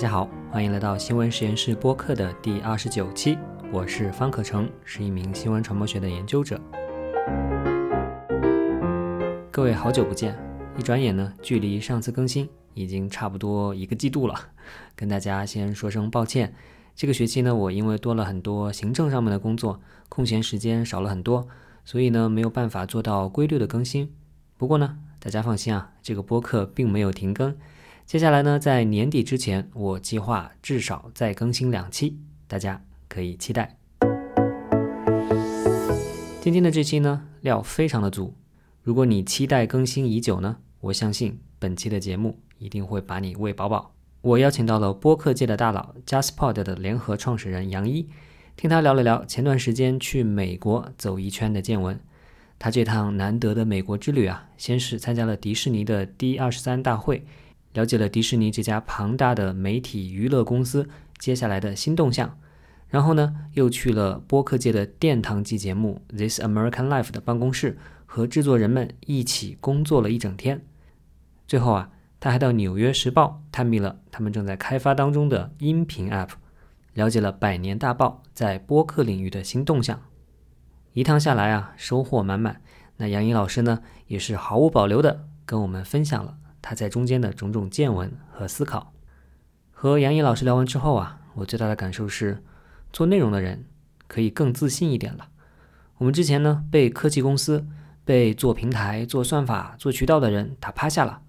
大家好，欢迎来到新闻实验室播客的第二十九期，我是方可成，是一名新闻传播学的研究者。各位好久不见，一转眼呢，距离上次更新已经差不多一个季度了，跟大家先说声抱歉。这个学期呢，我因为多了很多行政上面的工作，空闲时间少了很多，所以呢没有办法做到规律的更新。不过呢，大家放心啊，这个播客并没有停更。接下来呢，在年底之前，我计划至少再更新两期，大家可以期待。今天的这期呢，料非常的足。如果你期待更新已久呢，我相信本期的节目一定会把你喂饱饱。我邀请到了播客界的大佬 JustPod 的联合创始人杨一，听他聊了聊前段时间去美国走一圈的见闻。他这趟难得的美国之旅啊，先是参加了迪士尼的第二十三大会，了解了迪士尼这家庞大的媒体娱乐公司接下来的新动向，然后呢，又去了播客界的殿堂级节目 This American Life 的办公室，和制作人们一起工作了一整天。最后啊。他还到《纽约时报》探秘了他们正在开发当中的音频 App，了解了百年大报在播客领域的新动向。一趟下来啊，收获满满。那杨颖老师呢，也是毫无保留的跟我们分享了他在中间的种种见闻和思考。和杨毅老师聊完之后啊，我最大的感受是，做内容的人可以更自信一点了。我们之前呢，被科技公司、被做平台、做算法、做渠道的人打趴下了。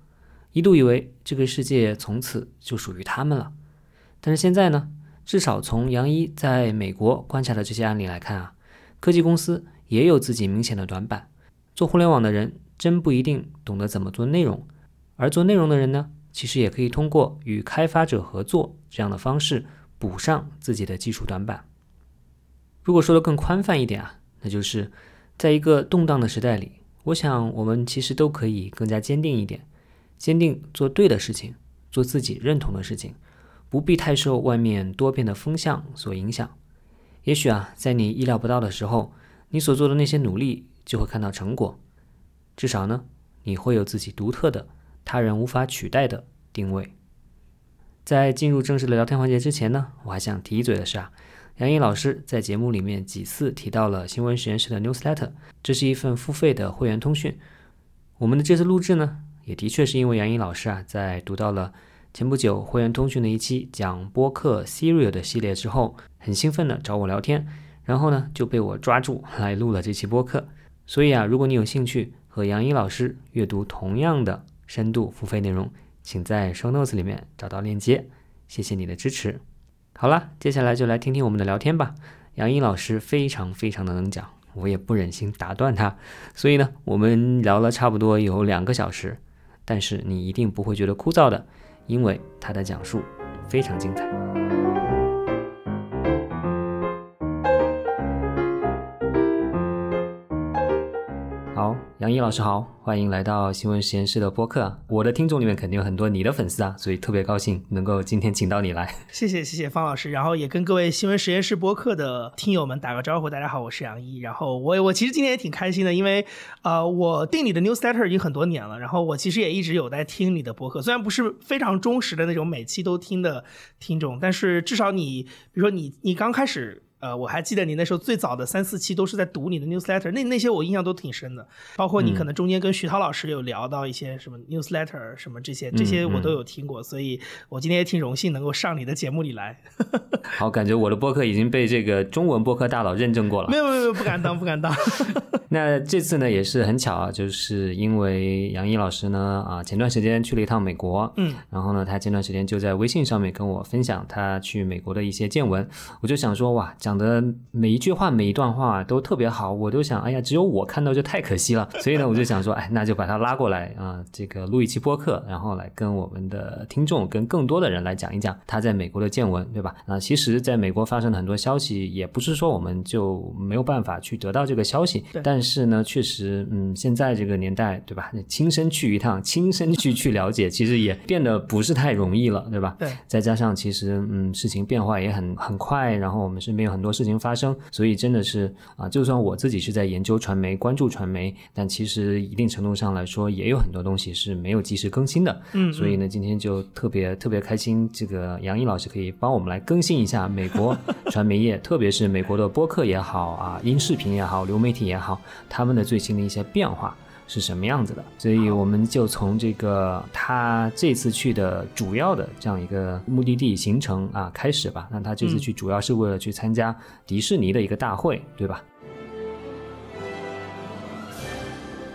一度以为这个世界从此就属于他们了，但是现在呢？至少从杨一在美国观察的这些案例来看啊，科技公司也有自己明显的短板。做互联网的人真不一定懂得怎么做内容，而做内容的人呢，其实也可以通过与开发者合作这样的方式补上自己的技术短板。如果说的更宽泛一点啊，那就是在一个动荡的时代里，我想我们其实都可以更加坚定一点。坚定做对的事情，做自己认同的事情，不必太受外面多变的风向所影响。也许啊，在你意料不到的时候，你所做的那些努力就会看到成果。至少呢，你会有自己独特的、他人无法取代的定位。在进入正式的聊天环节之前呢，我还想提一嘴的是啊，杨颖老师在节目里面几次提到了新闻实验室的 newsletter，这是一份付费的会员通讯。我们的这次录制呢。也的确是因为杨颖老师啊，在读到了前不久会员通讯的一期讲播客 Serial 的系列之后，很兴奋的找我聊天，然后呢就被我抓住来录了这期播客。所以啊，如果你有兴趣和杨颖老师阅读同样的深度付费内容，请在 Show Notes 里面找到链接。谢谢你的支持。好了，接下来就来听听我们的聊天吧。杨颖老师非常非常的能讲，我也不忍心打断他，所以呢，我们聊了差不多有两个小时。但是你一定不会觉得枯燥的，因为他的讲述非常精彩。杨毅老师好，欢迎来到新闻实验室的播客。我的听众里面肯定有很多你的粉丝啊，所以特别高兴能够今天请到你来。谢谢谢谢方老师，然后也跟各位新闻实验室播客的听友们打个招呼。大家好，我是杨毅。然后我我其实今天也挺开心的，因为呃我订你的 newsletter 已经很多年了，然后我其实也一直有在听你的播客，虽然不是非常忠实的那种每期都听的听众，但是至少你比如说你你刚开始。呃，我还记得你那时候最早的三四期都是在读你的 newsletter，那那些我印象都挺深的，包括你可能中间跟徐涛老师有聊到一些什么 newsletter 什么这些，这些我都有听过，所以我今天也挺荣幸能够上你的节目里来。好，感觉我的播客已经被这个中文播客大佬认证过了。没有没有没有，不敢当不敢当。那这次呢也是很巧啊，就是因为杨毅老师呢啊前段时间去了一趟美国，嗯，然后呢他前段时间就在微信上面跟我分享他去美国的一些见闻，我就想说哇讲。讲的每一句话每一段话都特别好，我都想，哎呀，只有我看到就太可惜了。所以呢，我就想说，哎，那就把他拉过来啊，这个录一期播客，然后来跟我们的听众，跟更多的人来讲一讲他在美国的见闻，对吧？啊，其实在美国发生的很多消息，也不是说我们就没有办法去得到这个消息，但是呢，确实，嗯，现在这个年代，对吧？亲身去一趟，亲身去去了解，其实也变得不是太容易了，对吧？对。再加上其实，嗯，事情变化也很很快，然后我们身边有很。很多事情发生，所以真的是啊，就算我自己是在研究传媒、关注传媒，但其实一定程度上来说，也有很多东西是没有及时更新的。嗯，所以呢，今天就特别特别开心，这个杨毅老师可以帮我们来更新一下美国传媒业，特别是美国的播客也好啊，音视频也好，流媒体也好，他们的最新的一些变化。是什么样子的？所以我们就从这个他这次去的主要的这样一个目的地行程啊开始吧。那他这次去主要是为了去参加迪士尼的一个大会，对吧？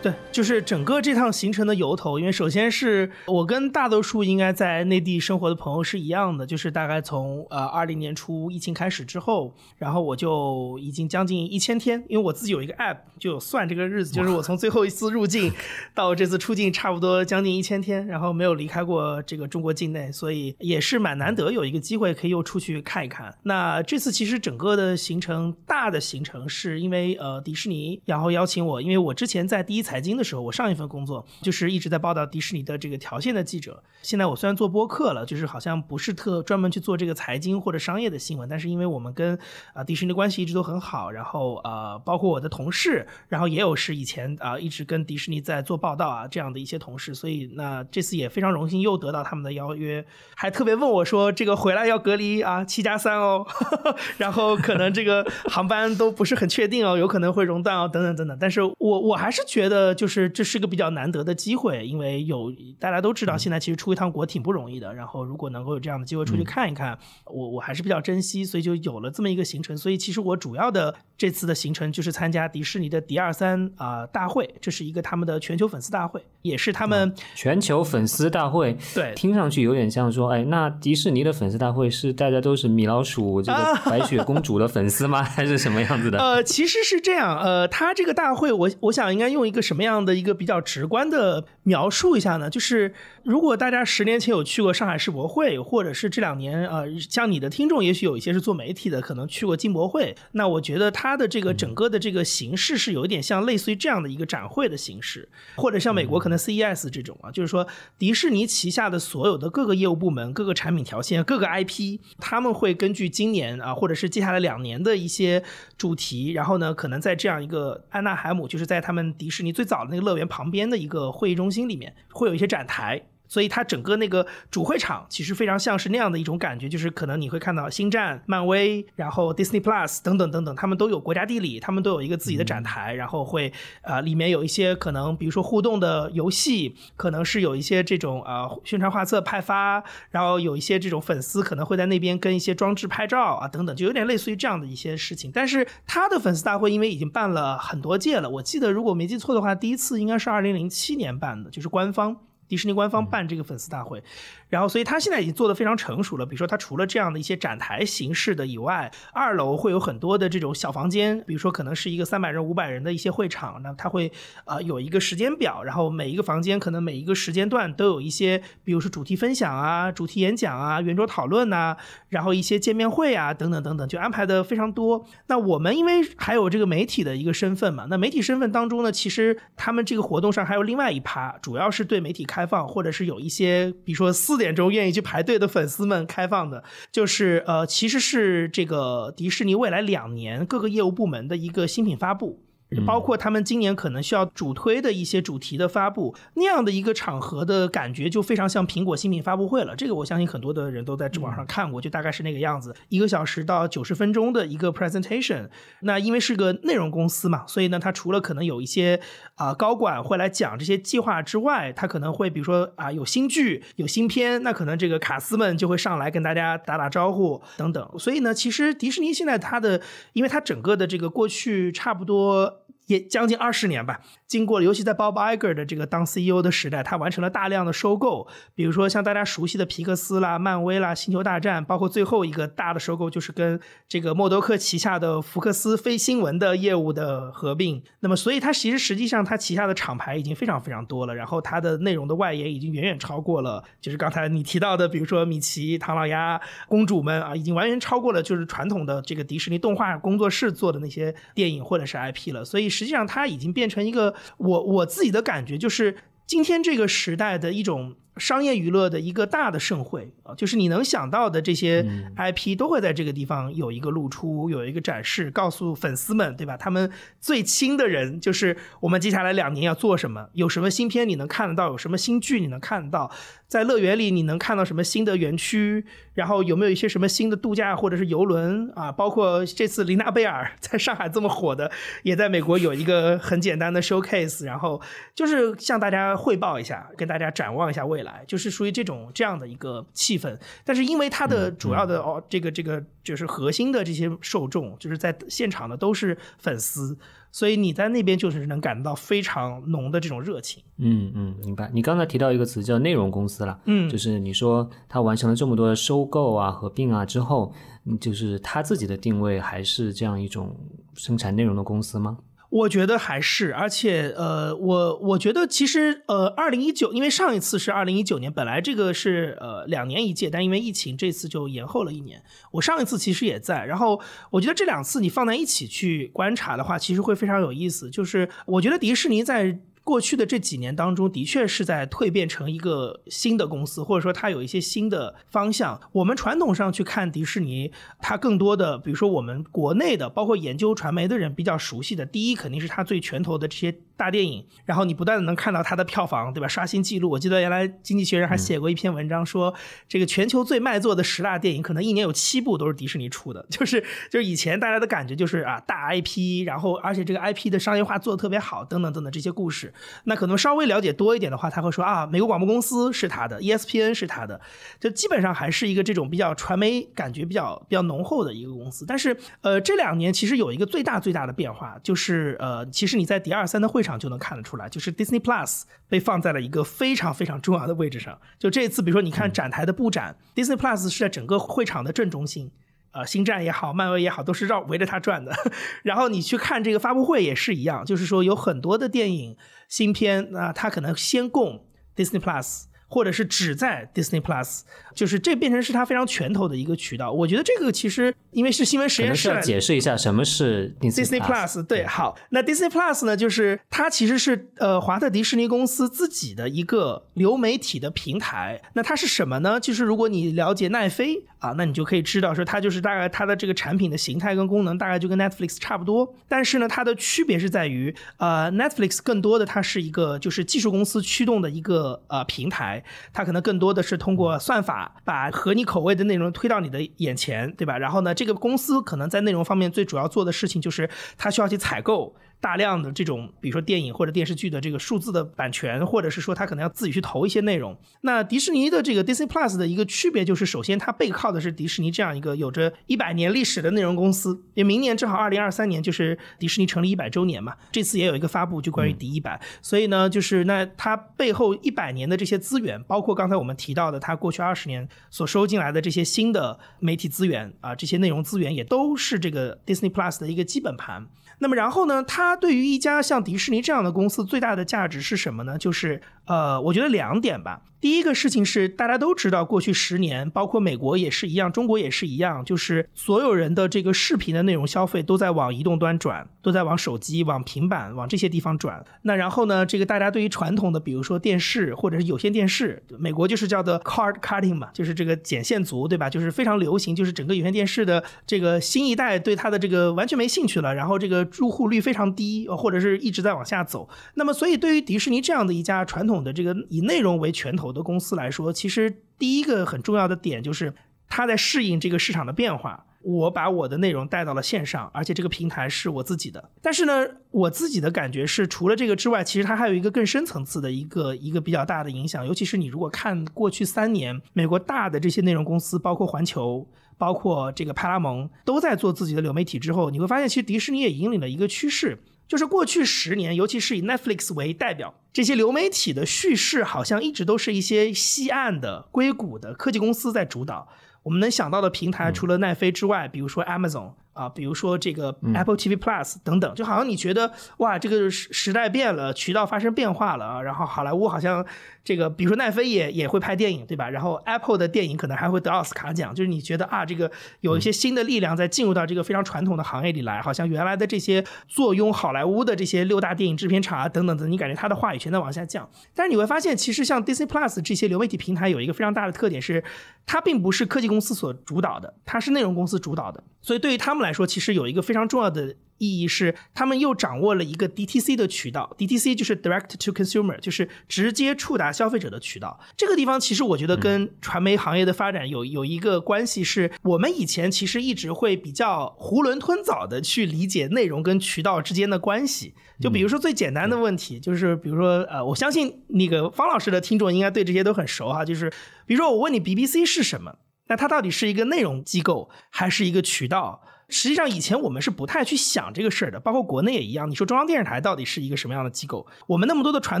对，就是整个这趟行程的由头，因为首先是我跟大多数应该在内地生活的朋友是一样的，就是大概从呃二零年初疫情开始之后，然后我就已经将近一千天，因为我自己有一个 app 就有算这个日子，就是我从最后一次入境到这次出境差不多将近一千天，然后没有离开过这个中国境内，所以也是蛮难得有一个机会可以又出去看一看。那这次其实整个的行程大的行程是因为呃迪士尼然后邀请我，因为我之前在第一财经的时候，我上一份工作就是一直在报道迪士尼的这个条线的记者。现在我虽然做播客了，就是好像不是特专门去做这个财经或者商业的新闻，但是因为我们跟啊迪士尼的关系一直都很好，然后呃包括我的同事，然后也有是以前啊一直跟迪士尼在做报道啊这样的一些同事，所以那这次也非常荣幸又得到他们的邀约，还特别问我说这个回来要隔离啊七加三哦，然后可能这个航班都不是很确定哦，有可能会熔断哦等等等等，但是我我还是觉得就是这是个比较难得的机会，因为有大家都知道现在其实出一趟国挺不容易的，然后如果能够有这样的机会出去看一看，我我还是比较珍惜，所以就有了这么一个行程。所以其实我主要的这次的行程就是参加迪士尼的迪二三啊大会，这是一个他们的全球粉丝大会，也是他们全球粉丝大会。对，听上去有点像说，哎，那迪士尼的粉丝大会是大家都是米老鼠这个白雪公主的粉丝吗？还是什么样子的？呃，其实是这样，呃，他这个大会，我我想应该用一个什什么样的一个比较直观的描述一下呢？就是如果大家十年前有去过上海世博会，或者是这两年呃，像你的听众，也许有一些是做媒体的，可能去过金博会，那我觉得它的这个整个的这个形式是有一点像类似于这样的一个展会的形式，或者像美国可能 CES 这种啊，就是说迪士尼旗下的所有的各个业务部门、各个产品条线、各个 IP，他们会根据今年啊，或者是接下来两年的一些主题，然后呢，可能在这样一个安娜海姆，就是在他们迪士尼最最早的那个乐园旁边的一个会议中心里面，会有一些展台。所以它整个那个主会场其实非常像是那样的一种感觉，就是可能你会看到星战、漫威，然后 Disney Plus 等等等等，他们都有国家地理，他们都有一个自己的展台，然后会呃里面有一些可能比如说互动的游戏，可能是有一些这种呃宣传画册派发，然后有一些这种粉丝可能会在那边跟一些装置拍照啊等等，就有点类似于这样的一些事情。但是他的粉丝大会因为已经办了很多届了，我记得如果没记错的话，第一次应该是二零零七年办的，就是官方。迪士尼官方办这个粉丝大会，然后所以他现在已经做的非常成熟了。比如说，他除了这样的一些展台形式的以外，二楼会有很多的这种小房间，比如说可能是一个三百人、五百人的一些会场，那他会呃有一个时间表，然后每一个房间可能每一个时间段都有一些，比如说主题分享啊、主题演讲啊、圆桌讨论呐，然后一些见面会啊等等等等，就安排的非常多。那我们因为还有这个媒体的一个身份嘛，那媒体身份当中呢，其实他们这个活动上还有另外一趴，主要是对媒体开。放，或者是有一些，比如说四点钟愿意去排队的粉丝们开放的，就是呃，其实是这个迪士尼未来两年各个业务部门的一个新品发布。包括他们今年可能需要主推的一些主题的发布，那样的一个场合的感觉就非常像苹果新品发布会了。这个我相信很多的人都在网上看过，就大概是那个样子，一个小时到九十分钟的一个 presentation。那因为是个内容公司嘛，所以呢，它除了可能有一些啊高管会来讲这些计划之外，它可能会比如说啊有新剧、有新片，那可能这个卡司们就会上来跟大家打打招呼等等。所以呢，其实迪士尼现在它的，因为它整个的这个过去差不多。也将近二十年吧，经过，尤其在 Bob Iger 的这个当 CEO 的时代，他完成了大量的收购，比如说像大家熟悉的皮克斯啦、漫威啦、星球大战，包括最后一个大的收购就是跟这个默多克旗下的福克斯非新闻的业务的合并。那么，所以它其实实际上它旗下的厂牌已经非常非常多了，然后它的内容的外延已经远远超过了，就是刚才你提到的，比如说米奇、唐老鸭、公主们啊，已经完全超过了就是传统的这个迪士尼动画工作室做的那些电影或者是 IP 了，所以。实际上，它已经变成一个我我自己的感觉，就是今天这个时代的一种商业娱乐的一个大的盛会啊，就是你能想到的这些 IP 都会在这个地方有一个露出，有一个展示，告诉粉丝们，对吧？他们最亲的人，就是我们接下来两年要做什么，有什么新片你能看得到，有什么新剧你能看得到，在乐园里你能看到什么新的园区，然后有没有一些什么新的度假或者是游轮啊？包括这次琳娜贝尔在上海这么火的，也在美国有一个很简单的 showcase，然后就是向大家汇报一下，跟大家展望一下未来，就是属于这种这样的一个气氛。但是因为它的主要的哦，这个这个就是核心的这些受众，就是在现场的都是粉丝，所以你在那边就是能感到非常浓的这种热情。嗯嗯，明白。你刚才提到一个词叫内容公司了，嗯就是你说他完成了这么多的收购啊、合并啊之后，嗯就是他自己的定位还是这样一种生产内容的公司吗？我觉得还是，而且呃，我我觉得其实呃，二零一九，因为上一次是二零一九年，本来这个是呃两年一届，但因为疫情这次就延后了一年。我上一次其实也在，然后我觉得这两次你放在一起去观察的话，其实会非常有意思。就是我觉得迪士尼在过去的这几年当中，的确是在蜕变成一个新的公司，或者说它有一些新的方向。我们传统上去看迪士尼，它更多的，比如说我们国内的，包括研究传媒的人比较熟悉的，第一肯定是它最拳头的这些大电影，然后你不断的能看到它的票房，对吧？刷新记录。我记得原来《经济学人》还写过一篇文章说，这个全球最卖座的十大电影，可能一年有七部都是迪士尼出的，就是就是以前大家的感觉就是啊大 IP，然后而且这个 IP 的商业化做的特别好，等等等等这些故事。那可能稍微了解多一点的话，他会说啊，美国广播公司是他的，ESPN 是他的，就基本上还是一个这种比较传媒感觉比较比较浓厚的一个公司。但是呃，这两年其实有一个最大最大的变化，就是呃，其实你在迪二三的会场就能看得出来，就是 Disney Plus 被放在了一个非常非常重要的位置上。就这次，比如说你看展台的布展、d i s n e y Plus 是在整个会场的正中心。呃，星战也好，漫威也好，都是绕围着它转的。然后你去看这个发布会也是一样，就是说有很多的电影新片，那、它可能先供 Disney Plus，或者是只在 Disney Plus，就是这变成是它非常拳头的一个渠道。我觉得这个其实因为是新闻实验室来的解释一下什么是 Disney Plus 对，好，那 Disney Plus 呢，就是它其实是呃华特迪士尼公司自己的一个流媒体的平台。那它是什么呢？就是如果你了解奈飞啊，那你就可以知道说它就是大概它的这个产品的形态跟功能大概就跟 Netflix 差不多。但是呢，它的区别是在于，呃，Netflix 更多的它是一个就是技术公司驱动的一个呃平台，它可能更多的是通过算法把合你口味的内容推到你的眼前，对吧？然后呢，这个公司可能在内容方面最主要做的事情就是它需要去采购。大量的这种，比如说电影或者电视剧的这个数字的版权，或者是说他可能要自己去投一些内容。那迪士尼的这个 Disney Plus 的一个区别就是，首先它背靠的是迪士尼这样一个有着一百年历史的内容公司，因为明年正好二零二三年就是迪士尼成立一百周年嘛，这次也有一个发布就关于迪一百，所以呢，就是那它背后一百年的这些资源，包括刚才我们提到的它过去二十年所收进来的这些新的媒体资源啊，这些内容资源也都是这个 Disney Plus 的一个基本盘。那么然后呢，它对于一家像迪士尼这样的公司最大的价值是什么呢？就是呃，我觉得两点吧。第一个事情是大家都知道，过去十年，包括美国也是一样，中国也是一样，就是所有人的这个视频的内容消费都在往移动端转，都在往手机、往平板、往这些地方转。那然后呢，这个大家对于传统的，比如说电视或者是有线电视，美国就是叫做 cord cutting 嘛，就是这个剪线族，对吧？就是非常流行，就是整个有线电视的这个新一代对它的这个完全没兴趣了，然后这个入户率非常低，或者是一直在往下走。那么，所以对于迪士尼这样的一家传统的这个以内容为拳头的公司来说，其实第一个很重要的点就是它在适应这个市场的变化。我把我的内容带到了线上，而且这个平台是我自己的。但是呢，我自己的感觉是，除了这个之外，其实它还有一个更深层次的一个一个比较大的影响。尤其是你如果看过去三年，美国大的这些内容公司，包括环球。包括这个派拉蒙都在做自己的流媒体之后，你会发现，其实迪士尼也引领了一个趋势，就是过去十年，尤其是以 Netflix 为代表，这些流媒体的叙事好像一直都是一些西岸的硅谷的科技公司在主导。我们能想到的平台，除了奈飞之外，比如说 Amazon 啊，比如说这个 Apple TV Plus 等等，就好像你觉得哇，这个时时代变了，渠道发生变化了啊，然后好莱坞好像这个，比如说奈飞也也会拍电影，对吧？然后 Apple 的电影可能还会得奥斯卡奖，就是你觉得啊，这个有一些新的力量在进入到这个非常传统的行业里来，好像原来的这些坐拥好莱坞的这些六大电影制片厂啊等等等，你感觉它的话语权在往下降。但是你会发现，其实像 Disney Plus 这些流媒体平台有一个非常大的特点是，它并不是科技公司所主导的，它是内容公司主导的，所以对于他们。来说，其实有一个非常重要的意义是，他们又掌握了一个 DTC 的渠道，DTC 就是 Direct to Consumer，就是直接触达消费者的渠道。这个地方其实我觉得跟传媒行业的发展有有一个关系，是我们以前其实一直会比较囫囵吞枣的去理解内容跟渠道之间的关系。就比如说最简单的问题，就是比如说呃，我相信那个方老师的听众应该对这些都很熟哈，就是比如说我问你 BBC 是什么，那它到底是一个内容机构还是一个渠道？实际上，以前我们是不太去想这个事儿的，包括国内也一样。你说中央电视台到底是一个什么样的机构？我们那么多的传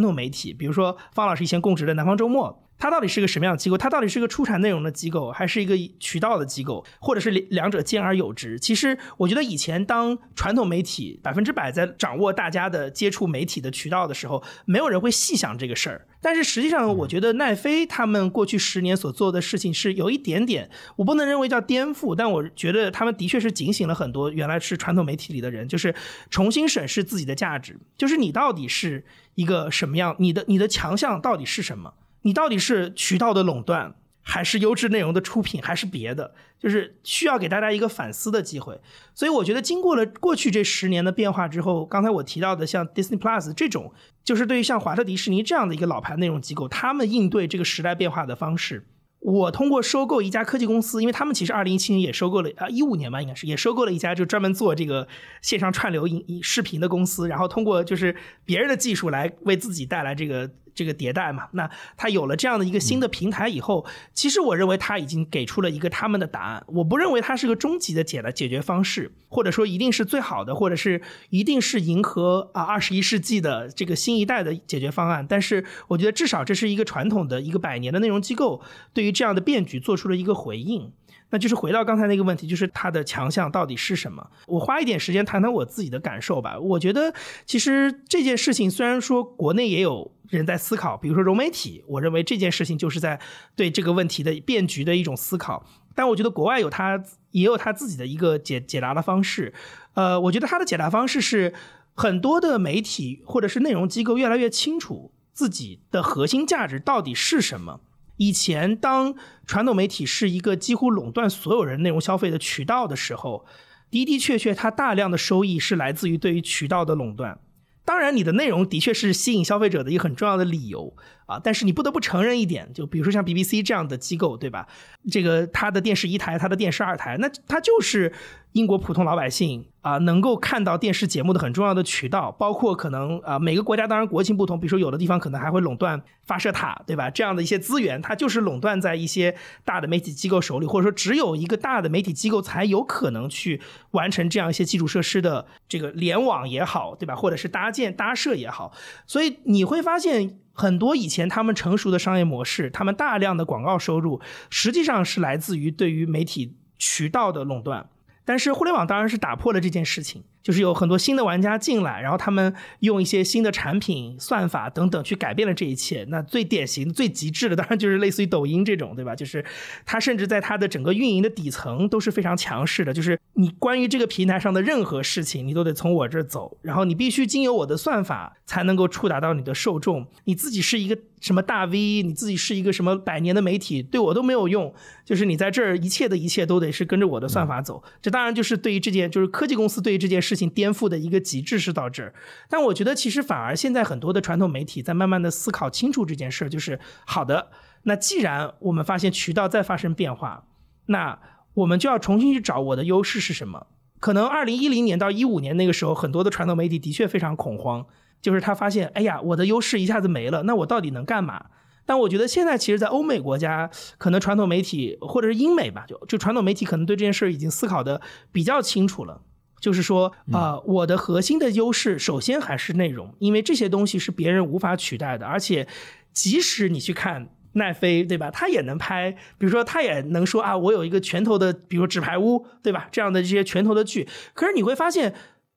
统媒体，比如说方老师以前供职的南方周末。它到底是个什么样的机构？它到底是个出产内容的机构，还是一个渠道的机构，或者是两者兼而有之？其实，我觉得以前当传统媒体百分之百在掌握大家的接触媒体的渠道的时候，没有人会细想这个事儿。但是实际上，我觉得奈飞他们过去十年所做的事情是有一点点，我不能认为叫颠覆，但我觉得他们的确是警醒了很多原来是传统媒体里的人，就是重新审视自己的价值，就是你到底是一个什么样，你的你的强项到底是什么？你到底是渠道的垄断，还是优质内容的出品，还是别的？就是需要给大家一个反思的机会。所以我觉得，经过了过去这十年的变化之后，刚才我提到的像 Disney Plus 这种，就是对于像华特迪士尼这样的一个老牌内容机构，他们应对这个时代变化的方式，我通过收购一家科技公司，因为他们其实二零一七年也收购了啊一五年吧，应该是也收购了一家就专门做这个线上串流影视频的公司，然后通过就是别人的技术来为自己带来这个。这个迭代嘛，那它有了这样的一个新的平台以后，其实我认为它已经给出了一个他们的答案。我不认为它是个终极的解的解决方式，或者说一定是最好的，或者是一定是迎合啊二十一世纪的这个新一代的解决方案。但是我觉得至少这是一个传统的一个百年的内容机构对于这样的变局做出了一个回应。那就是回到刚才那个问题，就是它的强项到底是什么？我花一点时间谈谈我自己的感受吧。我觉得其实这件事情虽然说国内也有人在思考，比如说融媒体，我认为这件事情就是在对这个问题的变局的一种思考。但我觉得国外有他也有他自己的一个解解答的方式。呃，我觉得他的解答方式是很多的媒体或者是内容机构越来越清楚自己的核心价值到底是什么。以前，当传统媒体是一个几乎垄断所有人内容消费的渠道的时候，的的确确，它大量的收益是来自于对于渠道的垄断。当然，你的内容的确是吸引消费者的一个很重要的理由啊。但是你不得不承认一点，就比如说像 BBC 这样的机构，对吧？这个它的电视一台，它的电视二台，那它就是英国普通老百姓。啊，能够看到电视节目的很重要的渠道，包括可能啊，每个国家当然国情不同，比如说有的地方可能还会垄断发射塔，对吧？这样的一些资源，它就是垄断在一些大的媒体机构手里，或者说只有一个大的媒体机构才有可能去完成这样一些基础设施的这个联网也好，对吧？或者是搭建搭设也好，所以你会发现很多以前他们成熟的商业模式，他们大量的广告收入实际上是来自于对于媒体渠道的垄断。但是互联网当然是打破了这件事情。就是有很多新的玩家进来，然后他们用一些新的产品、算法等等去改变了这一切。那最典型、最极致的，当然就是类似于抖音这种，对吧？就是它甚至在它的整个运营的底层都是非常强势的。就是你关于这个平台上的任何事情，你都得从我这儿走，然后你必须经由我的算法才能够触达到你的受众。你自己是一个什么大 V，你自己是一个什么百年的媒体，对我都没有用。就是你在这儿一切的一切都得是跟着我的算法走。这当然就是对于这件，就是科技公司对于这件事。事情颠覆的一个极致是到这儿，但我觉得其实反而现在很多的传统媒体在慢慢的思考清楚这件事儿，就是好的。那既然我们发现渠道在发生变化，那我们就要重新去找我的优势是什么。可能二零一零年到一五年那个时候，很多的传统媒体的确非常恐慌，就是他发现，哎呀，我的优势一下子没了，那我到底能干嘛？但我觉得现在其实，在欧美国家，可能传统媒体或者是英美吧，就就传统媒体可能对这件事儿已经思考的比较清楚了。就是说，啊，我的核心的优势首先还是内容，因为这些东西是别人无法取代的。而且，即使你去看奈飞对吧？他也能拍，比如说他也能说啊，我有一个拳头的，比如说纸牌屋对吧？这样的这些拳头的剧，可是你会发现，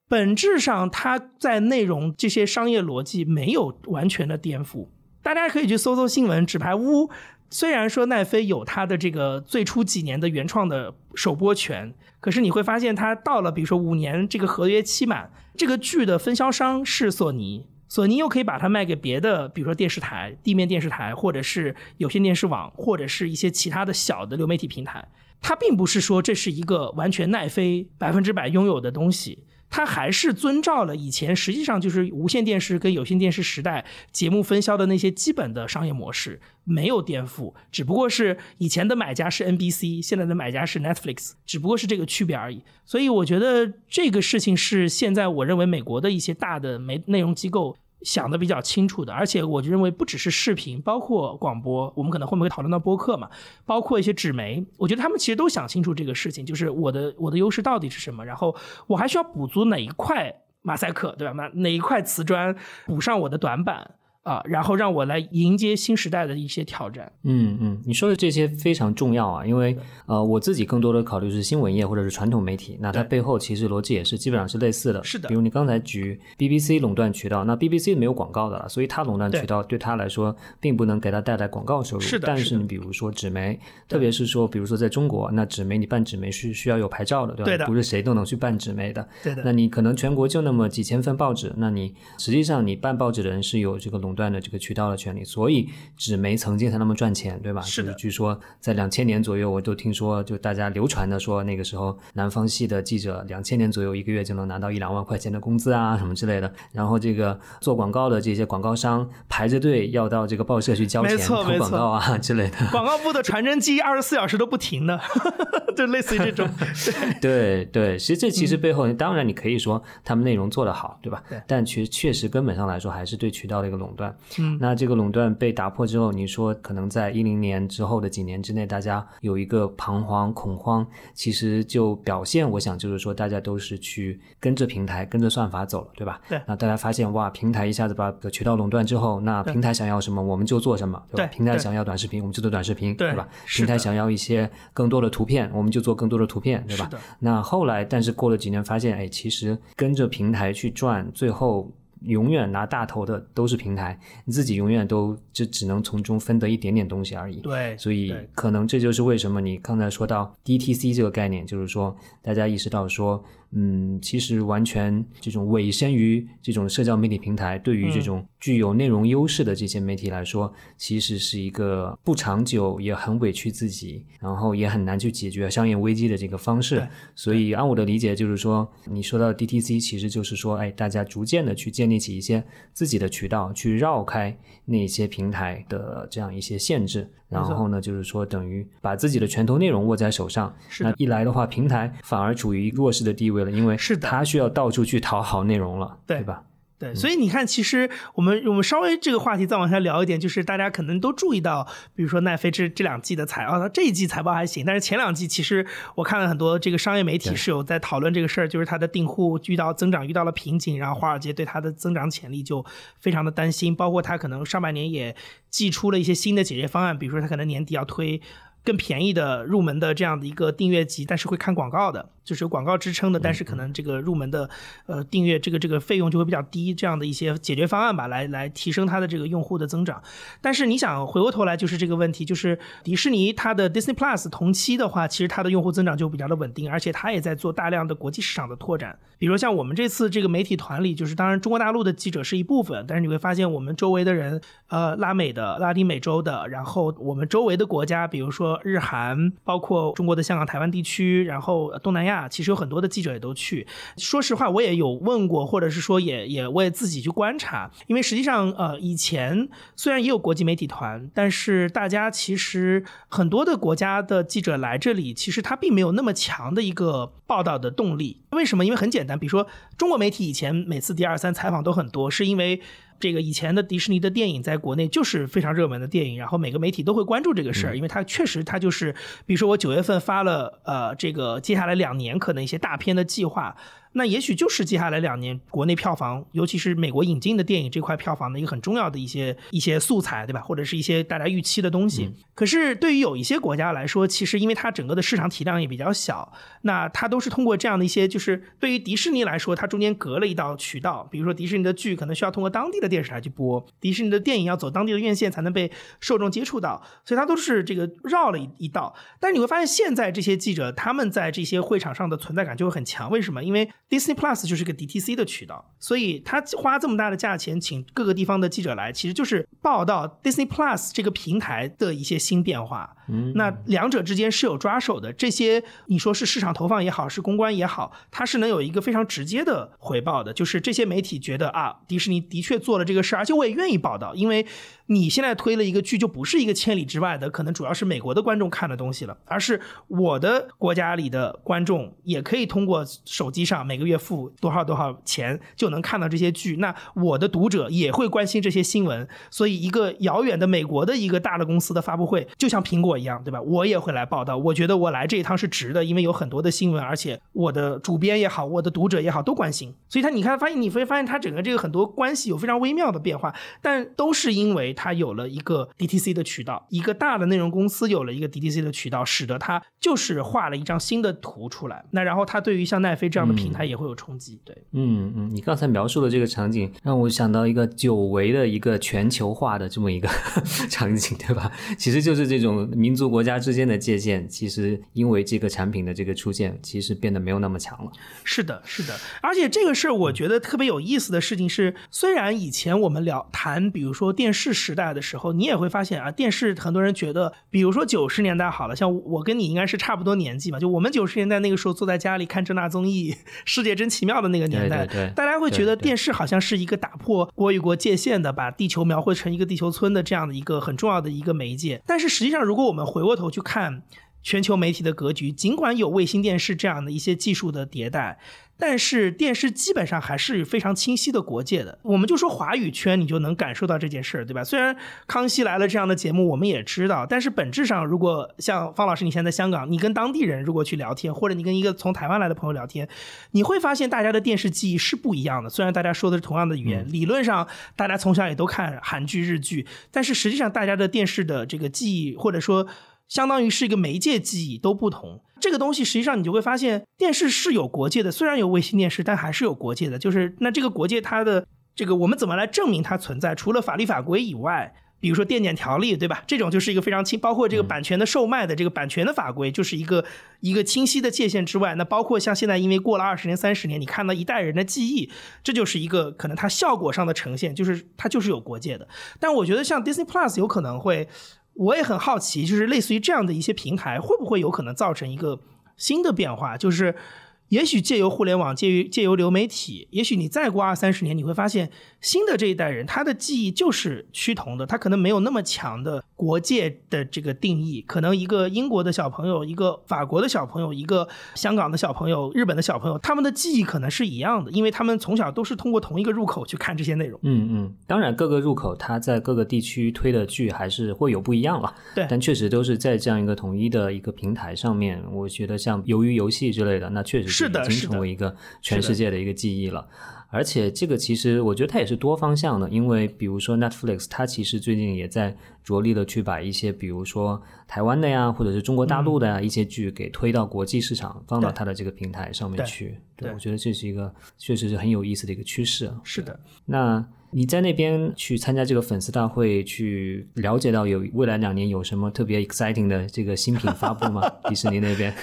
本质上他在内容这些商业逻辑没有完全的颠覆。大家可以去搜搜新闻，纸牌屋虽然说奈飞有它的这个最初几年的原创的首播权，可是你会发现它到了比如说五年这个合约期满，这个剧的分销商是索尼。索尼又可以把它卖给别的，比如说电视台、地面电视台，或者是有线电视网，或者是一些其他的小的流媒体平台。它并不是说这是一个完全奈飞百分之百拥有的东西，它还是遵照了以前实际上就是无线电视跟有线电视时代节目分销的那些基本的商业模式，没有颠覆，只不过是以前的买家是 NBC，现在的买家是 Netflix，只不过是这个区别而已。所以我觉得这个事情是现在我认为美国的一些大的媒内容机构。想的比较清楚的，而且我就认为不只是视频，包括广播，我们可能会不会讨论到播客嘛？包括一些纸媒，我觉得他们其实都想清楚这个事情，就是我的我的优势到底是什么，然后我还需要补足哪一块马赛克，对吧？哪哪一块瓷砖补上我的短板。啊，然后让我来迎接新时代的一些挑战。嗯嗯，你说的这些非常重要啊，因为呃，我自己更多的考虑是新闻业或者是传统媒体，那它背后其实逻辑也是基本上是类似的。是的，比如你刚才举 BBC 垄断渠道，那 BBC 没有广告的了，所以它垄断渠道对它来说并不能给它带来广告收入。是的，但是你比如说纸媒，特别是说，比如说在中国，那纸媒你办纸媒是需要有牌照的，对吧？对的，不是谁都能去办纸媒的。对的，那你可能全国就那么几千份报纸，那你实际上你办报纸的人是有这个垄断的这个渠道的。权利，所以纸媒曾经才那么赚钱，对吧？是的。据说在两千年左右，我都听说，就大家流传的说，那个时候南方系的记者两千年左右一个月就能拿到一两万块钱的工资啊，什么之类的。然后这个做广告的这些广告商排着队要到这个报社去交钱投广告啊之类的。广告部的传真机二十四小时都不停的，就类似于这种。对对，其实这其实背后，当然你可以说他们内容做得好，对吧？对。但确确实根本上来说，还是对渠道的一个垄断。嗯。那这。个垄断被打破之后，你说可能在一零年之后的几年之内，大家有一个彷徨恐慌，其实就表现，我想就是说，大家都是去跟着平台、跟着算法走了，对吧？对。那大家发现哇，平台一下子把渠道垄断之后，那平台想要什么，我们就做什么，对吧？平台想要短视频，我们就做短视频，对吧？平台想要一些更多的图片，我们就做更多的图片，对吧？那后来，但是过了几年，发现哎，其实跟着平台去赚，最后。永远拿大头的都是平台，你自己永远都就只能从中分得一点点东西而已。对，所以可能这就是为什么你刚才说到 DTC 这个概念，就是说大家意识到说。嗯，其实完全这种委身于这种社交媒体平台，对于这种具有内容优势的这些媒体来说，其实是一个不长久，也很委屈自己，然后也很难去解决商业危机的这个方式。所以按我的理解，就是说，你说到 DTC，其实就是说，哎，大家逐渐的去建立起一些自己的渠道，去绕开那些平台的这样一些限制。然后呢，就是说，等于把自己的拳头内容握在手上。那一来的话，平台反而处于弱势的地位了，因为是的他需要到处去讨好内容了，对吧？对，所以你看，其实我们我们稍微这个话题再往下聊一点，就是大家可能都注意到，比如说奈飞这这两季的财啊，这一季财报还行，但是前两季其实我看了很多这个商业媒体是有在讨论这个事儿，就是它的订户遇到增长遇到了瓶颈，然后华尔街对它的增长潜力就非常的担心，包括它可能上半年也寄出了一些新的解决方案，比如说它可能年底要推更便宜的入门的这样的一个订阅级，但是会看广告的。就是有广告支撑的，但是可能这个入门的呃订阅这个这个费用就会比较低，这样的一些解决方案吧，来来提升它的这个用户的增长。但是你想回过头来就是这个问题，就是迪士尼它的 Disney Plus 同期的话，其实它的用户增长就比较的稳定，而且它也在做大量的国际市场的拓展。比如像我们这次这个媒体团里，就是当然中国大陆的记者是一部分，但是你会发现我们周围的人，呃，拉美的、拉丁美洲的，然后我们周围的国家，比如说日韩，包括中国的香港、台湾地区，然后东南亚。其实有很多的记者也都去。说实话，我也有问过，或者是说也也我也自己去观察。因为实际上，呃，以前虽然也有国际媒体团，但是大家其实很多的国家的记者来这里，其实他并没有那么强的一个报道的动力。为什么？因为很简单，比如说中国媒体以前每次第二三采访都很多，是因为。这个以前的迪士尼的电影在国内就是非常热门的电影，然后每个媒体都会关注这个事儿，因为它确实它就是，比如说我九月份发了呃这个接下来两年可能一些大片的计划。那也许就是接下来两年国内票房，尤其是美国引进的电影这块票房的一个很重要的一些一些素材，对吧？或者是一些大家预期的东西。可是对于有一些国家来说，其实因为它整个的市场体量也比较小，那它都是通过这样的一些，就是对于迪士尼来说，它中间隔了一道渠道，比如说迪士尼的剧可能需要通过当地的电视台去播，迪士尼的电影要走当地的院线才能被受众接触到，所以它都是这个绕了一一道。但是你会发现，现在这些记者他们在这些会场上的存在感就会很强。为什么？因为 Disney Plus 就是个 DTC 的渠道，所以他花这么大的价钱请各个地方的记者来，其实就是报道 Disney Plus 这个平台的一些新变化。嗯，那两者之间是有抓手的。这些你说是市场投放也好，是公关也好，它是能有一个非常直接的回报的。就是这些媒体觉得啊，迪士尼的确做了这个事，而且我也愿意报道，因为。你现在推了一个剧，就不是一个千里之外的，可能主要是美国的观众看的东西了，而是我的国家里的观众也可以通过手机上每个月付多少多少钱就能看到这些剧。那我的读者也会关心这些新闻，所以一个遥远的美国的一个大的公司的发布会，就像苹果一样，对吧？我也会来报道。我觉得我来这一趟是值的，因为有很多的新闻，而且我的主编也好，我的读者也好都关心。所以他你看，发现你会发现他整个这个很多关系有非常微妙的变化，但都是因为。它有了一个 DTC 的渠道，一个大的内容公司有了一个 DTC 的渠道，使得它就是画了一张新的图出来。那然后它对于像奈飞这样的平台也会有冲击。对，嗯嗯，你刚才描述的这个场景让我想到一个久违的一个全球化的这么一个 场景，对吧？其实就是这种民族国家之间的界限，其实因为这个产品的这个出现，其实变得没有那么强了。是的，是的。而且这个事儿，我觉得特别有意思的事情是，虽然以前我们聊谈，比如说电视时代的时候，你也会发现啊，电视很多人觉得，比如说九十年代好了，像我跟你应该是差不多年纪嘛，就我们九十年代那个时候坐在家里看正大综艺《世界真奇妙》的那个年代，大家会觉得电视好像是一个打破国与国界限的，把地球描绘成一个地球村的这样的一个很重要的一个媒介。但是实际上，如果我们回过头去看全球媒体的格局，尽管有卫星电视这样的一些技术的迭代。但是电视基本上还是非常清晰的国界的。我们就说华语圈，你就能感受到这件事儿，对吧？虽然《康熙来了》这样的节目我们也知道，但是本质上，如果像方老师你现在在香港，你跟当地人如果去聊天，或者你跟一个从台湾来的朋友聊天，你会发现大家的电视记忆是不一样的。虽然大家说的是同样的语言，理论上大家从小也都看韩剧、日剧，但是实际上大家的电视的这个记忆，或者说。相当于是一个媒介记忆都不同，这个东西实际上你就会发现，电视是有国界的，虽然有卫星电视，但还是有国界的。就是那这个国界它的这个我们怎么来证明它存在？除了法律法规以外，比如说电检条例，对吧？这种就是一个非常清，包括这个版权的售卖的这个版权的法规，就是一个一个清晰的界限之外。那包括像现在因为过了二十年、三十年，你看到一代人的记忆，这就是一个可能它效果上的呈现，就是它就是有国界的。但我觉得像 Disney Plus 有可能会。我也很好奇，就是类似于这样的一些平台，会不会有可能造成一个新的变化？就是。也许借由互联网，借于借由流媒体，也许你再过二三十年，你会发现新的这一代人，他的记忆就是趋同的，他可能没有那么强的国界的这个定义。可能一个英国的小朋友，一个法国的小朋友，一个香港的小朋友，日本的小朋友，他们的记忆可能是一样的，因为他们从小都是通过同一个入口去看这些内容。嗯嗯，当然各个入口，它在各个地区推的剧还是会有不一样了。对，但确实都是在这样一个统一的一个平台上面。我觉得像鱿鱼游戏之类的，那确实是。是的，已经成为一个全世界的一个记忆了，而且这个其实我觉得它也是多方向的，因为比如说 Netflix，它其实最近也在着力的去把一些比如说台湾的呀，或者是中国大陆的呀一些剧给推到国际市场，放到它的这个平台上面去。对，我觉得这是一个确实是很有意思的一个趋势。是的，那你在那边去参加这个粉丝大会，去了解到有未来两年有什么特别 exciting 的这个新品发布吗？迪士尼那边？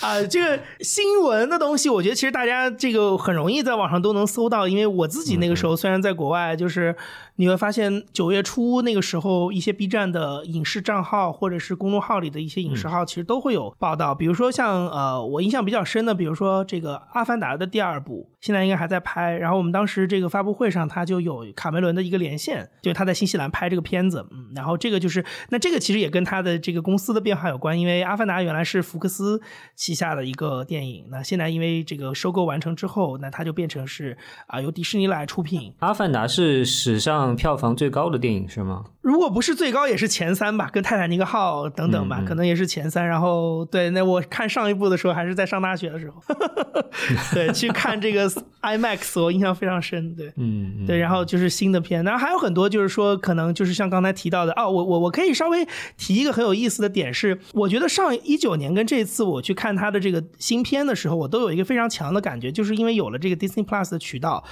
啊，这个新闻的东西，我觉得其实大家这个很容易在网上都能搜到，因为我自己那个时候虽然在国外，就是。你会发现九月初那个时候，一些 B 站的影视账号或者是公众号里的一些影视号，其实都会有报道。比如说像呃，我印象比较深的，比如说这个《阿凡达》的第二部，现在应该还在拍。然后我们当时这个发布会上，他就有卡梅伦的一个连线，就是他在新西兰拍这个片子。嗯，然后这个就是那这个其实也跟他的这个公司的变化有关，因为《阿凡达》原来是福克斯旗下的一个电影，那现在因为这个收购完成之后，那它就变成是啊由迪士尼来出品。《阿凡达》是史上。上票房最高的电影是吗？如果不是最高，也是前三吧，跟《泰坦尼克号》等等吧，可能也是前三。然后，对，那我看上一部的时候还是在上大学的时候，对，去看这个 IMAX，我印象非常深。对，嗯，对，然后就是新的片，然后还有很多，就是说可能就是像刚才提到的哦，我我我可以稍微提一个很有意思的点是，我觉得上一九年跟这次我去看他的这个新片的时候，我都有一个非常强的感觉，就是因为有了这个 Disney Plus 的渠道，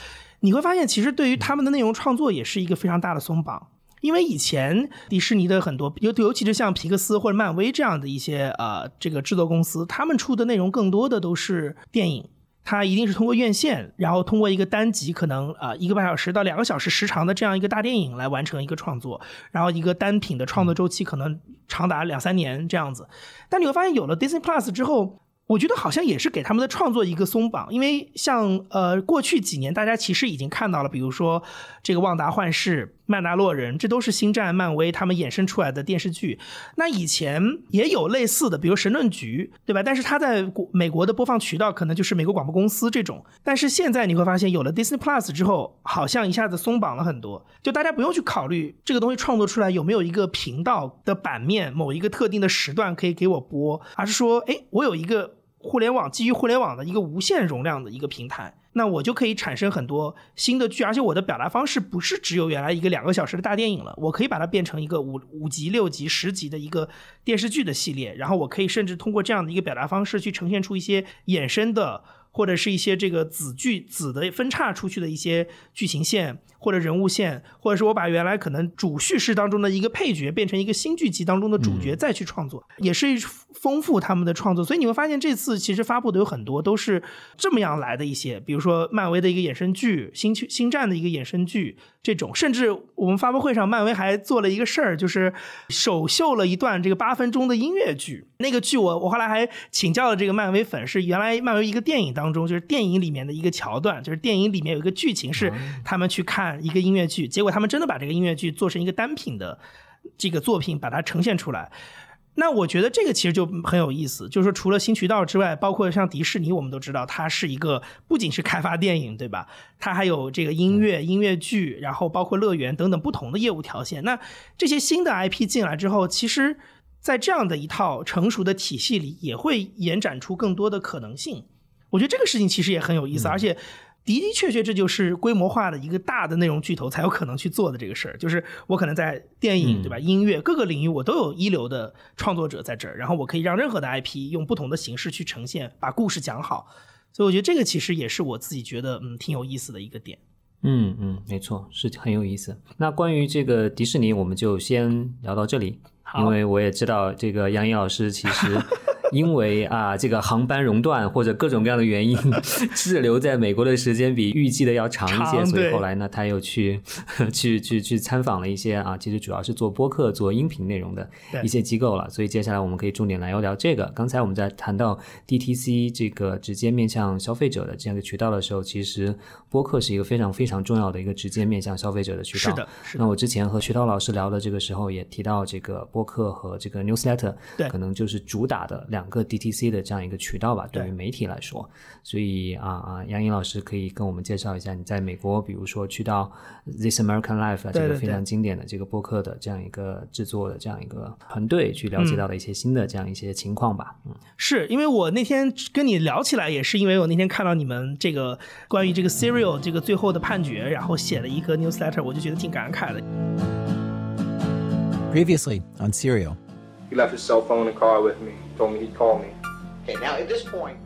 你会发现其实对于他们的内容创作也是一个非常大的松绑。因为以前迪士尼的很多，尤尤其是像皮克斯或者漫威这样的一些呃这个制作公司，他们出的内容更多的都是电影，它一定是通过院线，然后通过一个单集可能呃一个半小时到两个小时时长的这样一个大电影来完成一个创作，然后一个单品的创作周期可能长达两三年这样子。但你会发现有了 Disney Plus 之后。我觉得好像也是给他们的创作一个松绑，因为像呃过去几年，大家其实已经看到了，比如说这个《旺达幻视》。曼达洛人，这都是星战、漫威他们衍生出来的电视剧。那以前也有类似的，比如《神盾局》，对吧？但是它在国美国的播放渠道可能就是美国广播公司这种。但是现在你会发现，有了 Disney Plus 之后，好像一下子松绑了很多，就大家不用去考虑这个东西创作出来有没有一个频道的版面，某一个特定的时段可以给我播，而是说，哎，我有一个互联网基于互联网的一个无限容量的一个平台。那我就可以产生很多新的剧，而且我的表达方式不是只有原来一个两个小时的大电影了，我可以把它变成一个五五集、六集、十集的一个电视剧的系列，然后我可以甚至通过这样的一个表达方式去呈现出一些衍生的。或者是一些这个子剧子的分叉出去的一些剧情线，或者人物线，或者是我把原来可能主叙事当中的一个配角变成一个新剧集当中的主角再去创作，也是丰富他们的创作。所以你会发现这次其实发布的有很多都是这么样来的一些，比如说漫威的一个衍生剧，星星战的一个衍生剧。这种，甚至我们发布会上，漫威还做了一个事儿，就是首秀了一段这个八分钟的音乐剧。那个剧，我我后来还请教了这个漫威粉，是原来漫威一个电影当中，就是电影里面的一个桥段，就是电影里面有一个剧情是他们去看一个音乐剧，结果他们真的把这个音乐剧做成一个单品的这个作品，把它呈现出来。那我觉得这个其实就很有意思，就是说除了新渠道之外，包括像迪士尼，我们都知道它是一个不仅是开发电影，对吧？它还有这个音乐、音乐剧，然后包括乐园等等不同的业务条线。那这些新的 IP 进来之后，其实，在这样的一套成熟的体系里，也会延展出更多的可能性。我觉得这个事情其实也很有意思，而且。的的确确，这就是规模化的一个大的内容巨头才有可能去做的这个事儿。就是我可能在电影，对吧？音乐各个领域，我都有一流的创作者在这儿，然后我可以让任何的 IP 用不同的形式去呈现，把故事讲好。所以我觉得这个其实也是我自己觉得嗯挺有意思的一个点。嗯嗯，没错，是很有意思。那关于这个迪士尼，我们就先聊到这里，因为我也知道这个杨颖老师其实。因为啊，这个航班熔断或者各种各样的原因，滞留在美国的时间比预计的要长一些，所以后来呢，他又去 去去去参访了一些啊，其实主要是做播客、做音频内容的一些机构了。所以接下来我们可以重点来聊聊这个。刚才我们在谈到 DTC 这个直接面向消费者的这样一个渠道的时候，其实播客是一个非常非常重要的一个直接面向消费者的渠道。是的，那我之前和徐涛老师聊的这个时候也提到，这个播客和这个 newsletter 对，可能就是主打的两。两个 DTC 的这样一个渠道吧，对于媒体来说，所以啊啊，杨颖老师可以跟我们介绍一下，你在美国，比如说去到 This American Life 这个非常经典的这个播客的这样一个制作的这样一个团队，去了解到的一些新的这样一些情况吧。嗯，是因为我那天跟你聊起来，也是因为我那天看到你们这个关于这个 Serial 这个最后的判决，然后写了一个 newsletter，我就觉得挺感慨的。Previously on Serial. He left his cell phone in the car with me. Told me he'd call me. Okay, now at this point,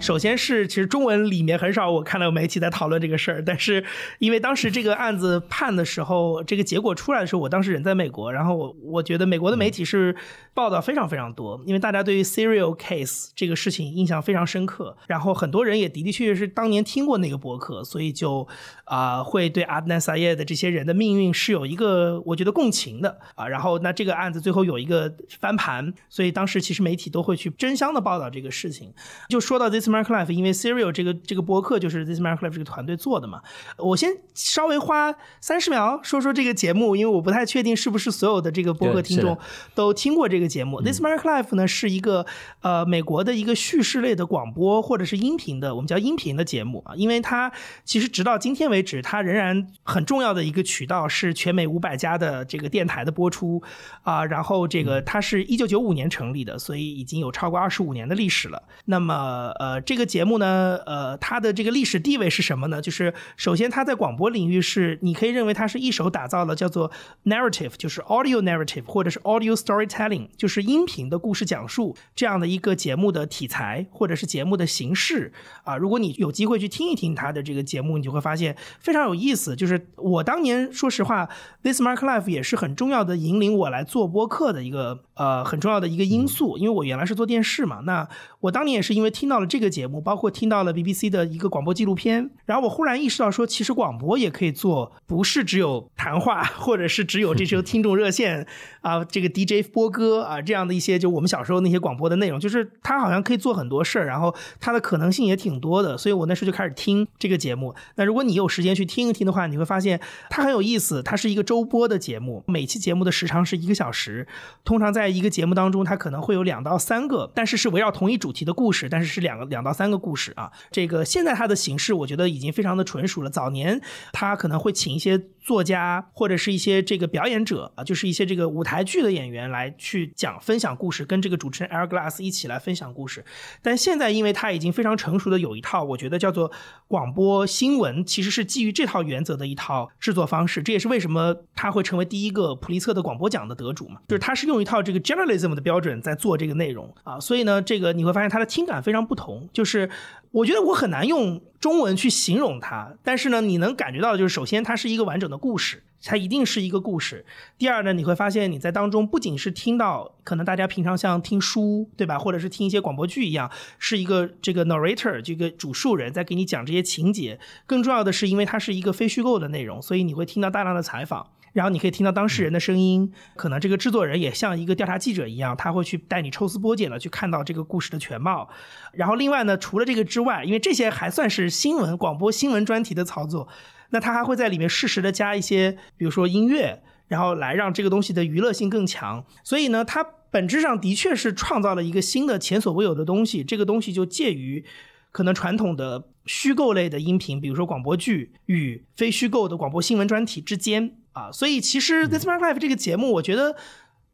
首先是，其实中文里面很少我看到有媒体在讨论这个事儿，但是因为当时这个案子判的时候，这个结果出来的时候，我当时人在美国，然后我我觉得美国的媒体是报道非常非常多，因为大家对于 serial case 这个事情印象非常深刻，然后很多人也的的确确是当年听过那个博客，所以就啊会对阿德南萨耶的这些人的命运是有一个我觉得共情的啊，然后那这个案子最后有一个翻盘，所以当时其实媒体都会去争相的报道这个事情，就说到。This American Life，因为 Serial 这个这个播客就是 This American Life 这个团队做的嘛。我先稍微花三十秒说说这个节目，因为我不太确定是不是所有的这个播客听众都听过这个节目。This American Life 呢是一个呃美国的一个叙事类的广播或者是音频的，我们叫音频的节目啊，因为它其实直到今天为止，它仍然很重要的一个渠道是全美五百家的这个电台的播出啊。然后这个它是一九九五年成立的，所以已经有超过二十五年的历史了。那么呃，这个节目呢，呃，它的这个历史地位是什么呢？就是首先它在广播领域是，你可以认为它是一手打造了叫做 narrative，就是 audio narrative 或者是 audio storytelling，就是音频的故事讲述这样的一个节目的题材或者是节目的形式啊。如果你有机会去听一听它的这个节目，你就会发现非常有意思。就是我当年说实话，This Mark Life 也是很重要的引领我来做播客的一个呃很重要的一个因素，因为我原来是做电视嘛，那我当年也是因为听到了这个节目，包括听到了 BBC 的一个广播纪录片，然后我忽然意识到说，其实广播也可以做，不是只有谈话，或者是只有这些听众热线啊，这个 DJ 播歌啊这样的一些，就我们小时候那些广播的内容，就是它好像可以做很多事儿，然后它的可能性也挺多的，所以我那时候就开始听这个节目。那如果你有时间去听一听的话，你会发现它很有意思。它是一个周播的节目，每期节目的时长是一个小时，通常在一个节目当中，它可能会有两到三个，但是是围绕同一主题的故事，但是是两个两到三个故事啊。这个现在它的形式，我觉得已经非常的纯熟了。早年它可能会请一些作家或者是一些这个表演者啊，就是一些这个舞台剧的演员来去讲分享故事，跟这个主持人 Air Glass 一起来分享故事。但现在因为它已经非常成熟的有一套，我觉得叫做广播新闻，其实是基于这套原则的一套制作方式。这也是为什么它会成为第一个普利策的广播奖的得主嘛，就是它是用一套这个 journalism 的标准在做这个内容啊，所以呢，这个你会发现它的听感非常不同。就是我觉得我很难用中文去形容它，但是呢，你能感觉到的就是，首先它是一个完整的故事，它一定是一个故事。第二呢，你会发现你在当中不仅是听到可能大家平常像听书对吧，或者是听一些广播剧一样，是一个这个 narrator 这个主述人在给你讲这些情节，更重要的是因为它是一个非虚构的内容，所以你会听到大量的采访。然后你可以听到当事人的声音，可能这个制作人也像一个调查记者一样，他会去带你抽丝剥茧的去看到这个故事的全貌。然后另外呢，除了这个之外，因为这些还算是新闻广播新闻专题的操作，那他还会在里面适时的加一些，比如说音乐，然后来让这个东西的娱乐性更强。所以呢，它本质上的确是创造了一个新的前所未有的东西。这个东西就介于可能传统的虚构类的音频，比如说广播剧与非虚构的广播新闻专题之间。啊，所以其实《This Mark Life》这个节目，我觉得。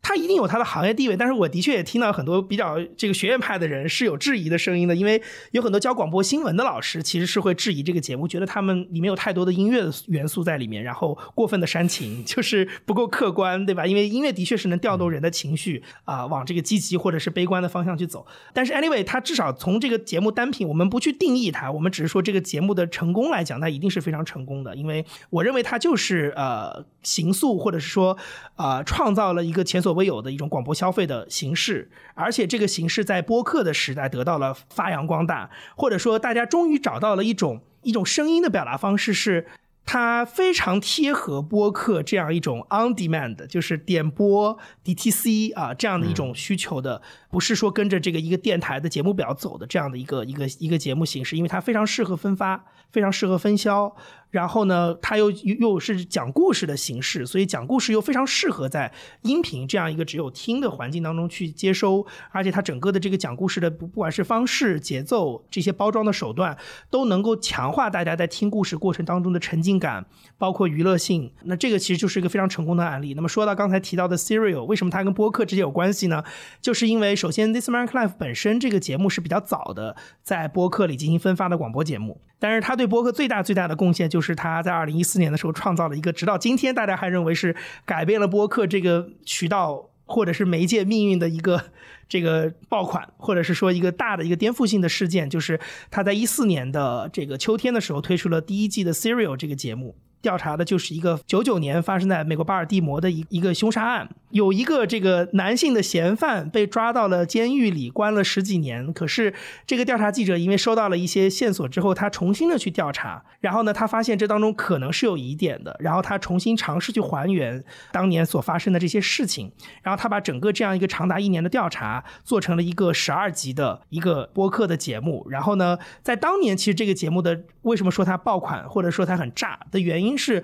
它一定有它的行业地位，但是我的确也听到很多比较这个学院派的人是有质疑的声音的，因为有很多教广播新闻的老师其实是会质疑这个节目，觉得他们里面有太多的音乐的元素在里面，然后过分的煽情，就是不够客观，对吧？因为音乐的确是能调动人的情绪啊，往这个积极或者是悲观的方向去走。但是 anyway，它至少从这个节目单品，我们不去定义它，我们只是说这个节目的成功来讲，它一定是非常成功的，因为我认为它就是呃形塑或者是说呃创造了一个前所未有的一种广播消费的形式，而且这个形式在播客的时代得到了发扬光大，或者说大家终于找到了一种一种声音的表达方式，是它非常贴合播客这样一种 on demand，就是点播 DTC 啊这样的一种需求的，不是说跟着这个一个电台的节目表走的这样的一个一个一个节目形式，因为它非常适合分发，非常适合分销。然后呢，它又又是讲故事的形式，所以讲故事又非常适合在音频这样一个只有听的环境当中去接收，而且它整个的这个讲故事的不不管是方式、节奏这些包装的手段，都能够强化大家在听故事过程当中的沉浸感，包括娱乐性。那这个其实就是一个非常成功的案例。那么说到刚才提到的 Serial，为什么它跟播客之间有关系呢？就是因为首先 This American Life 本身这个节目是比较早的在播客里进行分发的广播节目，但是它对对播客最大最大的贡献就是。他在二零一四年的时候创造了一个，直到今天大家还认为是改变了播客这个渠道或者是媒介命运的一个这个爆款，或者是说一个大的一个颠覆性的事件，就是他在一四年的这个秋天的时候推出了第一季的 Serial 这个节目。调查的就是一个九九年发生在美国巴尔的摩的一一个凶杀案，有一个这个男性的嫌犯被抓到了监狱里，关了十几年。可是这个调查记者因为收到了一些线索之后，他重新的去调查，然后呢，他发现这当中可能是有疑点的，然后他重新尝试去还原当年所发生的这些事情，然后他把整个这样一个长达一年的调查做成了一个十二集的一个播客的节目。然后呢，在当年其实这个节目的为什么说它爆款或者说它很炸的原因是。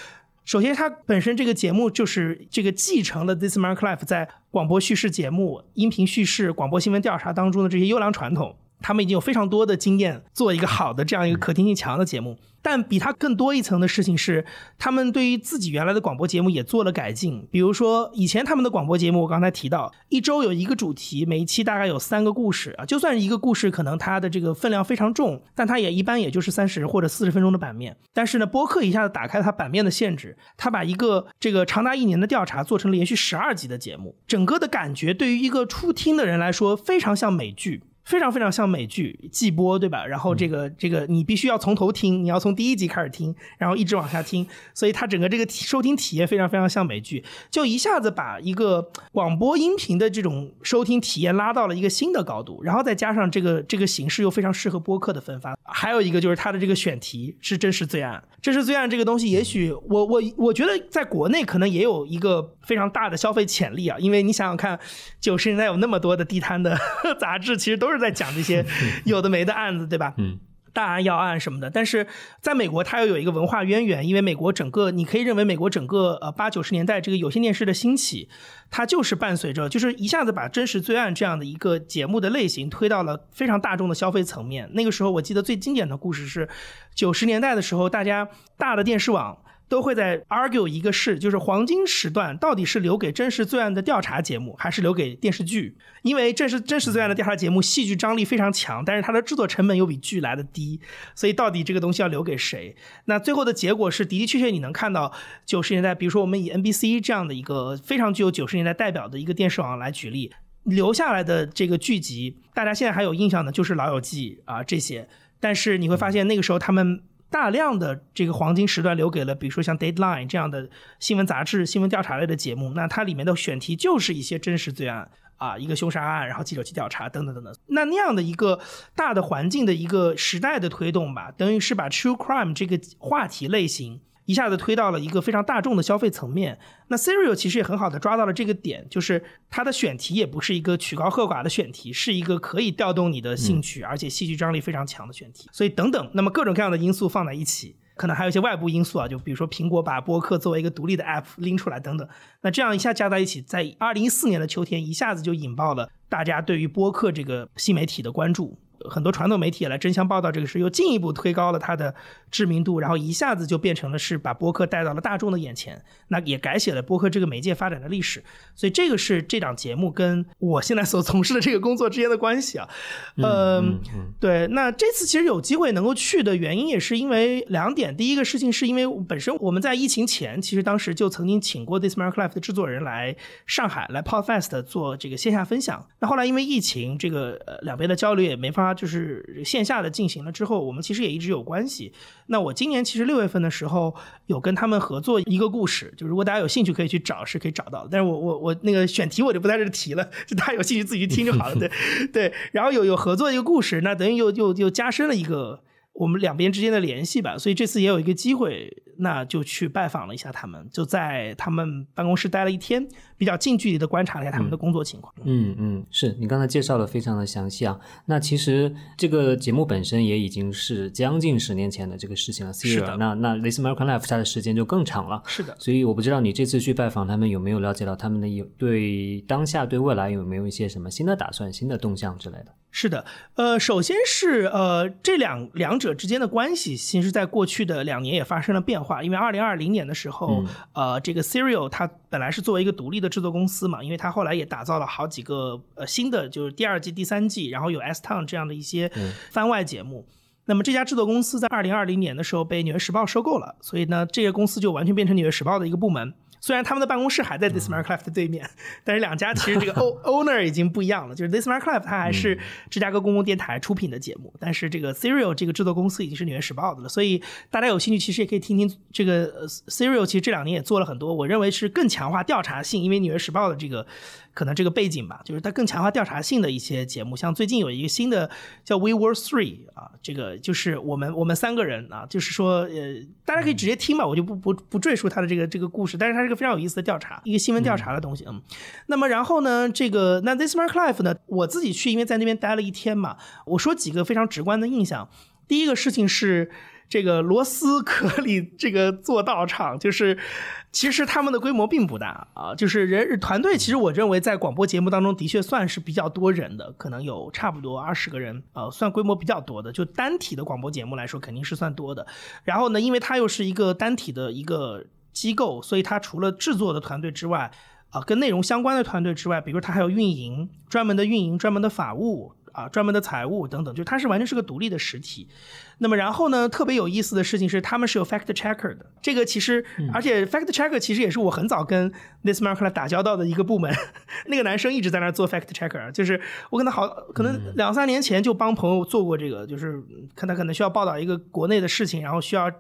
首先，它本身这个节目就是这个继承了 This America Life 在广播叙事节目、音频叙事、广播新闻调查当中的这些优良传统，他们已经有非常多的经验，做一个好的这样一个可听性强的节目。但比它更多一层的事情是，他们对于自己原来的广播节目也做了改进。比如说，以前他们的广播节目，我刚才提到，一周有一个主题，每一期大概有三个故事啊。就算一个故事，可能它的这个分量非常重，但它也一般也就是三十或者四十分钟的版面。但是呢，播客一下子打开它版面的限制，它把一个这个长达一年的调查做成连续十二集的节目，整个的感觉对于一个初听的人来说，非常像美剧。非常非常像美剧季播，对吧？然后这个这个你必须要从头听，你要从第一集开始听，然后一直往下听，所以它整个这个收听体验非常非常像美剧，就一下子把一个广播音频的这种收听体验拉到了一个新的高度，然后再加上这个这个形式又非常适合播客的分发，还有一个就是它的这个选题是真实罪案，真实罪案这个东西，也许我我我觉得在国内可能也有一个非常大的消费潜力啊，因为你想想看，九十年代有那么多的地摊的 杂志，其实都是。在讲这些 有的没的案子，对吧？嗯，大案要案什么的。但是在美国，它又有一个文化渊源，因为美国整个，你可以认为美国整个呃八九十年代这个有线电视的兴起，它就是伴随着，就是一下子把真实罪案这样的一个节目的类型推到了非常大众的消费层面。那个时候，我记得最经典的故事是九十年代的时候，大家大的电视网。都会在 argue 一个事，就是黄金时段到底是留给真实罪案的调查节目，还是留给电视剧？因为真实真实罪案的调查节目戏剧张力非常强，但是它的制作成本又比剧来的低，所以到底这个东西要留给谁？那最后的结果是的的确确你能看到九十年代，比如说我们以 NBC 这样的一个非常具有九十年代代表的一个电视网来举例，留下来的这个剧集，大家现在还有印象的就是《老友记》啊这些，但是你会发现那个时候他们。大量的这个黄金时段留给了，比如说像 Deadline 这样的新闻杂志、新闻调查类的节目，那它里面的选题就是一些真实罪案啊，一个凶杀案，然后记者去调查等等等等。那那样的一个大的环境的一个时代的推动吧，等于是把 True Crime 这个话题类型。一下子推到了一个非常大众的消费层面。那 Serial 其实也很好的抓到了这个点，就是它的选题也不是一个曲高和寡的选题，是一个可以调动你的兴趣，而且戏剧张力非常强的选题。所以等等，那么各种各样的因素放在一起，可能还有一些外部因素啊，就比如说苹果把播客作为一个独立的 App 拎出来等等。那这样一下加在一起，在二零一四年的秋天，一下子就引爆了大家对于播客这个新媒体的关注。很多传统媒体也来争相报道这个事，又进一步推高了它的知名度，然后一下子就变成了是把播客带到了大众的眼前，那也改写了播客这个媒介发展的历史。所以这个是这档节目跟我现在所从事的这个工作之间的关系啊。嗯，对。那这次其实有机会能够去的原因也是因为两点，第一个事情是因为本身我们在疫情前，其实当时就曾经请过 This Mark Life 的制作人来上海来 Podfest 做这个线下分享。那后来因为疫情，这个呃两边的交流也没法。就是线下的进行了之后，我们其实也一直有关系。那我今年其实六月份的时候有跟他们合作一个故事，就如果大家有兴趣可以去找，是可以找到的。但是我我我那个选题我就不在这提了，就大家有兴趣自己去听就好了。对 对，然后有有合作一个故事，那等于又又又加深了一个。我们两边之间的联系吧，所以这次也有一个机会，那就去拜访了一下他们，就在他们办公室待了一天，比较近距离的观察了一下他们的工作情况。嗯嗯，是你刚才介绍的非常的详细啊。那其实这个节目本身也已经是将近十年前的这个事情了。是的。那那 This American Life 它的时间就更长了。是的。所以我不知道你这次去拜访他们有没有了解到他们的有对当下对未来有没有一些什么新的打算、新的动向之类的。是的，呃，首先是呃，这两两者之间的关系，其实在过去的两年也发生了变化。因为二零二零年的时候，呃，这个 Serial 它本来是作为一个独立的制作公司嘛，因为它后来也打造了好几个呃新的，就是第二季、第三季，然后有 S Town 这样的一些番外节目。那么这家制作公司在二零二零年的时候被纽约时报收购了，所以呢，这个公司就完全变成纽约时报的一个部门。虽然他们的办公室还在 This 的对面，但是两家其实这个 owner 已经不一样了。就是 This m a r c l i f t 它还是芝加哥公共电台出品的节目，但是这个 Serial 这个制作公司已经是《纽约时报》的了。所以大家有兴趣，其实也可以听听这个呃 Serial。其实这两年也做了很多，我认为是更强化调查性，因为《纽约时报》的这个。可能这个背景吧，就是它更强化调查性的一些节目，像最近有一个新的叫 We Were Three 啊，这个就是我们我们三个人啊，就是说呃，大家可以直接听吧，我就不不不赘述它的这个这个故事，但是它是个非常有意思的调查，一个新闻调查的东西嗯。那么然后呢，这个那 This Mark Life 呢，我自己去，因为在那边待了一天嘛，我说几个非常直观的印象，第一个事情是。这个罗斯可里这个做道场，就是其实他们的规模并不大啊，就是人团队，其实我认为在广播节目当中的确算是比较多人的，可能有差不多二十个人，呃，算规模比较多的。就单体的广播节目来说，肯定是算多的。然后呢，因为它又是一个单体的一个机构，所以它除了制作的团队之外，啊，跟内容相关的团队之外，比如它还有运营，专门的运营，专门的法务。啊，专门的财务等等，就它是完全是个独立的实体。那么然后呢，特别有意思的事情是，他们是有 fact checker 的。这个其实，而且 fact checker 其实也是我很早跟 This Mark 来打交道的一个部门。那个男生一直在那做 fact checker，就是我跟他好，可能两三年前就帮朋友做过这个，就是看他可能需要报道一个国内的事情，然后需要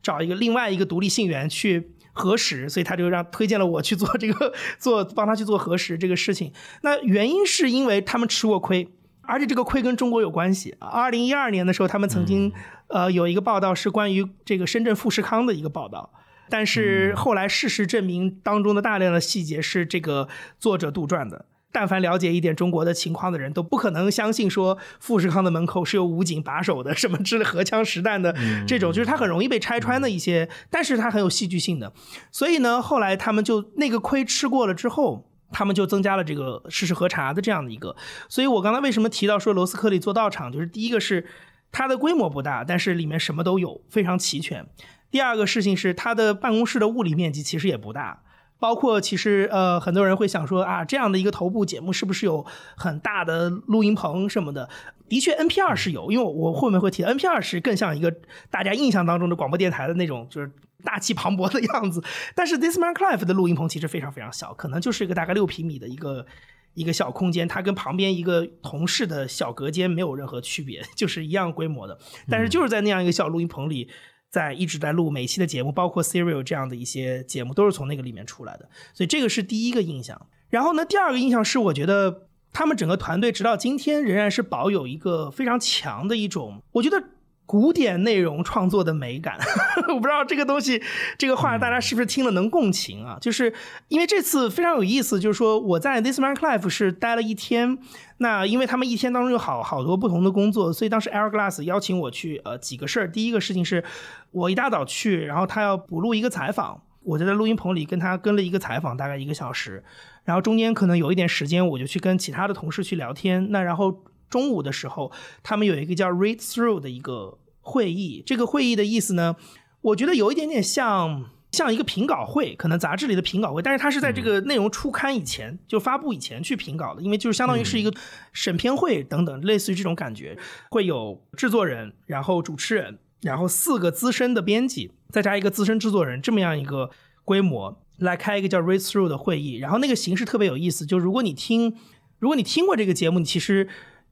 找一个另外一个独立信源去核实，所以他就让推荐了我去做这个，做帮他去做核实这个事情。那原因是因为他们吃过亏。而且这个亏跟中国有关系。二零一二年的时候，他们曾经呃有一个报道是关于这个深圳富士康的一个报道，但是后来事实证明当中的大量的细节是这个作者杜撰的。但凡了解一点中国的情况的人都不可能相信说富士康的门口是有武警把守的，什么之类荷枪实弹的这种，就是它很容易被拆穿的一些，但是它很有戏剧性的。所以呢，后来他们就那个亏吃过了之后。他们就增加了这个事实核查的这样的一个，所以我刚才为什么提到说罗斯克利做道场，就是第一个是它的规模不大，但是里面什么都有，非常齐全。第二个事情是它的办公室的物理面积其实也不大，包括其实呃很多人会想说啊这样的一个头部节目是不是有很大的录音棚什么的？的确，NPR 是有，因为我后面会提，NPR 是更像一个大家印象当中的广播电台的那种，就是。大气磅礴的样子，但是 This Man Clive 的录音棚其实非常非常小，可能就是一个大概六平米的一个一个小空间，它跟旁边一个同事的小隔间没有任何区别，就是一样规模的。但是就是在那样一个小录音棚里，在一直在录每期的节目，包括 Serial 这样的一些节目，都是从那个里面出来的。所以这个是第一个印象。然后呢，第二个印象是，我觉得他们整个团队直到今天仍然是保有一个非常强的一种，我觉得。古典内容创作的美感，我不知道这个东西，这个话大家是不是听了能共情啊？就是因为这次非常有意思，就是说我在 This Man Life 是待了一天，那因为他们一天当中有好好多不同的工作，所以当时 Air Glass 邀请我去呃几个事儿。第一个事情是我一大早去，然后他要补录一个采访，我就在录音棚里跟他跟了一个采访，大概一个小时，然后中间可能有一点时间，我就去跟其他的同事去聊天，那然后。中午的时候，他们有一个叫 Read Through 的一个会议。这个会议的意思呢，我觉得有一点点像像一个评稿会，可能杂志里的评稿会，但是它是在这个内容初刊以前就发布以前去评稿的，因为就是相当于是一个审片会等等，类似于这种感觉。会有制作人，然后主持人，然后四个资深的编辑，再加一个资深制作人，这么样一个规模来开一个叫 Read Through 的会议。然后那个形式特别有意思，就如果你听，如果你听过这个节目，你其实。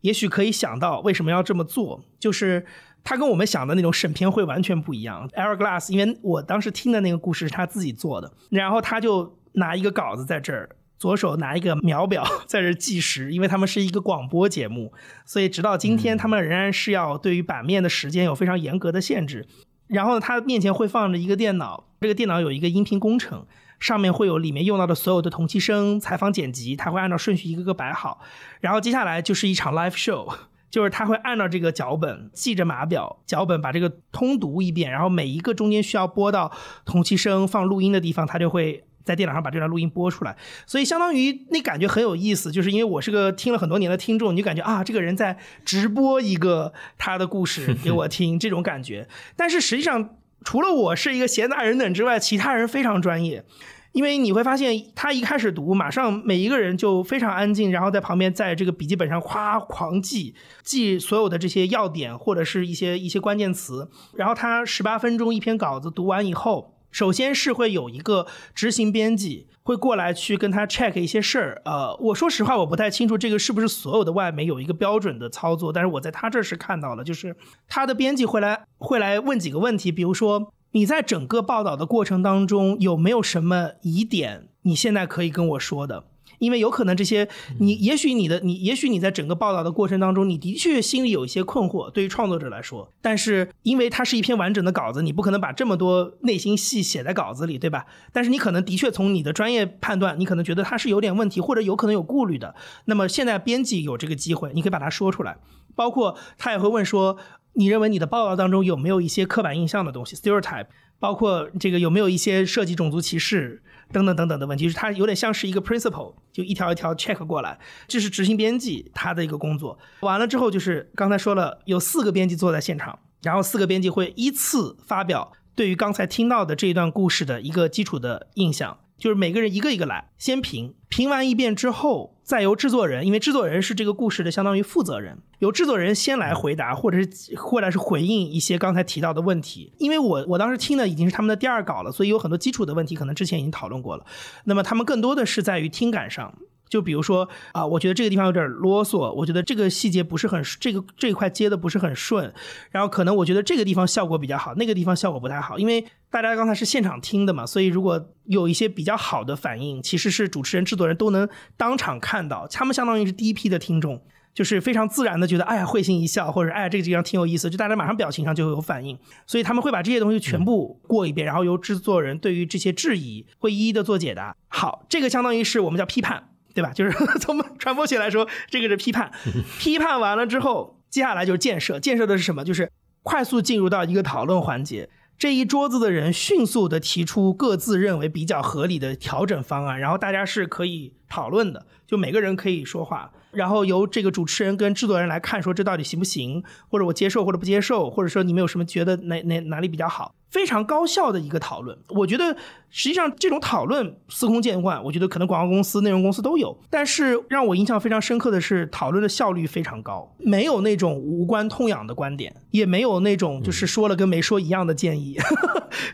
也许可以想到为什么要这么做，就是他跟我们想的那种审片会完全不一样。Air Glass，因为我当时听的那个故事是他自己做的，然后他就拿一个稿子在这儿，左手拿一个秒表在这计时，因为他们是一个广播节目，所以直到今天他们仍然是要对于版面的时间有非常严格的限制。然后他面前会放着一个电脑，这个电脑有一个音频工程。上面会有里面用到的所有的同期声、采访剪辑，他会按照顺序一个个摆好，然后接下来就是一场 live show，就是他会按照这个脚本记着码表，脚本把这个通读一遍，然后每一个中间需要播到同期声放录音的地方，他就会在电脑上把这段录音播出来，所以相当于那感觉很有意思，就是因为我是个听了很多年的听众，你就感觉啊，这个人在直播一个他的故事给我听，这种感觉，但是实际上。除了我是一个闲杂人等之外，其他人非常专业，因为你会发现他一开始读，马上每一个人就非常安静，然后在旁边在这个笔记本上夸狂记记所有的这些要点或者是一些一些关键词，然后他十八分钟一篇稿子读完以后。首先是会有一个执行编辑会过来去跟他 check 一些事儿。呃，我说实话，我不太清楚这个是不是所有的外媒有一个标准的操作，但是我在他这儿是看到了，就是他的编辑会来会来问几个问题，比如说你在整个报道的过程当中有没有什么疑点，你现在可以跟我说的。因为有可能这些，你也许你的你，也许你在整个报道的过程当中，你的确心里有一些困惑，对于创作者来说，但是因为它是一篇完整的稿子，你不可能把这么多内心戏写在稿子里，对吧？但是你可能的确从你的专业判断，你可能觉得它是有点问题，或者有可能有顾虑的。那么现在编辑有这个机会，你可以把它说出来，包括他也会问说，你认为你的报道当中有没有一些刻板印象的东西 （stereotype），包括这个有没有一些涉及种族歧视。等等等等的问题，就是它有点像是一个 principle，就一条一条 check 过来，这是执行编辑他的一个工作。完了之后，就是刚才说了，有四个编辑坐在现场，然后四个编辑会依次发表对于刚才听到的这一段故事的一个基础的印象。就是每个人一个一个来，先评，评完一遍之后，再由制作人，因为制作人是这个故事的相当于负责人，由制作人先来回答，或者是或者是回应一些刚才提到的问题。因为我我当时听的已经是他们的第二稿了，所以有很多基础的问题可能之前已经讨论过了。那么他们更多的是在于听感上。就比如说啊，我觉得这个地方有点啰嗦，我觉得这个细节不是很这个这一块接的不是很顺，然后可能我觉得这个地方效果比较好，那个地方效果不太好，因为大家刚才是现场听的嘛，所以如果有一些比较好的反应，其实是主持人、制作人都能当场看到，他们相当于是第一批的听众，就是非常自然的觉得哎呀会心一笑，或者哎这个地方挺有意思，就大家马上表情上就会有反应，所以他们会把这些东西全部过一遍，然后由制作人对于这些质疑会一一的做解答。好，这个相当于是我们叫批判。对吧？就是从传播学来说，这个是批判。批判完了之后，接下来就是建设。建设的是什么？就是快速进入到一个讨论环节。这一桌子的人迅速的提出各自认为比较合理的调整方案，然后大家是可以讨论的，就每个人可以说话。然后由这个主持人跟制作人来看，说这到底行不行，或者我接受或者不接受，或者说你们有什么觉得哪哪哪里比较好？非常高效的一个讨论。我觉得实际上这种讨论司空见惯，我觉得可能广告公司、内容公司都有。但是让我印象非常深刻的是，讨论的效率非常高，没有那种无关痛痒的观点，也没有那种就是说了跟没说一样的建议。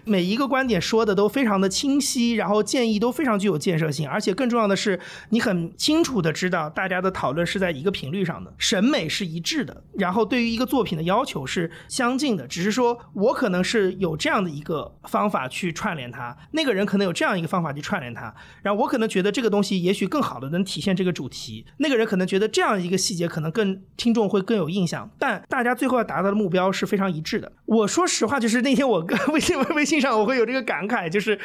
每一个观点说的都非常的清晰，然后建议都非常具有建设性，而且更重要的是，你很清楚的知道大家的讨论是在一个频率上的，审美是一致的，然后对于一个作品的要求是相近的，只是说我可能是有这样的一个方法去串联它，那个人可能有这样一个方法去串联它，然后我可能觉得这个东西也许更好的能体现这个主题，那个人可能觉得这样一个细节可能更听众会更有印象，但大家最后要达到的目标是非常一致的。我说实话，就是那天我跟 微信微信上我会有这个感慨，就是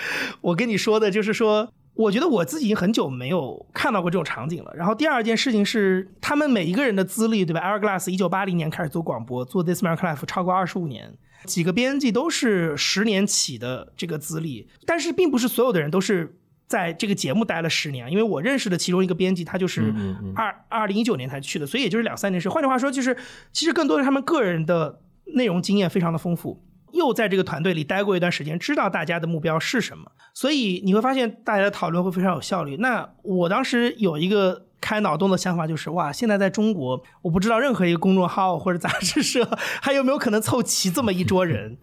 我跟你说的，就是说，我觉得我自己已经很久没有看到过这种场景了。然后第二件事情是，他们每一个人的资历，对吧？Airglass 一九八零年开始做广播，做 This American Life 超过二十五年，几个编辑都是十年起的这个资历，但是并不是所有的人都是在这个节目待了十年。因为我认识的其中一个编辑，他就是二二零一九年才去的，所以也就是两三年时。换句话说，就是其实更多的他们个人的内容经验非常的丰富。又在这个团队里待过一段时间，知道大家的目标是什么，所以你会发现大家的讨论会非常有效率。那我当时有一个开脑洞的想法，就是哇，现在在中国，我不知道任何一个公众号或者杂志社还有没有可能凑齐这么一桌人。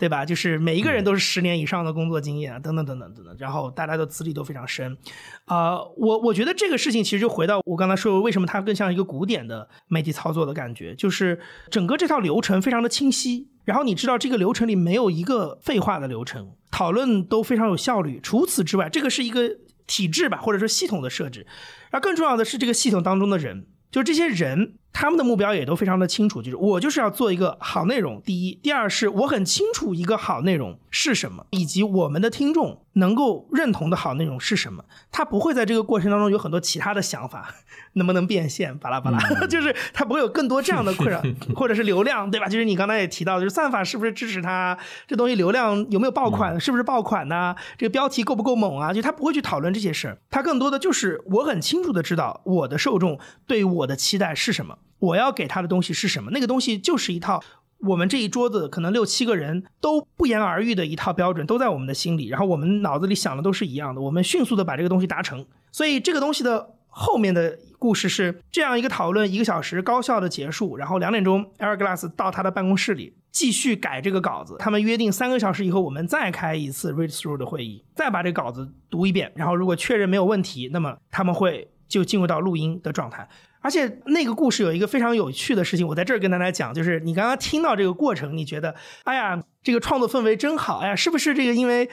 对吧？就是每一个人都是十年以上的工作经验啊，等等等等等等，然后大家的资历都非常深，啊，我我觉得这个事情其实就回到我刚才说，为什么它更像一个古典的媒体操作的感觉，就是整个这套流程非常的清晰，然后你知道这个流程里没有一个废话的流程，讨论都非常有效率。除此之外，这个是一个体制吧，或者说系统的设置，而更重要的是这个系统当中的人，就是这些人。他们的目标也都非常的清楚，就是我就是要做一个好内容。第一，第二是我很清楚一个好内容是什么，以及我们的听众能够认同的好内容是什么。他不会在这个过程当中有很多其他的想法，能不能变现，巴拉巴拉，就是他不会有更多这样的困扰，或者是流量，对吧？就是你刚才也提到，就是算法是不是支持他，这东西流量有没有爆款，是不是爆款呢？这个标题够不够猛啊？就他不会去讨论这些事儿，他更多的就是我很清楚的知道我的受众对我的期待是什么。我要给他的东西是什么？那个东西就是一套我们这一桌子可能六七个人都不言而喻的一套标准，都在我们的心里，然后我们脑子里想的都是一样的，我们迅速的把这个东西达成。所以这个东西的后面的故事是这样一个讨论，一个小时高效的结束，然后两点钟，Airglass 到他的办公室里，继续改这个稿子。他们约定三个小时以后，我们再开一次 read through 的会议，再把这个稿子读一遍。然后如果确认没有问题，那么他们会就进入到录音的状态。而且那个故事有一个非常有趣的事情，我在这儿跟大家讲，就是你刚刚听到这个过程，你觉得，哎呀，这个创作氛围真好，哎呀，是不是这个？因为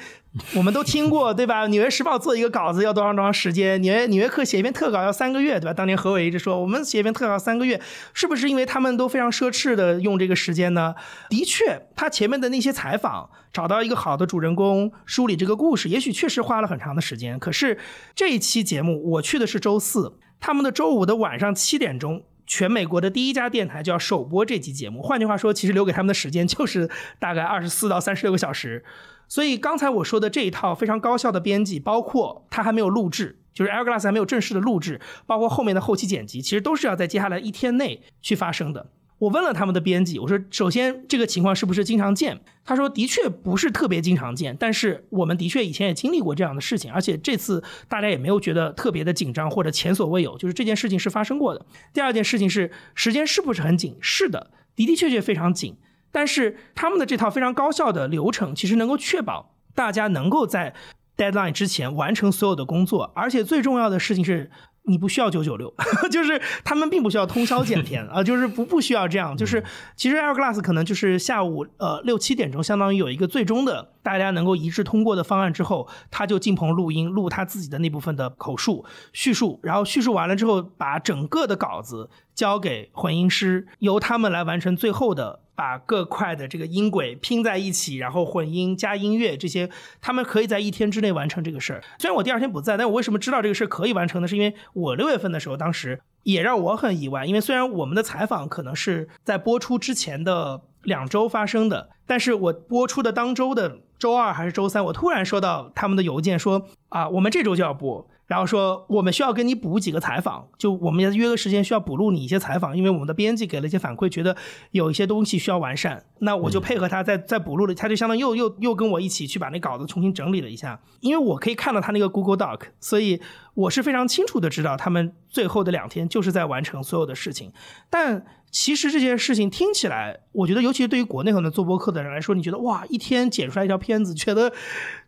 我们都听过，对吧？《纽约时报》做一个稿子要多长多长时间，纽约纽约客写一篇特稿要三个月，对吧？当年何伟一直说，我们写一篇特稿三个月，是不是因为他们都非常奢侈的用这个时间呢？的确，他前面的那些采访，找到一个好的主人公，梳理这个故事，也许确实花了很长的时间。可是这一期节目，我去的是周四。他们的周五的晚上七点钟，全美国的第一家电台就要首播这期节目。换句话说，其实留给他们的时间就是大概二十四到三十六个小时。所以刚才我说的这一套非常高效的编辑，包括它还没有录制，就是 Airglass 还没有正式的录制，包括后面的后期剪辑，其实都是要在接下来一天内去发生的。我问了他们的编辑，我说：首先这个情况是不是经常见？他说：的确不是特别经常见，但是我们的确以前也经历过这样的事情，而且这次大家也没有觉得特别的紧张或者前所未有，就是这件事情是发生过的。第二件事情是时间是不是很紧？是的，的的确确非常紧。但是他们的这套非常高效的流程，其实能够确保大家能够在 deadline 之前完成所有的工作，而且最重要的事情是。你不需要九九六，就是他们并不需要通宵剪片 啊，就是不不需要这样，就是其实 Airglass 可能就是下午呃六七点钟，相当于有一个最终的大家能够一致通过的方案之后，他就进棚录音，录他自己的那部分的口述叙述，然后叙述完了之后，把整个的稿子交给混音师，由他们来完成最后的。把各块的这个音轨拼在一起，然后混音加音乐这些，他们可以在一天之内完成这个事儿。虽然我第二天不在，但我为什么知道这个事儿可以完成呢？是因为我六月份的时候，当时也让我很意外。因为虽然我们的采访可能是在播出之前的两周发生的，但是我播出的当周的周二还是周三，我突然收到他们的邮件说啊，我们这周就要播。然后说我们需要跟你补几个采访，就我们约个时间需要补录你一些采访，因为我们的编辑给了一些反馈，觉得有一些东西需要完善，那我就配合他再再补录了，他就相当于又又又跟我一起去把那稿子重新整理了一下，因为我可以看到他那个 Google Doc，所以我是非常清楚的知道他们最后的两天就是在完成所有的事情，但其实这件事情听起来，我觉得尤其是对于国内可能做播客的人来说，你觉得哇一天剪出来一条片子，觉得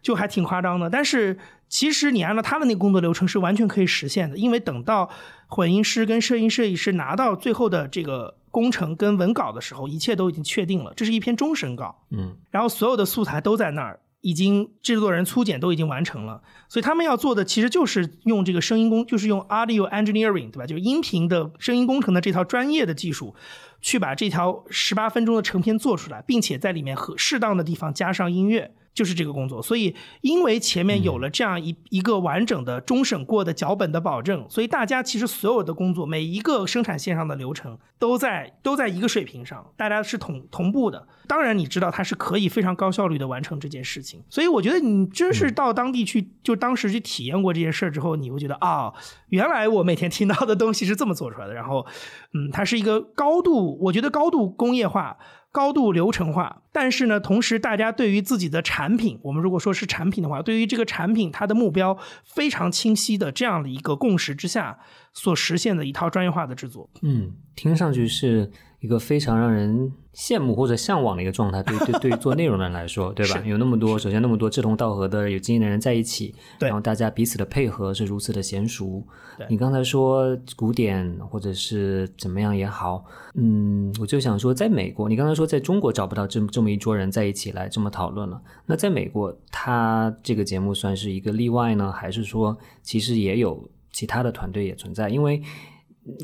就还挺夸张的，但是。其实你按照他的那个工作流程是完全可以实现的，因为等到混音师跟摄音摄影师拿到最后的这个工程跟文稿的时候，一切都已经确定了，这是一篇终审稿，嗯，然后所有的素材都在那儿，已经制作人粗剪都已经完成了，所以他们要做的其实就是用这个声音工，就是用 audio engineering，对吧？就是音频的声音工程的这套专业的技术，去把这条十八分钟的成片做出来，并且在里面和适当的地方加上音乐。就是这个工作，所以因为前面有了这样一一个完整的终审过的脚本的保证，所以大家其实所有的工作每一个生产线上的流程都在都在一个水平上，大家是同同步的。当然你知道它是可以非常高效率的完成这件事情，所以我觉得你真是到当地去，就当时去体验过这件事儿之后，你会觉得啊，原来我每天听到的东西是这么做出来的。然后，嗯，它是一个高度，我觉得高度工业化。高度流程化，但是呢，同时大家对于自己的产品，我们如果说是产品的话，对于这个产品它的目标非常清晰的这样的一个共识之下，所实现的一套专业化的制作。嗯，听上去是。一个非常让人羡慕或者向往的一个状态，对对对于做内容的人来说，对吧？有那么多，首先那么多志同道合的有经验的人在一起，然后大家彼此的配合是如此的娴熟。你刚才说古典或者是怎么样也好，嗯，我就想说，在美国，你刚才说在中国找不到这么这么一桌人在一起来这么讨论了，那在美国，他这个节目算是一个例外呢，还是说其实也有其他的团队也存在？因为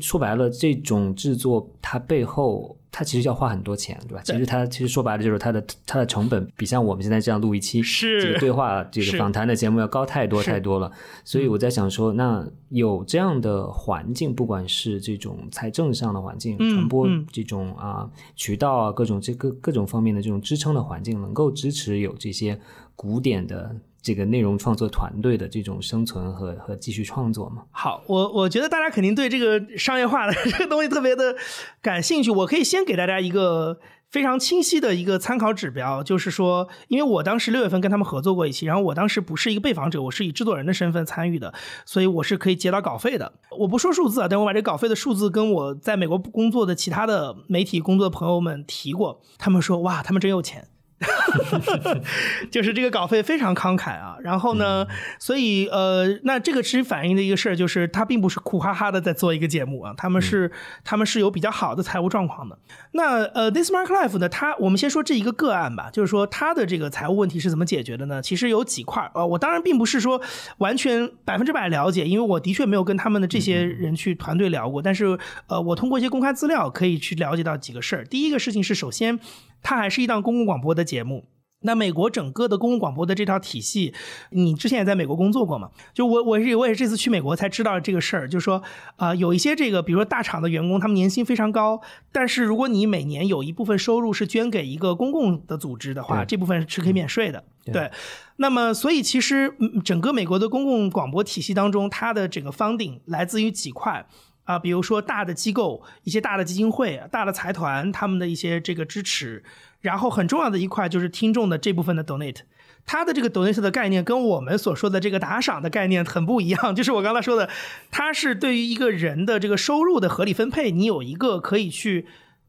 说白了，这种制作它背后，它其实要花很多钱，对吧？其实它其实说白了就是它的它的成本比像我们现在这样录一期这个对话 这个访谈的节目要高太多太多了。所以我在想说，那有这样的环境，不管是这种财政上的环境、传播这种啊渠道啊各种这各各种方面的这种支撑的环境，能够支持有这些古典的。这个内容创作团队的这种生存和和继续创作嘛。好，我我觉得大家肯定对这个商业化的 这个东西特别的感兴趣。我可以先给大家一个非常清晰的一个参考指标，就是说，因为我当时六月份跟他们合作过一期，然后我当时不是一个被访者，我是以制作人的身份参与的，所以我是可以接到稿费的。我不说数字啊，但我把这稿费的数字跟我在美国工作的其他的媒体工作的朋友们提过，他们说哇，他们真有钱。就是这个稿费非常慷慨啊，然后呢，所以呃，那这个其实反映的一个事儿就是，他并不是苦哈哈的在做一个节目啊，他们是他们是有比较好的财务状况的。那呃，This Mark Life 呢，他我们先说这一个个案吧，就是说他的这个财务问题是怎么解决的呢？其实有几块呃，我当然并不是说完全百分之百了解，因为我的确没有跟他们的这些人去团队聊过，但是呃，我通过一些公开资料可以去了解到几个事儿。第一个事情是，首先。它还是一档公共广播的节目。那美国整个的公共广播的这套体系，你之前也在美国工作过嘛？就我我是我也是这次去美国才知道这个事儿，就是说啊，有一些这个比如说大厂的员工，他们年薪非常高，但是如果你每年有一部分收入是捐给一个公共的组织的话，这部分是可以免税的。对。那么，所以其实整个美国的公共广播体系当中，它的整个 funding 来自于几块。啊，比如说大的机构、一些大的基金会、大的财团，他们的一些这个支持，然后很重要的一块就是听众的这部分的 donate，它的这个 donate 的概念跟我们所说的这个打赏的概念很不一样，就是我刚才说的，它是对于一个人的这个收入的合理分配，你有一个可以去。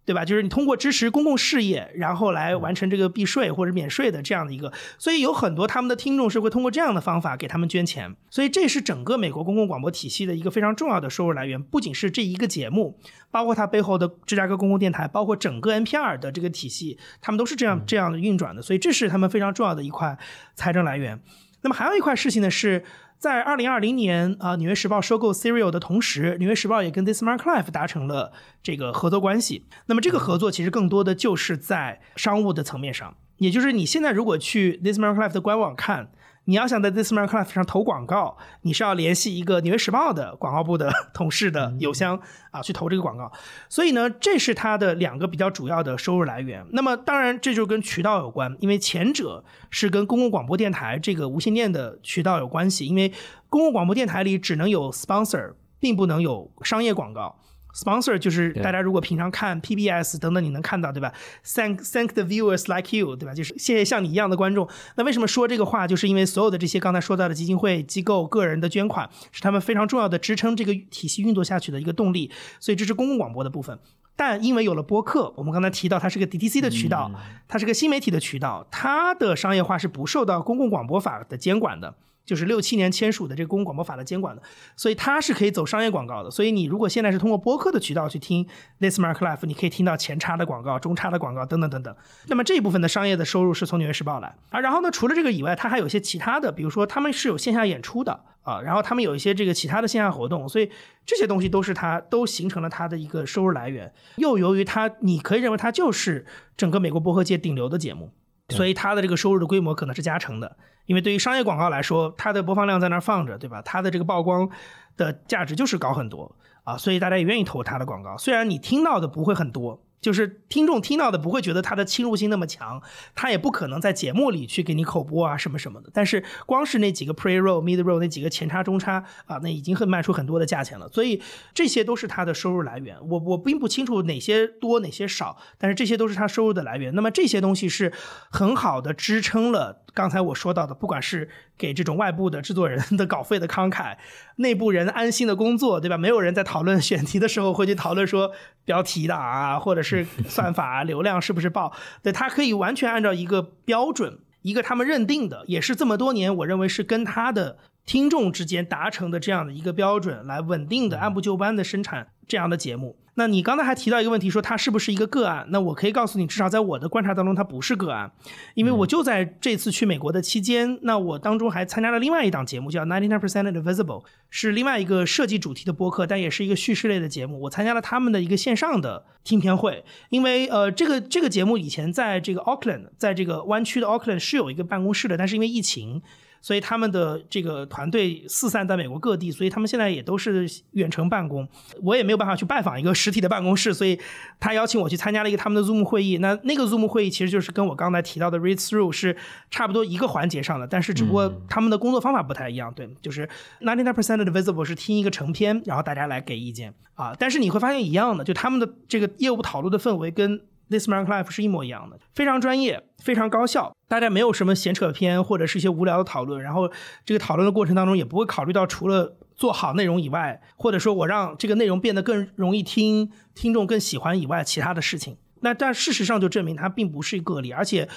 对吧？就是你通过支持公共事业，然后来完成这个避税或者免税的这样的一个，所以有很多他们的听众是会通过这样的方法给他们捐钱，所以这是整个美国公共广播体系的一个非常重要的收入来源。不仅是这一个节目，包括它背后的芝加哥公共电台，包括整个 NPR 的这个体系，他们都是这样这样的运转的。所以这是他们非常重要的一块财政来源。那么还有一块事情呢是。在二零二零年啊，《纽约时报》收购 Serial 的同时，《纽约时报》也跟 This Mark Life 达成了这个合作关系。那么这个合作其实更多的就是在商务的层面上，也就是你现在如果去 This Mark Life 的官网看。你要想在 This American Life 上投广告，你是要联系一个纽约时报的广告部的 同事的邮箱啊，去投这个广告。所以呢，这是它的两个比较主要的收入来源。那么当然，这就跟渠道有关，因为前者是跟公共广播电台这个无线电的渠道有关系，因为公共广播电台里只能有 sponsor，并不能有商业广告。Sponsor 就是大家如果平常看 PBS 等等，你能看到对吧？Thank thank the viewers like you，对吧？就是谢谢像你一样的观众。那为什么说这个话？就是因为所有的这些刚才说到的基金会、机构、个人的捐款，是他们非常重要的支撑这个体系运作下去的一个动力。所以这是公共广播的部分。但因为有了播客，我们刚才提到它是个 DTC 的渠道，它是个新媒体的渠道，它的商业化是不受到公共广播法的监管的。就是六七年签署的这个公共广播法的监管的，所以它是可以走商业广告的。所以你如果现在是通过播客的渠道去听 This Mark Life，你可以听到前插的广告、中插的广告等等等等。那么这一部分的商业的收入是从纽约时报来啊。然后呢，除了这个以外，它还有一些其他的，比如说他们是有线下演出的啊，然后他们有一些这个其他的线下活动，所以这些东西都是它都形成了它的一个收入来源。又由于它，你可以认为它就是整个美国播客界顶流的节目，所以它的这个收入的规模可能是加成的。因为对于商业广告来说，它的播放量在那儿放着，对吧？它的这个曝光的价值就是高很多啊，所以大家也愿意投它的广告。虽然你听到的不会很多。就是听众听到的不会觉得它的侵入性那么强，他也不可能在节目里去给你口播啊什么什么的。但是光是那几个 pre roll、mid roll 那几个前插、中插啊，那已经会卖出很多的价钱了。所以这些都是他的收入来源。我我并不清楚哪些多哪些少，但是这些都是他收入的来源。那么这些东西是很好的支撑了刚才我说到的，不管是给这种外部的制作人 的稿费的慷慨，内部人安心的工作，对吧？没有人在讨论 选题的时候会去讨论说标题的啊，或者是算法流量是不是爆？对，他可以完全按照一个标准，一个他们认定的，也是这么多年我认为是跟他的听众之间达成的这样的一个标准，来稳定的按部就班的生产这样的节目。那你刚才还提到一个问题，说它是不是一个个案？那我可以告诉你，至少在我的观察当中，它不是个案，因为我就在这次去美国的期间，那我当中还参加了另外一档节目，叫 Ninety Nine Percent Invisible，是另外一个设计主题的播客，但也是一个叙事类的节目。我参加了他们的一个线上的听片会，因为呃，这个这个节目以前在这个 Auckland，在这个湾区的 Auckland 是有一个办公室的，但是因为疫情。所以他们的这个团队四散在美国各地，所以他们现在也都是远程办公。我也没有办法去拜访一个实体的办公室，所以他邀请我去参加了一个他们的 Zoom 会议。那那个 Zoom 会议其实就是跟我刚才提到的 Read Through 是差不多一个环节上的，但是只不过他们的工作方法不太一样。对，就是 ninety nine percent 的 visible 是听一个成片，然后大家来给意见啊。但是你会发现一样的，就他们的这个业务讨论的氛围跟 This m a r k Life 是一模一样的，非常专业，非常高效。大家没有什么闲扯篇或者是一些无聊的讨论，然后这个讨论的过程当中也不会考虑到除了做好内容以外，或者说我让这个内容变得更容易听，听众更喜欢以外其他的事情。那但事实上就证明它并不是一个例，而且。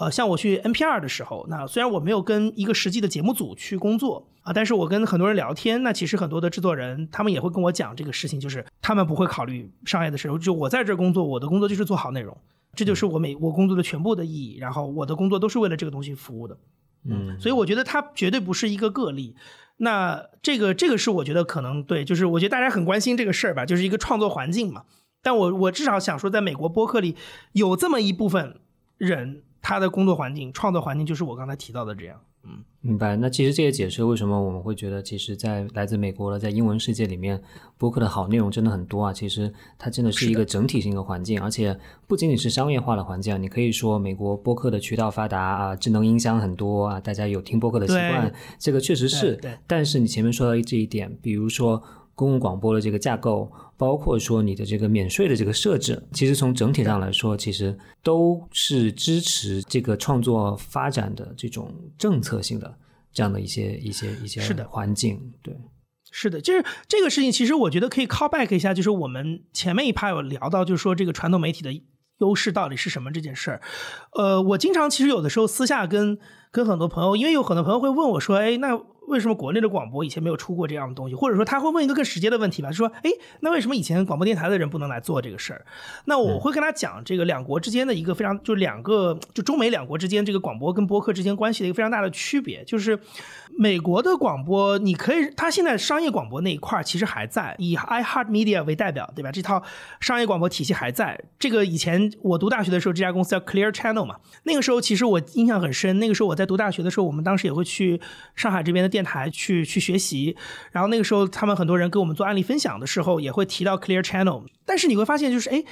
呃，像我去 NPR 的时候，那虽然我没有跟一个实际的节目组去工作啊，但是我跟很多人聊天，那其实很多的制作人他们也会跟我讲这个事情，就是他们不会考虑商业的时候，就我在这工作，我的工作就是做好内容，这就是我每我工作的全部的意义，然后我的工作都是为了这个东西服务的，嗯，所以我觉得它绝对不是一个个例。那这个这个是我觉得可能对，就是我觉得大家很关心这个事儿吧，就是一个创作环境嘛。但我我至少想说，在美国播客里有这么一部分人。他的工作环境、创作环境就是我刚才提到的这样。嗯，明白。那其实这也解释为什么我们会觉得，其实，在来自美国的在英文世界里面，播客的好内容真的很多啊。其实它真的是一个整体性的环境，而且不仅仅是商业化的环境。你可以说，美国播客的渠道发达啊，智能音箱很多啊，大家有听播客的习惯，这个确实是。但是你前面说到这一点，比如说。公共广播的这个架构，包括说你的这个免税的这个设置，其实从整体上来说，其实都是支持这个创作发展的这种政策性的这样的一些一些一些是的环境。对，是的，就是这个事情，其实我觉得可以 call back 一下，就是我们前面一趴有聊到，就是说这个传统媒体的优势到底是什么这件事儿。呃，我经常其实有的时候私下跟跟很多朋友，因为有很多朋友会问我说，哎，那。为什么国内的广播以前没有出过这样的东西？或者说他会问一个更直接的问题吧，说：“哎，那为什么以前广播电台的人不能来做这个事儿？”那我会跟他讲这个两国之间的一个非常，就两个就中美两国之间这个广播跟播客之间关系的一个非常大的区别，就是美国的广播，你可以，它现在商业广播那一块其实还在，以 iHeart Media 为代表，对吧？这套商业广播体系还在。这个以前我读大学的时候，这家公司叫 Clear Channel 嘛，那个时候其实我印象很深。那个时候我在读大学的时候，我们当时也会去上海这边的电。台去去学习，然后那个时候他们很多人给我们做案例分享的时候，也会提到 Clear Channel。但是你会发现，就是哎，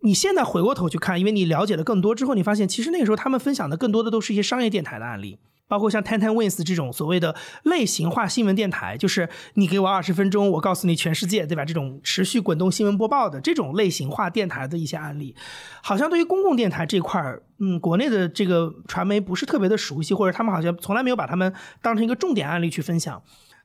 你现在回过头去看，因为你了解的更多之后，你发现其实那个时候他们分享的更多的都是一些商业电台的案例。包括像 Ten Ten Wins 这种所谓的类型化新闻电台，就是你给我二十分钟，我告诉你全世界，对吧？这种持续滚动新闻播报的这种类型化电台的一些案例，好像对于公共电台这块儿，嗯，国内的这个传媒不是特别的熟悉，或者他们好像从来没有把他们当成一个重点案例去分享。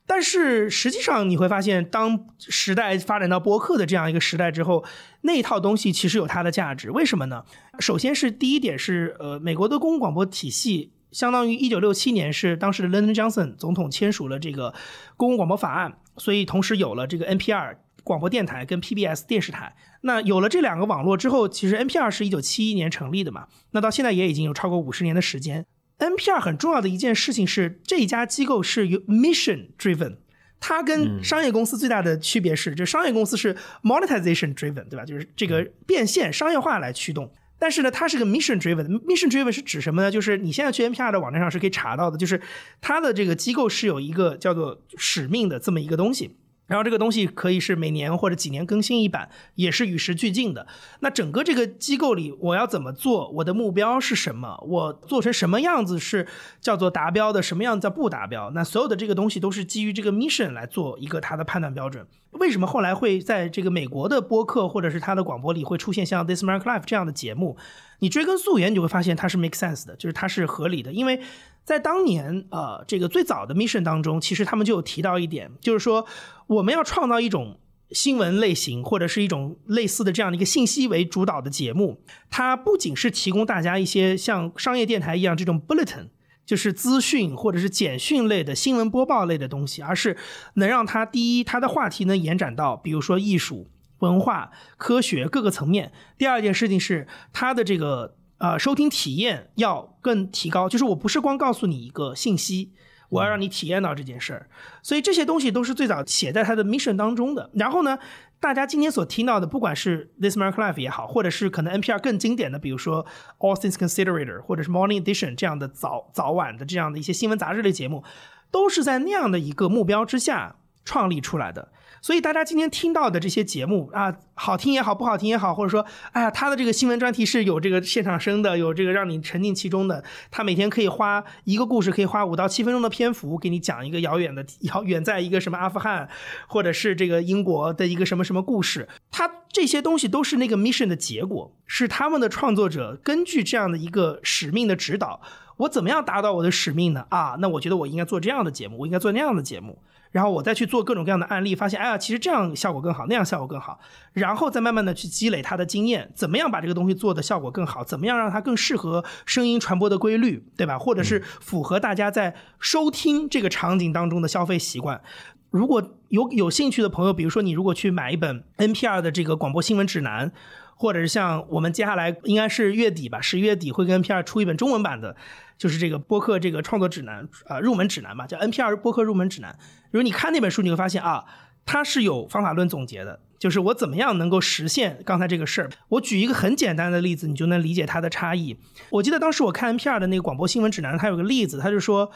但是实际上你会发现，当时代发展到播客的这样一个时代之后，那一套东西其实有它的价值。为什么呢？首先是第一点是，呃，美国的公共广播体系。相当于一九六七年是当时的 Lyndon Johnson 总统签署了这个公共广播法案，所以同时有了这个 NPR 广播电台跟 PBS 电视台。那有了这两个网络之后，其实 NPR 是一九七一年成立的嘛，那到现在也已经有超过五十年的时间。NPR 很重要的一件事情是，这家机构是由 mission driven，它跟商业公司最大的区别是，就商业公司是 monetization driven，对吧？就是这个变现商业化来驱动。但是呢，它是个 mission driven。mission driven 是指什么呢？就是你现在去 NPR 的网站上是可以查到的，就是它的这个机构是有一个叫做使命的这么一个东西。然后这个东西可以是每年或者几年更新一版，也是与时俱进的。那整个这个机构里，我要怎么做？我的目标是什么？我做成什么样子是叫做达标的？什么样子叫不达标？那所有的这个东西都是基于这个 mission 来做一个它的判断标准。为什么后来会在这个美国的播客或者是它的广播里会出现像 This American Life 这样的节目？你追根溯源，你就会发现它是 make sense 的，就是它是合理的。因为在当年，呃，这个最早的 mission 当中，其实他们就有提到一点，就是说我们要创造一种新闻类型或者是一种类似的这样的一个信息为主导的节目。它不仅是提供大家一些像商业电台一样这种 bulletin，就是资讯或者是简讯类的新闻播报类的东西，而是能让它第一，它的话题能延展到比如说艺术。文化、科学各个层面。第二件事情是，它的这个呃收听体验要更提高。就是我不是光告诉你一个信息，我要让你体验到这件事儿。所以这些东西都是最早写在他的 mission 当中的。然后呢，大家今天所听到的，不管是 This American Life 也好，或者是可能 NPR 更经典的，比如说 All Things Considered 或者是 Morning Edition 这样的早早晚的这样的一些新闻杂志类节目，都是在那样的一个目标之下创立出来的。所以大家今天听到的这些节目啊，好听也好，不好听也好，或者说，哎呀，他的这个新闻专题是有这个现场声的，有这个让你沉浸其中的。他每天可以花一个故事，可以花五到七分钟的篇幅给你讲一个遥远的遥远在一个什么阿富汗，或者是这个英国的一个什么什么故事。他这些东西都是那个 mission 的结果，是他们的创作者根据这样的一个使命的指导，我怎么样达到我的使命呢？啊，那我觉得我应该做这样的节目，我应该做那样的节目。然后我再去做各种各样的案例，发现哎呀，其实这样效果更好，那样效果更好，然后再慢慢的去积累他的经验，怎么样把这个东西做的效果更好，怎么样让它更适合声音传播的规律，对吧？或者是符合大家在收听这个场景当中的消费习惯。如果有有兴趣的朋友，比如说你如果去买一本 NPR 的这个广播新闻指南。或者是像我们接下来应该是月底吧，十一月底会跟 NPR 出一本中文版的，就是这个播客这个创作指南啊入门指南吧，叫 NPR 播客入门指南。如果你看那本书，你会发现啊，它是有方法论总结的，就是我怎么样能够实现刚才这个事儿。我举一个很简单的例子，你就能理解它的差异。我记得当时我看 NPR 的那个广播新闻指南，它有个例子，它就说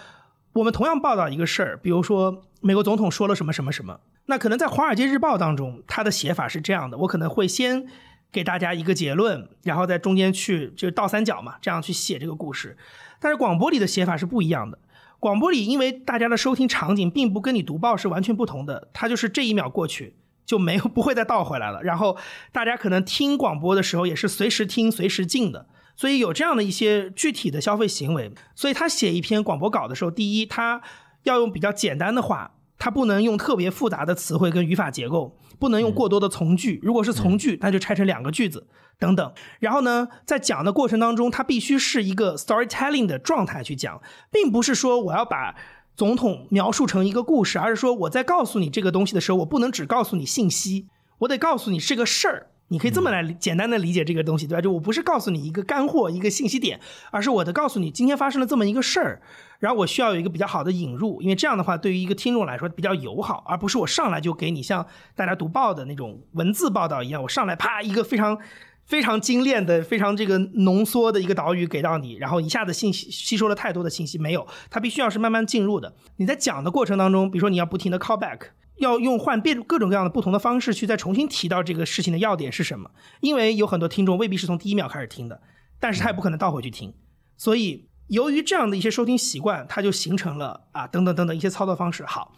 我们同样报道一个事儿，比如说美国总统说了什么什么什么，那可能在《华尔街日报》当中，它的写法是这样的，我可能会先。给大家一个结论，然后在中间去就是倒三角嘛，这样去写这个故事。但是广播里的写法是不一样的。广播里因为大家的收听场景并不跟你读报是完全不同的，它就是这一秒过去就没有不会再倒回来了。然后大家可能听广播的时候也是随时听随时进的，所以有这样的一些具体的消费行为。所以他写一篇广播稿的时候，第一他要用比较简单的话。它不能用特别复杂的词汇跟语法结构，不能用过多的从句。如果是从句，那就拆成两个句子等等。然后呢，在讲的过程当中，它必须是一个 storytelling 的状态去讲，并不是说我要把总统描述成一个故事，而是说我在告诉你这个东西的时候，我不能只告诉你信息，我得告诉你是个事儿。你可以这么来简单的理解这个东西，对吧？就我不是告诉你一个干货、一个信息点，而是我的告诉你今天发生了这么一个事儿，然后我需要有一个比较好的引入，因为这样的话对于一个听众来说比较友好，而不是我上来就给你像大家读报的那种文字报道一样，我上来啪一个非常非常精炼的、非常这个浓缩的一个导语给到你，然后一下子信息吸收了太多的信息没有，它必须要是慢慢进入的。你在讲的过程当中，比如说你要不停的 call back。要用换变各种各样的不同的方式去再重新提到这个事情的要点是什么？因为有很多听众未必是从第一秒开始听的，但是他也不可能倒回去听，所以由于这样的一些收听习惯，它就形成了啊等等等等一些操作方式。好，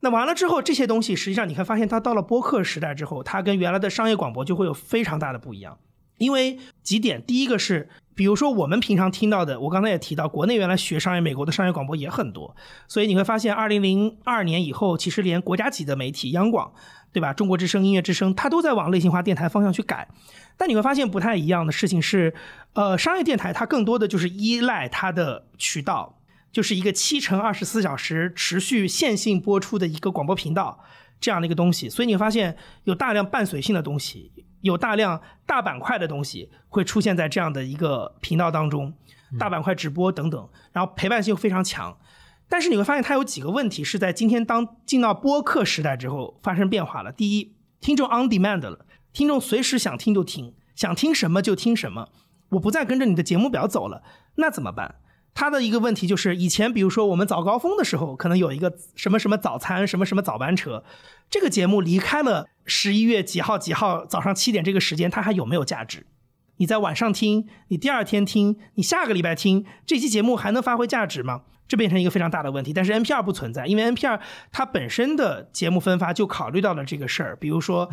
那完了之后，这些东西实际上你会发现，它到了播客时代之后，它跟原来的商业广播就会有非常大的不一样。因为几点，第一个是，比如说我们平常听到的，我刚才也提到，国内原来学商业，美国的商业广播也很多，所以你会发现，二零零二年以后，其实连国家级的媒体央广，对吧？中国之声、音乐之声，它都在往类型化电台方向去改。但你会发现不太一样的事情是，呃，商业电台它更多的就是依赖它的渠道，就是一个七乘二十四小时持续线性播出的一个广播频道这样的一个东西，所以你会发现有大量伴随性的东西。有大量大板块的东西会出现在这样的一个频道当中，大板块直播等等，然后陪伴性非常强。但是你会发现它有几个问题是在今天当进到播客时代之后发生变化了。第一，听众 on demand 了，听众随时想听就听，想听什么就听什么，我不再跟着你的节目表走了，那怎么办？它的一个问题就是，以前比如说我们早高峰的时候，可能有一个什么什么早餐，什么什么早班车，这个节目离开了十一月几号几号早上七点这个时间，它还有没有价值？你在晚上听，你第二天听，你下个礼拜听，这期节目还能发挥价值吗？这变成一个非常大的问题。但是 NPR 不存在，因为 NPR 它本身的节目分发就考虑到了这个事儿，比如说。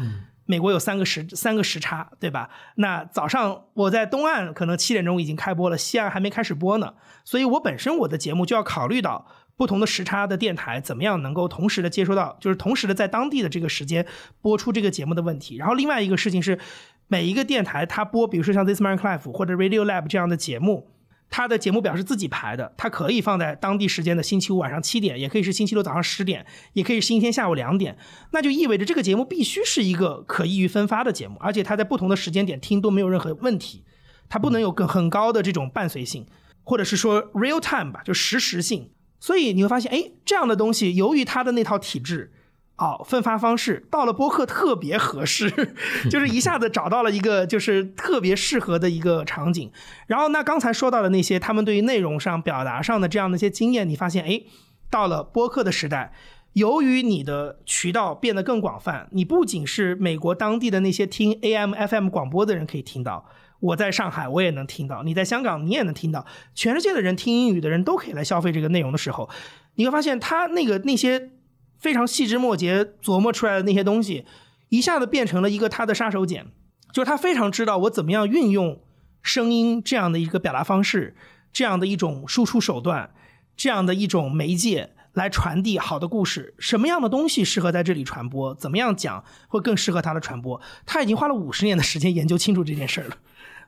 美国有三个时三个时差，对吧？那早上我在东岸可能七点钟已经开播了，西岸还没开始播呢。所以我本身我的节目就要考虑到不同的时差的电台怎么样能够同时的接收到，就是同时的在当地的这个时间播出这个节目的问题。然后另外一个事情是，每一个电台它播，比如说像 This American Life 或者 Radio Lab 这样的节目。他的节目表是自己排的，它可以放在当地时间的星期五晚上七点，也可以是星期六早上十点，也可以是星期天下午两点。那就意味着这个节目必须是一个可易于分发的节目，而且它在不同的时间点听都没有任何问题。它不能有更很高的这种伴随性，或者是说 real time 吧，就实时性。所以你会发现，哎，这样的东西由于它的那套体制。哦，分发方式到了播客特别合适，就是一下子找到了一个就是特别适合的一个场景。然后那刚才说到的那些他们对于内容上表达上的这样的一些经验，你发现哎，到了播客的时代，由于你的渠道变得更广泛，你不仅是美国当地的那些听 AM、FM 广播的人可以听到，我在上海我也能听到，你在香港你也能听到，全世界的人听英语的人都可以来消费这个内容的时候，你会发现他那个那些。非常细枝末节琢磨出来的那些东西，一下子变成了一个他的杀手锏，就是他非常知道我怎么样运用声音这样的一个表达方式，这样的一种输出手段，这样的一种媒介来传递好的故事。什么样的东西适合在这里传播？怎么样讲会更适合他的传播？他已经花了五十年的时间研究清楚这件事儿了，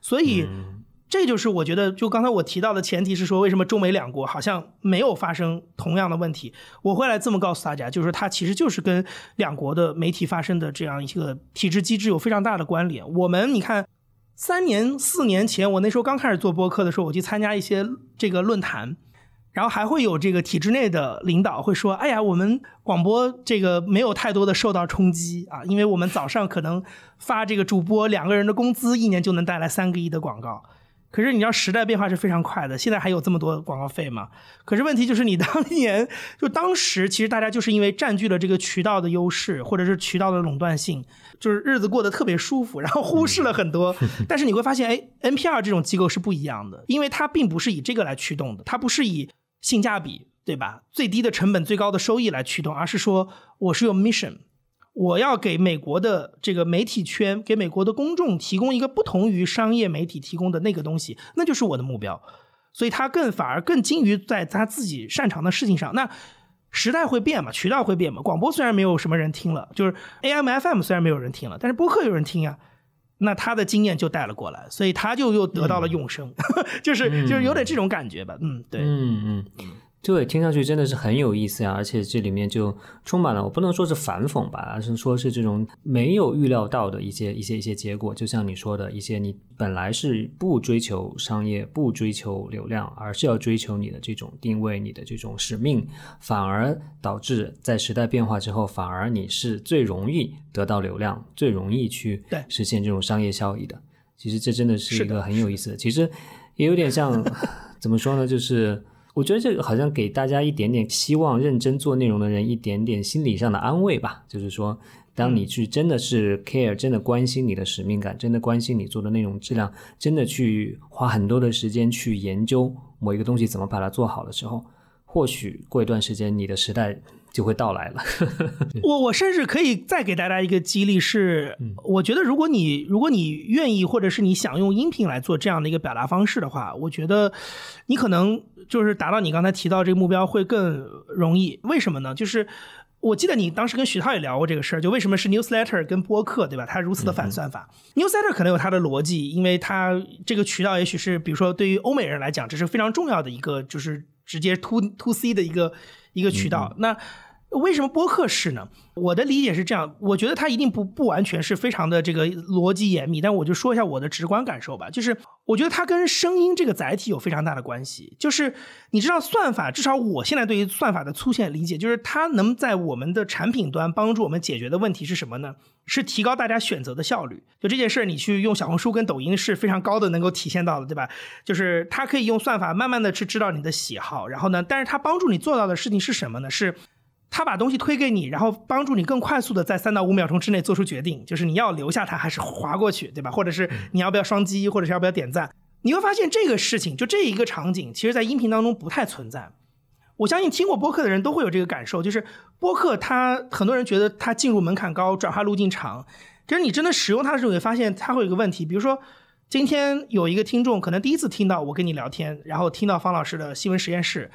所以。这就是我觉得，就刚才我提到的前提是说，为什么中美两国好像没有发生同样的问题？我会来这么告诉大家，就是它其实就是跟两国的媒体发生的这样一个体制机制有非常大的关联。我们你看，三年四年前，我那时候刚开始做播客的时候，我去参加一些这个论坛，然后还会有这个体制内的领导会说：“哎呀，我们广播这个没有太多的受到冲击啊，因为我们早上可能发这个主播两个人的工资，一年就能带来三个亿的广告。”可是你知道时代变化是非常快的，现在还有这么多广告费吗？可是问题就是你当年就当时其实大家就是因为占据了这个渠道的优势，或者是渠道的垄断性，就是日子过得特别舒服，然后忽视了很多。但是你会发现，哎，NPR 这种机构是不一样的，因为它并不是以这个来驱动的，它不是以性价比，对吧？最低的成本、最高的收益来驱动，而是说我是用 mission。我要给美国的这个媒体圈，给美国的公众提供一个不同于商业媒体提供的那个东西，那就是我的目标。所以他更反而更精于在他自己擅长的事情上。那时代会变嘛，渠道会变嘛。广播虽然没有什么人听了，就是 AM、FM 虽然没有人听了，但是播客有人听呀。那他的经验就带了过来，所以他就又得到了永生，就是就是有点这种感觉吧。嗯，对，嗯嗯。对，听上去真的是很有意思呀，而且这里面就充满了我不能说是反讽吧，而是说是这种没有预料到的一些一些一些结果。就像你说的一些，你本来是不追求商业、不追求流量，而是要追求你的这种定位、你的这种使命，反而导致在时代变化之后，反而你是最容易得到流量、最容易去实现这种商业效益的。其实这真的是一个很有意思的，其实也有点像 怎么说呢，就是。我觉得这个好像给大家一点点希望，认真做内容的人一点点心理上的安慰吧。就是说，当你去真的是 care，真的关心你的使命感，真的关心你做的内容质量，真的去花很多的时间去研究某一个东西怎么把它做好的时候，或许过一段时间你的时代。就会到来了。我我甚至可以再给大家一个激励，是我觉得如果你如果你愿意，或者是你想用音频来做这样的一个表达方式的话，我觉得你可能就是达到你刚才提到这个目标会更容易。为什么呢？就是我记得你当时跟徐涛也聊过这个事儿，就为什么是 newsletter 跟播客，对吧？它如此的反算法。newsletter 可能有它的逻辑，因为它这个渠道也许是比如说对于欧美人来讲，这是非常重要的一个，就是直接 to to C 的一个。一个渠道，那为什么播客是呢？我的理解是这样，我觉得它一定不不完全是非常的这个逻辑严密，但我就说一下我的直观感受吧。就是我觉得它跟声音这个载体有非常大的关系。就是你知道算法，至少我现在对于算法的粗浅理解，就是它能在我们的产品端帮助我们解决的问题是什么呢？是提高大家选择的效率。就这件事儿，你去用小红书跟抖音是非常高的，能够体现到的，对吧？就是它可以用算法慢慢的去知道你的喜好，然后呢，但是它帮助你做到的事情是什么呢？是。他把东西推给你，然后帮助你更快速的在三到五秒钟之内做出决定，就是你要留下它还是划过去，对吧？或者是你要不要双击，或者是要不要点赞？你会发现这个事情，就这一个场景，其实在音频当中不太存在。我相信听过播客的人都会有这个感受，就是播客它很多人觉得它进入门槛高，转化路径长。其实你真的使用它的时候，会发现它会有一个问题，比如说今天有一个听众可能第一次听到我跟你聊天，然后听到方老师的新闻实验室。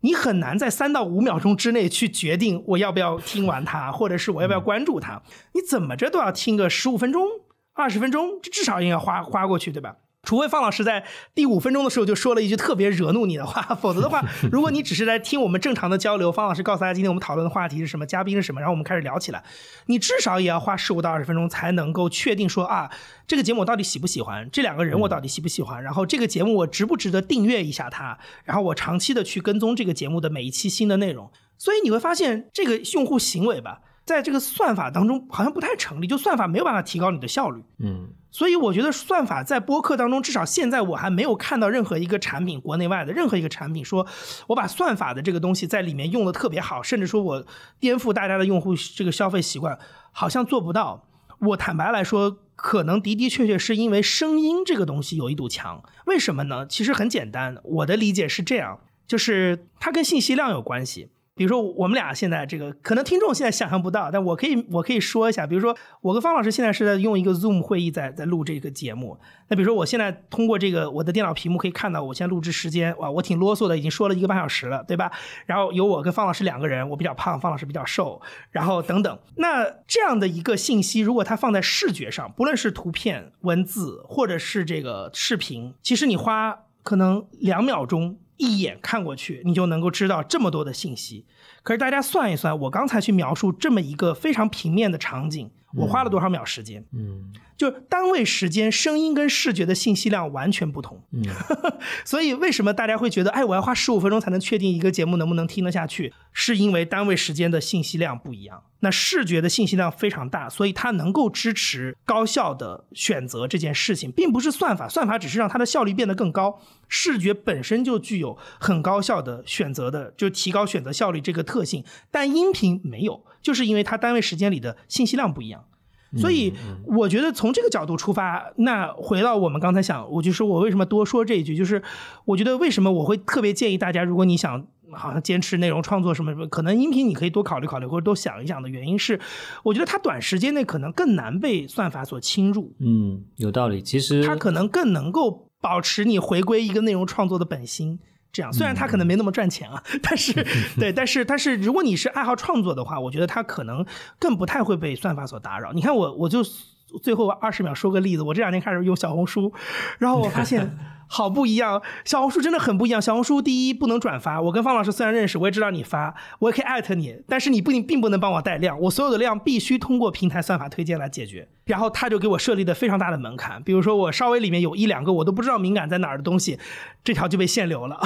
你很难在三到五秒钟之内去决定我要不要听完它，或者是我要不要关注它。你怎么着都要听个十五分钟、二十分钟，这至少应该花花过去，对吧？除非方老师在第五分钟的时候就说了一句特别惹怒你的话，否则的话，如果你只是来听我们正常的交流，方老师告诉大家今天我们讨论的话题是什么，嘉宾是什么，然后我们开始聊起来，你至少也要花十五到二十分钟才能够确定说啊，这个节目我到底喜不喜欢，这两个人我到底喜不喜欢，然后这个节目我值不值得订阅一下它，然后我长期的去跟踪这个节目的每一期新的内容。所以你会发现这个用户行为吧，在这个算法当中好像不太成立，就算法没有办法提高你的效率。嗯所以我觉得算法在播客当中，至少现在我还没有看到任何一个产品，国内外的任何一个产品说，我把算法的这个东西在里面用的特别好，甚至说我颠覆大家的用户这个消费习惯，好像做不到。我坦白来说，可能的的确确是因为声音这个东西有一堵墙。为什么呢？其实很简单，我的理解是这样，就是它跟信息量有关系。比如说我们俩现在这个，可能听众现在想象不到，但我可以我可以说一下，比如说我跟方老师现在是在用一个 Zoom 会议在在录这个节目。那比如说我现在通过这个我的电脑屏幕可以看到我现在录制时间，哇，我挺啰嗦的，已经说了一个半小时了，对吧？然后有我跟方老师两个人，我比较胖，方老师比较瘦，然后等等。那这样的一个信息，如果它放在视觉上，不论是图片、文字或者是这个视频，其实你花可能两秒钟。一眼看过去，你就能够知道这么多的信息。可是大家算一算，我刚才去描述这么一个非常平面的场景，我花了多少秒时间？嗯就单位时间，声音跟视觉的信息量完全不同。嗯 所以为什么大家会觉得，哎，我要花十五分钟才能确定一个节目能不能听得下去？是因为单位时间的信息量不一样。那视觉的信息量非常大，所以它能够支持高效的选择这件事情，并不是算法，算法只是让它的效率变得更高。视觉本身就具有很高效的选择的，就提高选择效率这个特性，但音频没有，就是因为它单位时间里的信息量不一样。所以我觉得从这个角度出发，那回到我们刚才想，我就说我为什么多说这一句，就是我觉得为什么我会特别建议大家，如果你想好像坚持内容创作什么什么，可能音频你可以多考虑考虑或者多想一想的原因是，我觉得它短时间内可能更难被算法所侵入，嗯，有道理。其实它可能更能够保持你回归一个内容创作的本心。这样，虽然他可能没那么赚钱啊，但是 对，但是但是如果你是爱好创作的话，我觉得他可能更不太会被算法所打扰。你看我，我就最后二十秒说个例子，我这两天开始用小红书，然后我发现。好不一样，小红书真的很不一样。小红书第一不能转发，我跟方老师虽然认识，我也知道你发，我也可以艾特你，但是你不并不能帮我带量，我所有的量必须通过平台算法推荐来解决。然后他就给我设立的非常大的门槛，比如说我稍微里面有一两个我都不知道敏感在哪儿的东西，这条就被限流了。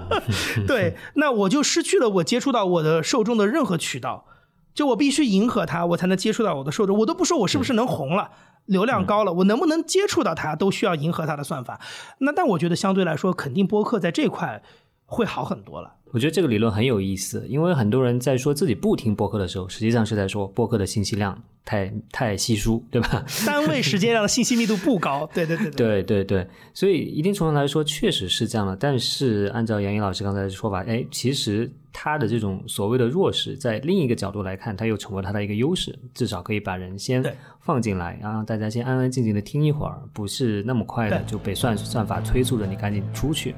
对，那我就失去了我接触到我的受众的任何渠道，就我必须迎合他，我才能接触到我的受众。我都不说我是不是能红了。流量高了，我能不能接触到它，都需要迎合它的算法。那但我觉得相对来说，肯定播客在这块会好很多了。我觉得这个理论很有意思，因为很多人在说自己不听播客的时候，实际上是在说播客的信息量太太稀疏，对吧？单位时间量的信息密度不高，对对对对对对，所以一定程度来说确实是这样的。但是按照杨颖老师刚才的说法，哎，其实他的这种所谓的弱势，在另一个角度来看，它又成为他的一个优势，至少可以把人先放进来，然后大家先安安静静的听一会儿，不是那么快的就被算算法催促着你赶紧出去。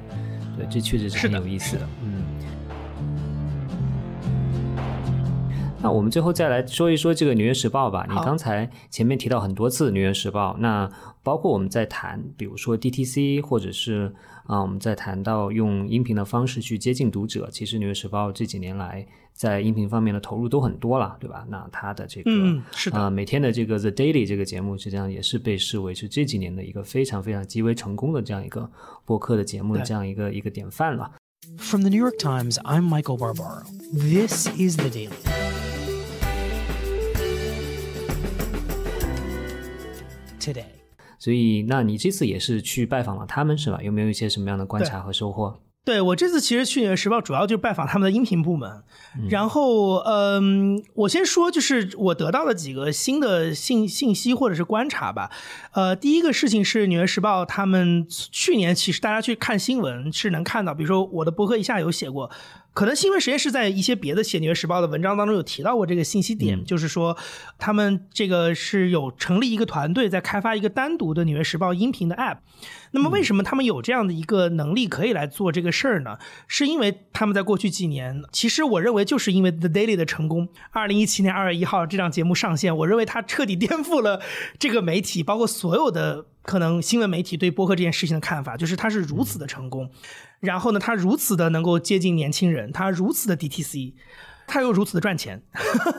对，这确实是很有意思的，嗯。那我们最后再来说一说这个《纽约时报》吧。你刚才前面提到很多次《纽约时报》，那包括我们在谈，比如说 DTC，或者是啊，我们在谈到用音频的方式去接近读者。其实《纽约时报》这几年来在音频方面的投入都很多了，对吧？那它的这个嗯是的啊，每天的这个 The Daily 这个节目，实际上也是被视为是这几年的一个非常非常极为成功的这样一个播客的节目的这样一个一个典范了。From the New York Times, I'm Michael Barbaro. This is The Daily. Today. 所以，那你这次也是去拜访了他们，是吧？有没有一些什么样的观察和收获？对我这次其实去纽约时报主要就拜访他们的音频部门，然后嗯，我先说就是我得到了几个新的信信息或者是观察吧。呃，第一个事情是纽约时报他们去年其实大家去看新闻是能看到，比如说我的博客一下有写过。可能新闻实验室在一些别的写《纽约时报》的文章当中有提到过这个信息点，就是说他们这个是有成立一个团队在开发一个单独的《纽约时报》音频的 App。那么为什么他们有这样的一个能力可以来做这个事儿呢？是因为他们在过去几年，其实我认为就是因为 The Daily 的成功，二零一七年二月一号这档节目上线，我认为它彻底颠覆了这个媒体，包括所有的。可能新闻媒体对播客这件事情的看法，就是它是如此的成功，然后呢，它如此的能够接近年轻人，它如此的 DTC。他又如此的赚钱，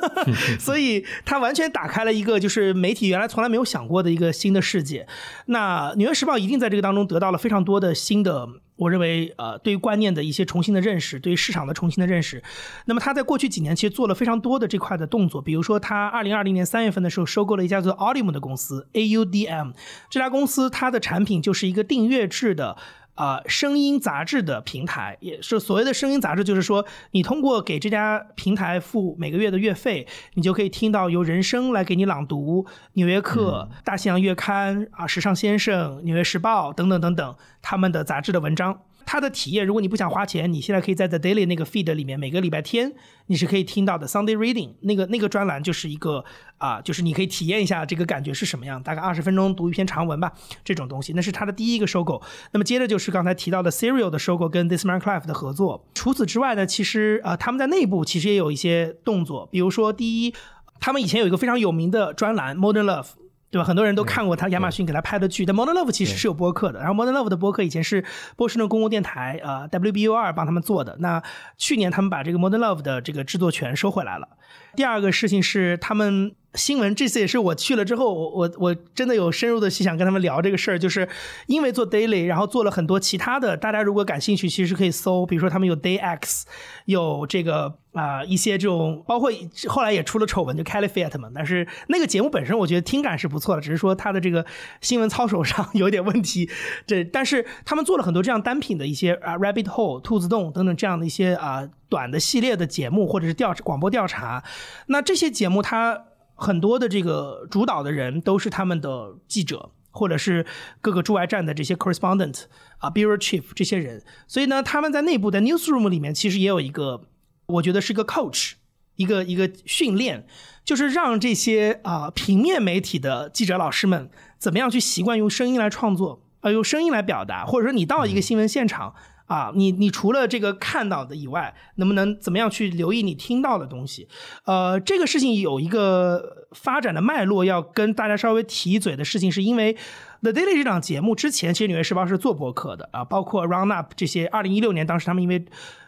所以他完全打开了一个就是媒体原来从来没有想过的一个新的世界。那《纽约时报》一定在这个当中得到了非常多的新的，我认为呃，对于观念的一些重新的认识，对于市场的重新的认识。那么他在过去几年其实做了非常多的这块的动作，比如说他二零二零年三月份的时候收购了一家叫做 Audium 的公司 AUDM，这家公司它的产品就是一个订阅制的。啊，声音杂志的平台也是所谓的声音杂志，就是说你通过给这家平台付每个月的月费，你就可以听到由人声来给你朗读《纽约客》《大西洋月刊》啊，《时尚先生》《纽约时报》等等等等他们的杂志的文章。它的体验，如果你不想花钱，你现在可以在 The Daily 那个 feed 里面，每个礼拜天你是可以听到的 Sunday Reading 那个那个专栏就是一个啊，就是你可以体验一下这个感觉是什么样，大概二十分钟读一篇长文吧，这种东西，那是它的第一个收购。那么接着就是刚才提到的 Serial 的收购跟 This Man Clive 的合作。除此之外呢，其实啊他们在内部其实也有一些动作，比如说第一，他们以前有一个非常有名的专栏 Modern Love。对吧？很多人都看过他亚马逊给他拍的剧。但 Modern Love 其实是有播客的。然后 Modern Love 的播客以前是波士顿公共电台呃 WBU 二帮他们做的。那去年他们把这个 Modern Love 的这个制作权收回来了。第二个事情是他们。新闻这次也是我去了之后，我我真的有深入的去想跟他们聊这个事儿，就是因为做 daily，然后做了很多其他的，大家如果感兴趣，其实可以搜，比如说他们有 day x，有这个啊一些这种，包括后来也出了丑闻，就 caliphate 嘛，但是那个节目本身我觉得听感是不错的，只是说他的这个新闻操守上有点问题。这但是他们做了很多这样单品的一些啊 rabbit hole 兔子洞等等这样的一些啊短的系列的节目或者是调广播调查，那这些节目它。很多的这个主导的人都是他们的记者，或者是各个驻外站的这些 correspondent 啊，bureau chief 这些人。所以呢，他们在内部的 newsroom 里面其实也有一个，我觉得是一个 coach，一个一个训练，就是让这些啊平面媒体的记者老师们怎么样去习惯用声音来创作，呃，用声音来表达，或者说你到一个新闻现场。啊，你你除了这个看到的以外，能不能怎么样去留意你听到的东西？呃，这个事情有一个发展的脉络，要跟大家稍微提一嘴的事情，是因为 The Daily 这档节目之前，其实《纽约时报》是做播客的啊，包括 Round Up 这些。二零一六年，当时他们因为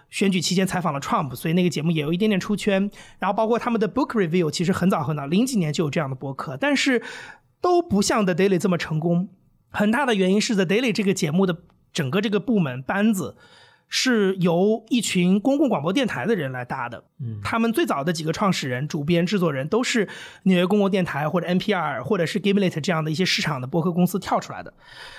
选举期间采访了 Trump，所以那个节目也有一点点出圈。然后包括他们的 Book Review，其实很早很早，零几年就有这样的播客，但是都不像 The Daily 这么成功。很大的原因是 The Daily 这个节目的。整个这个部门班子是由一群公共广播电台的人来搭的，嗯，他们最早的几个创始人、主编、制作人都是纽约公共电台或者 NPR 或者是 Gimlet 这样的一些市场的播客公司跳出来的，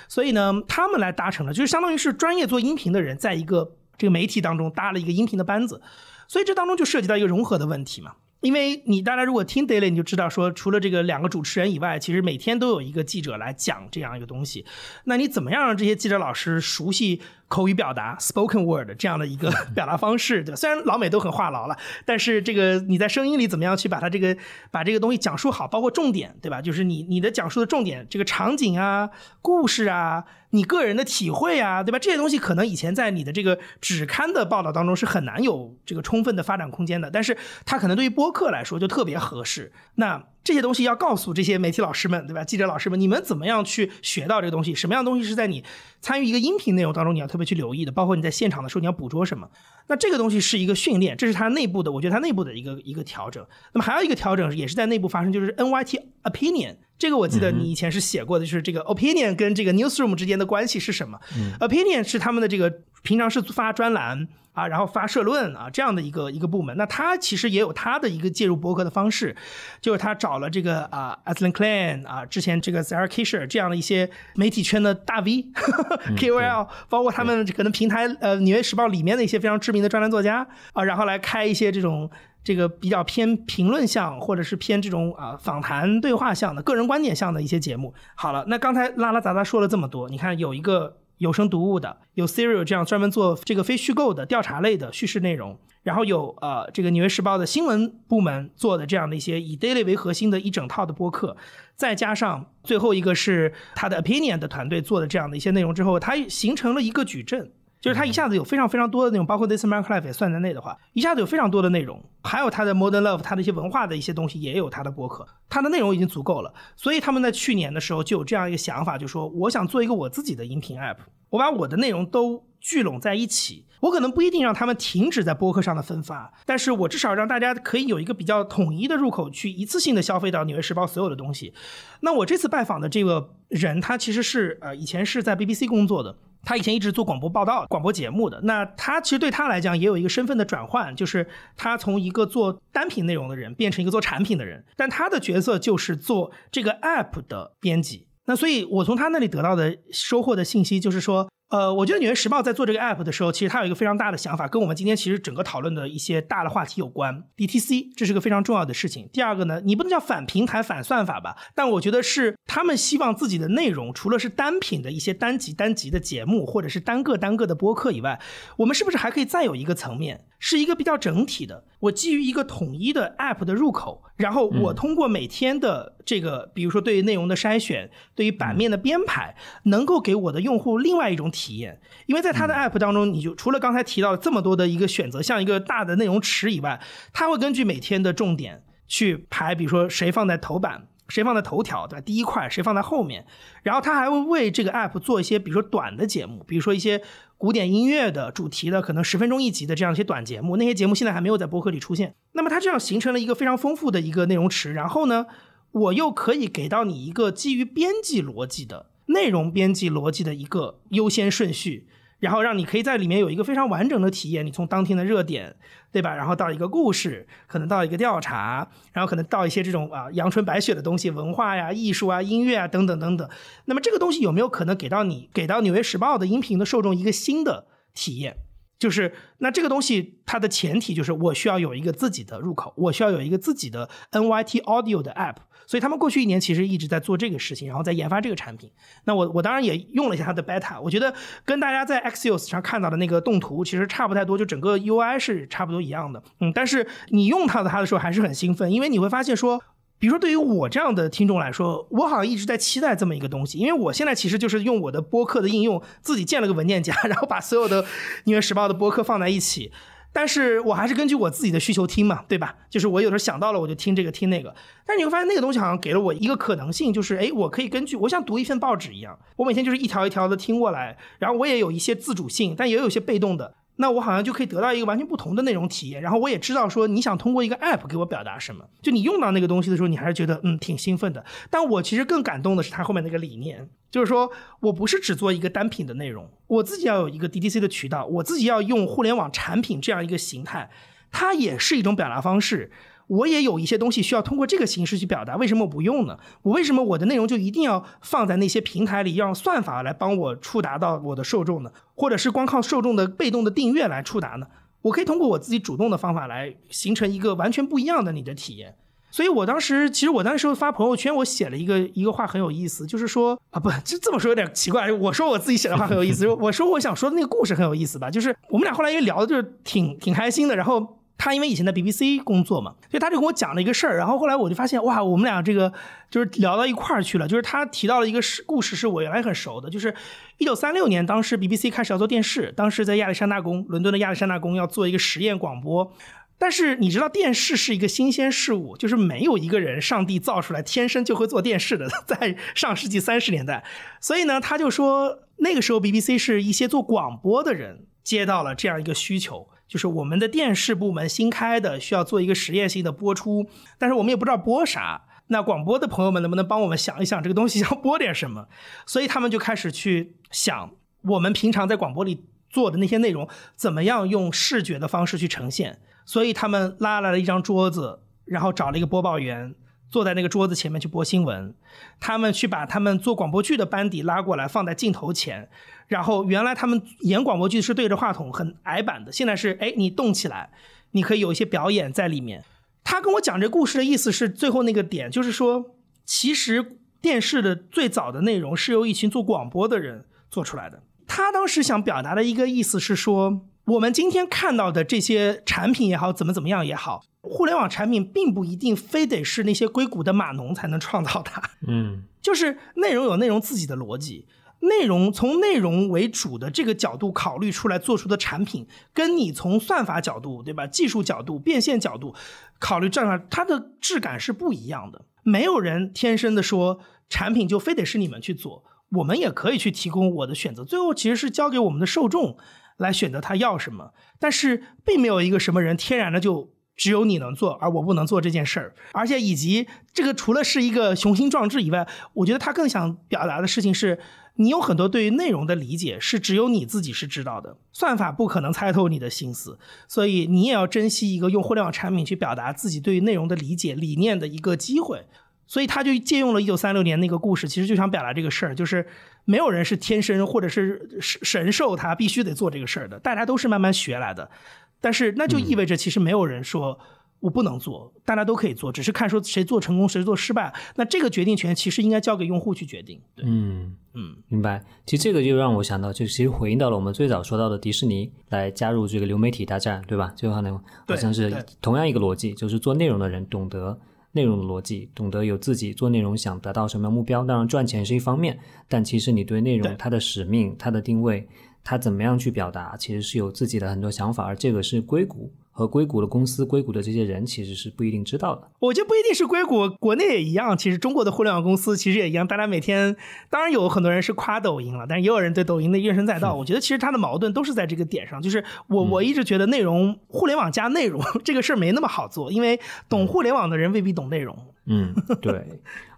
所以呢，他们来搭成了，就是相当于是专业做音频的人在一个这个媒体当中搭了一个音频的班子，所以这当中就涉及到一个融合的问题嘛。因为你大家如果听 Daily，你就知道说，除了这个两个主持人以外，其实每天都有一个记者来讲这样一个东西。那你怎么样让这些记者老师熟悉？口语表达 （spoken word） 这样的一个 表达方式，对吧？虽然老美都很话痨了，但是这个你在声音里怎么样去把它这个把这个东西讲述好，包括重点，对吧？就是你你的讲述的重点，这个场景啊、故事啊、你个人的体会啊，对吧？这些东西可能以前在你的这个纸刊的报道当中是很难有这个充分的发展空间的，但是它可能对于播客来说就特别合适。那这些东西要告诉这些媒体老师们，对吧？记者老师们，你们怎么样去学到这个东西？什么样的东西是在你参与一个音频内容当中你要特别去留意的？包括你在现场的时候你要捕捉什么？那这个东西是一个训练，这是它内部的，我觉得它内部的一个一个调整。那么还有一个调整也是在内部发生，就是 NYT opinion。这个我记得你以前是写过的，就是这个 opinion 跟这个 newsroom 之间的关系是什么？opinion 是他们的这个平常是发专栏。啊，然后发社论啊，这样的一个一个部门，那他其实也有他的一个介入博客的方式，就是他找了这个啊 a s l e n Klein 啊，之前这个 Sarah Kisher 这样的一些媒体圈的大 V KOL，包括他们可能平台呃《纽约时报》里面的一些非常知名的专栏作家啊，然后来开一些这种这个比较偏评论向或者是偏这种啊访谈对话向的个人观点向的一些节目。好了，那刚才拉拉杂杂说了这么多，你看有一个。有声读物的，有 Serial 这样专门做这个非虚构的调查类的叙事内容，然后有呃这个纽约时报的新闻部门做的这样的一些以 Daily 为核心的一整套的播客，再加上最后一个是他的 Opinion 的团队做的这样的一些内容之后，它形成了一个矩阵。就是它一下子有非常非常多的那种，包括 This American Life 也算在内的话，一下子有非常多的内容，还有它的 Modern Love，它的一些文化的一些东西也有它的播客，它的内容已经足够了。所以他们在去年的时候就有这样一个想法，就说我想做一个我自己的音频 app，我把我的内容都聚拢在一起。我可能不一定让他们停止在播客上的分发，但是我至少让大家可以有一个比较统一的入口，去一次性的消费到《纽约时报》所有的东西。那我这次拜访的这个人，他其实是呃以前是在 BBC 工作的。他以前一直做广播报道、广播节目的，那他其实对他来讲也有一个身份的转换，就是他从一个做单品内容的人变成一个做产品的人，但他的角色就是做这个 app 的编辑。那所以，我从他那里得到的收获的信息就是说。呃，我觉得《纽约时报》在做这个 app 的时候，其实它有一个非常大的想法，跟我们今天其实整个讨论的一些大的话题有关。DTC 这是个非常重要的事情。第二个呢，你不能叫反平台、反算法吧？但我觉得是他们希望自己的内容，除了是单品的一些单集、单集的节目，或者是单个单个的播客以外，我们是不是还可以再有一个层面，是一个比较整体的？我基于一个统一的 app 的入口，然后我通过每天的这个，比如说对于内容的筛选，对于版面的编排，能够给我的用户另外一种体验。因为在他的 app 当中，你就除了刚才提到的这么多的一个选择，像一个大的内容池以外，他会根据每天的重点去排，比如说谁放在头版。谁放在头条，对吧？第一块谁放在后面？然后他还会为这个 app 做一些，比如说短的节目，比如说一些古典音乐的主题的，可能十分钟一集的这样一些短节目。那些节目现在还没有在播客里出现。那么它这样形成了一个非常丰富的一个内容池。然后呢，我又可以给到你一个基于编辑逻辑的内容编辑逻辑的一个优先顺序。然后让你可以在里面有一个非常完整的体验，你从当天的热点，对吧？然后到一个故事，可能到一个调查，然后可能到一些这种啊阳春白雪的东西，文化呀、艺术啊、音乐啊等等等等。那么这个东西有没有可能给到你，给到《纽约时报》的音频的受众一个新的体验？就是那这个东西它的前提就是我需要有一个自己的入口，我需要有一个自己的 NYT Audio 的 App。所以他们过去一年其实一直在做这个事情，然后在研发这个产品。那我我当然也用了一下它的 beta，我觉得跟大家在 Axios 上看到的那个动图其实差不太多，就整个 UI 是差不多一样的。嗯，但是你用它的它的时候还是很兴奋，因为你会发现说，比如说对于我这样的听众来说，我好像一直在期待这么一个东西，因为我现在其实就是用我的播客的应用自己建了个文件夹，然后把所有的纽约时报的播客放在一起。但是我还是根据我自己的需求听嘛，对吧？就是我有时候想到了，我就听这个听那个。但是你会发现，那个东西好像给了我一个可能性，就是哎，我可以根据我像读一份报纸一样，我每天就是一条一条的听过来，然后我也有一些自主性，但也有一些被动的。那我好像就可以得到一个完全不同的内容体验，然后我也知道说你想通过一个 app 给我表达什么，就你用到那个东西的时候，你还是觉得嗯挺兴奋的。但我其实更感动的是它后面那个理念，就是说我不是只做一个单品的内容，我自己要有一个 DTC 的渠道，我自己要用互联网产品这样一个形态，它也是一种表达方式。我也有一些东西需要通过这个形式去表达，为什么我不用呢？我为什么我的内容就一定要放在那些平台里，让算法来帮我触达到我的受众呢？或者是光靠受众的被动的订阅来触达呢？我可以通过我自己主动的方法来形成一个完全不一样的你的体验。所以我当时其实我当时发朋友圈，我写了一个一个话很有意思，就是说啊，不，就这么说有点奇怪。我说我自己写的话很有意思，我说我想说的那个故事很有意思吧，就是我们俩后来因为聊的就是挺挺开心的，然后。他因为以前在 BBC 工作嘛，所以他就跟我讲了一个事儿。然后后来我就发现，哇，我们俩这个就是聊到一块儿去了。就是他提到了一个事故事，是我原来很熟的。就是一九三六年，当时 BBC 开始要做电视，当时在亚历山大宫，伦敦的亚历山大宫要做一个实验广播。但是你知道，电视是一个新鲜事物，就是没有一个人上帝造出来天生就会做电视的，在上世纪三十年代。所以呢，他就说那个时候 BBC 是一些做广播的人接到了这样一个需求。就是我们的电视部门新开的，需要做一个实验性的播出，但是我们也不知道播啥。那广播的朋友们能不能帮我们想一想，这个东西要播点什么？所以他们就开始去想，我们平常在广播里做的那些内容，怎么样用视觉的方式去呈现？所以他们拉来了一张桌子，然后找了一个播报员。坐在那个桌子前面去播新闻，他们去把他们做广播剧的班底拉过来放在镜头前，然后原来他们演广播剧是对着话筒很矮板的，现在是哎你动起来，你可以有一些表演在里面。他跟我讲这故事的意思是最后那个点，就是说其实电视的最早的内容是由一群做广播的人做出来的。他当时想表达的一个意思是说，我们今天看到的这些产品也好，怎么怎么样也好。互联网产品并不一定非得是那些硅谷的码农才能创造它，嗯，就是内容有内容自己的逻辑，内容从内容为主的这个角度考虑出来做出的产品，跟你从算法角度，对吧？技术角度、变现角度考虑这样，它的质感是不一样的。没有人天生的说产品就非得是你们去做，我们也可以去提供我的选择。最后其实是交给我们的受众来选择他要什么，但是并没有一个什么人天然的就。只有你能做，而我不能做这件事儿。而且以及这个除了是一个雄心壮志以外，我觉得他更想表达的事情是，你有很多对于内容的理解是只有你自己是知道的，算法不可能猜透你的心思，所以你也要珍惜一个用互联网产品去表达自己对于内容的理解理念的一个机会。所以他就借用了一九三六年那个故事，其实就想表达这个事儿，就是没有人是天生或者是神神兽，他必须得做这个事儿的，大家都是慢慢学来的。但是那就意味着，其实没有人说我不能做，大家都可以做，只是看说谁做成功，谁做失败。那这个决定权其实应该交给用户去决定。对，嗯嗯，明白。其实这个就让我想到，就其实回应到了我们最早说到的迪士尼来加入这个流媒体大战，对吧？就好像好像是同样一个逻辑，就是做内容的人懂得内容的逻辑，懂得有自己做内容想达到什么样目标。当然赚钱是一方面，但其实你对内容它的使命、它的定位。它怎么样去表达，其实是有自己的很多想法，而这个是硅谷和硅谷的公司、硅谷的这些人其实是不一定知道的。我觉得不一定是硅谷，国内也一样。其实中国的互联网公司其实也一样，大家每天当然有很多人是夸抖音了，但是也有人对抖音的怨声载道。我觉得其实它的矛盾都是在这个点上，就是我我一直觉得内容互联网加内容 这个事儿没那么好做，因为懂互联网的人未必懂内容。嗯，对。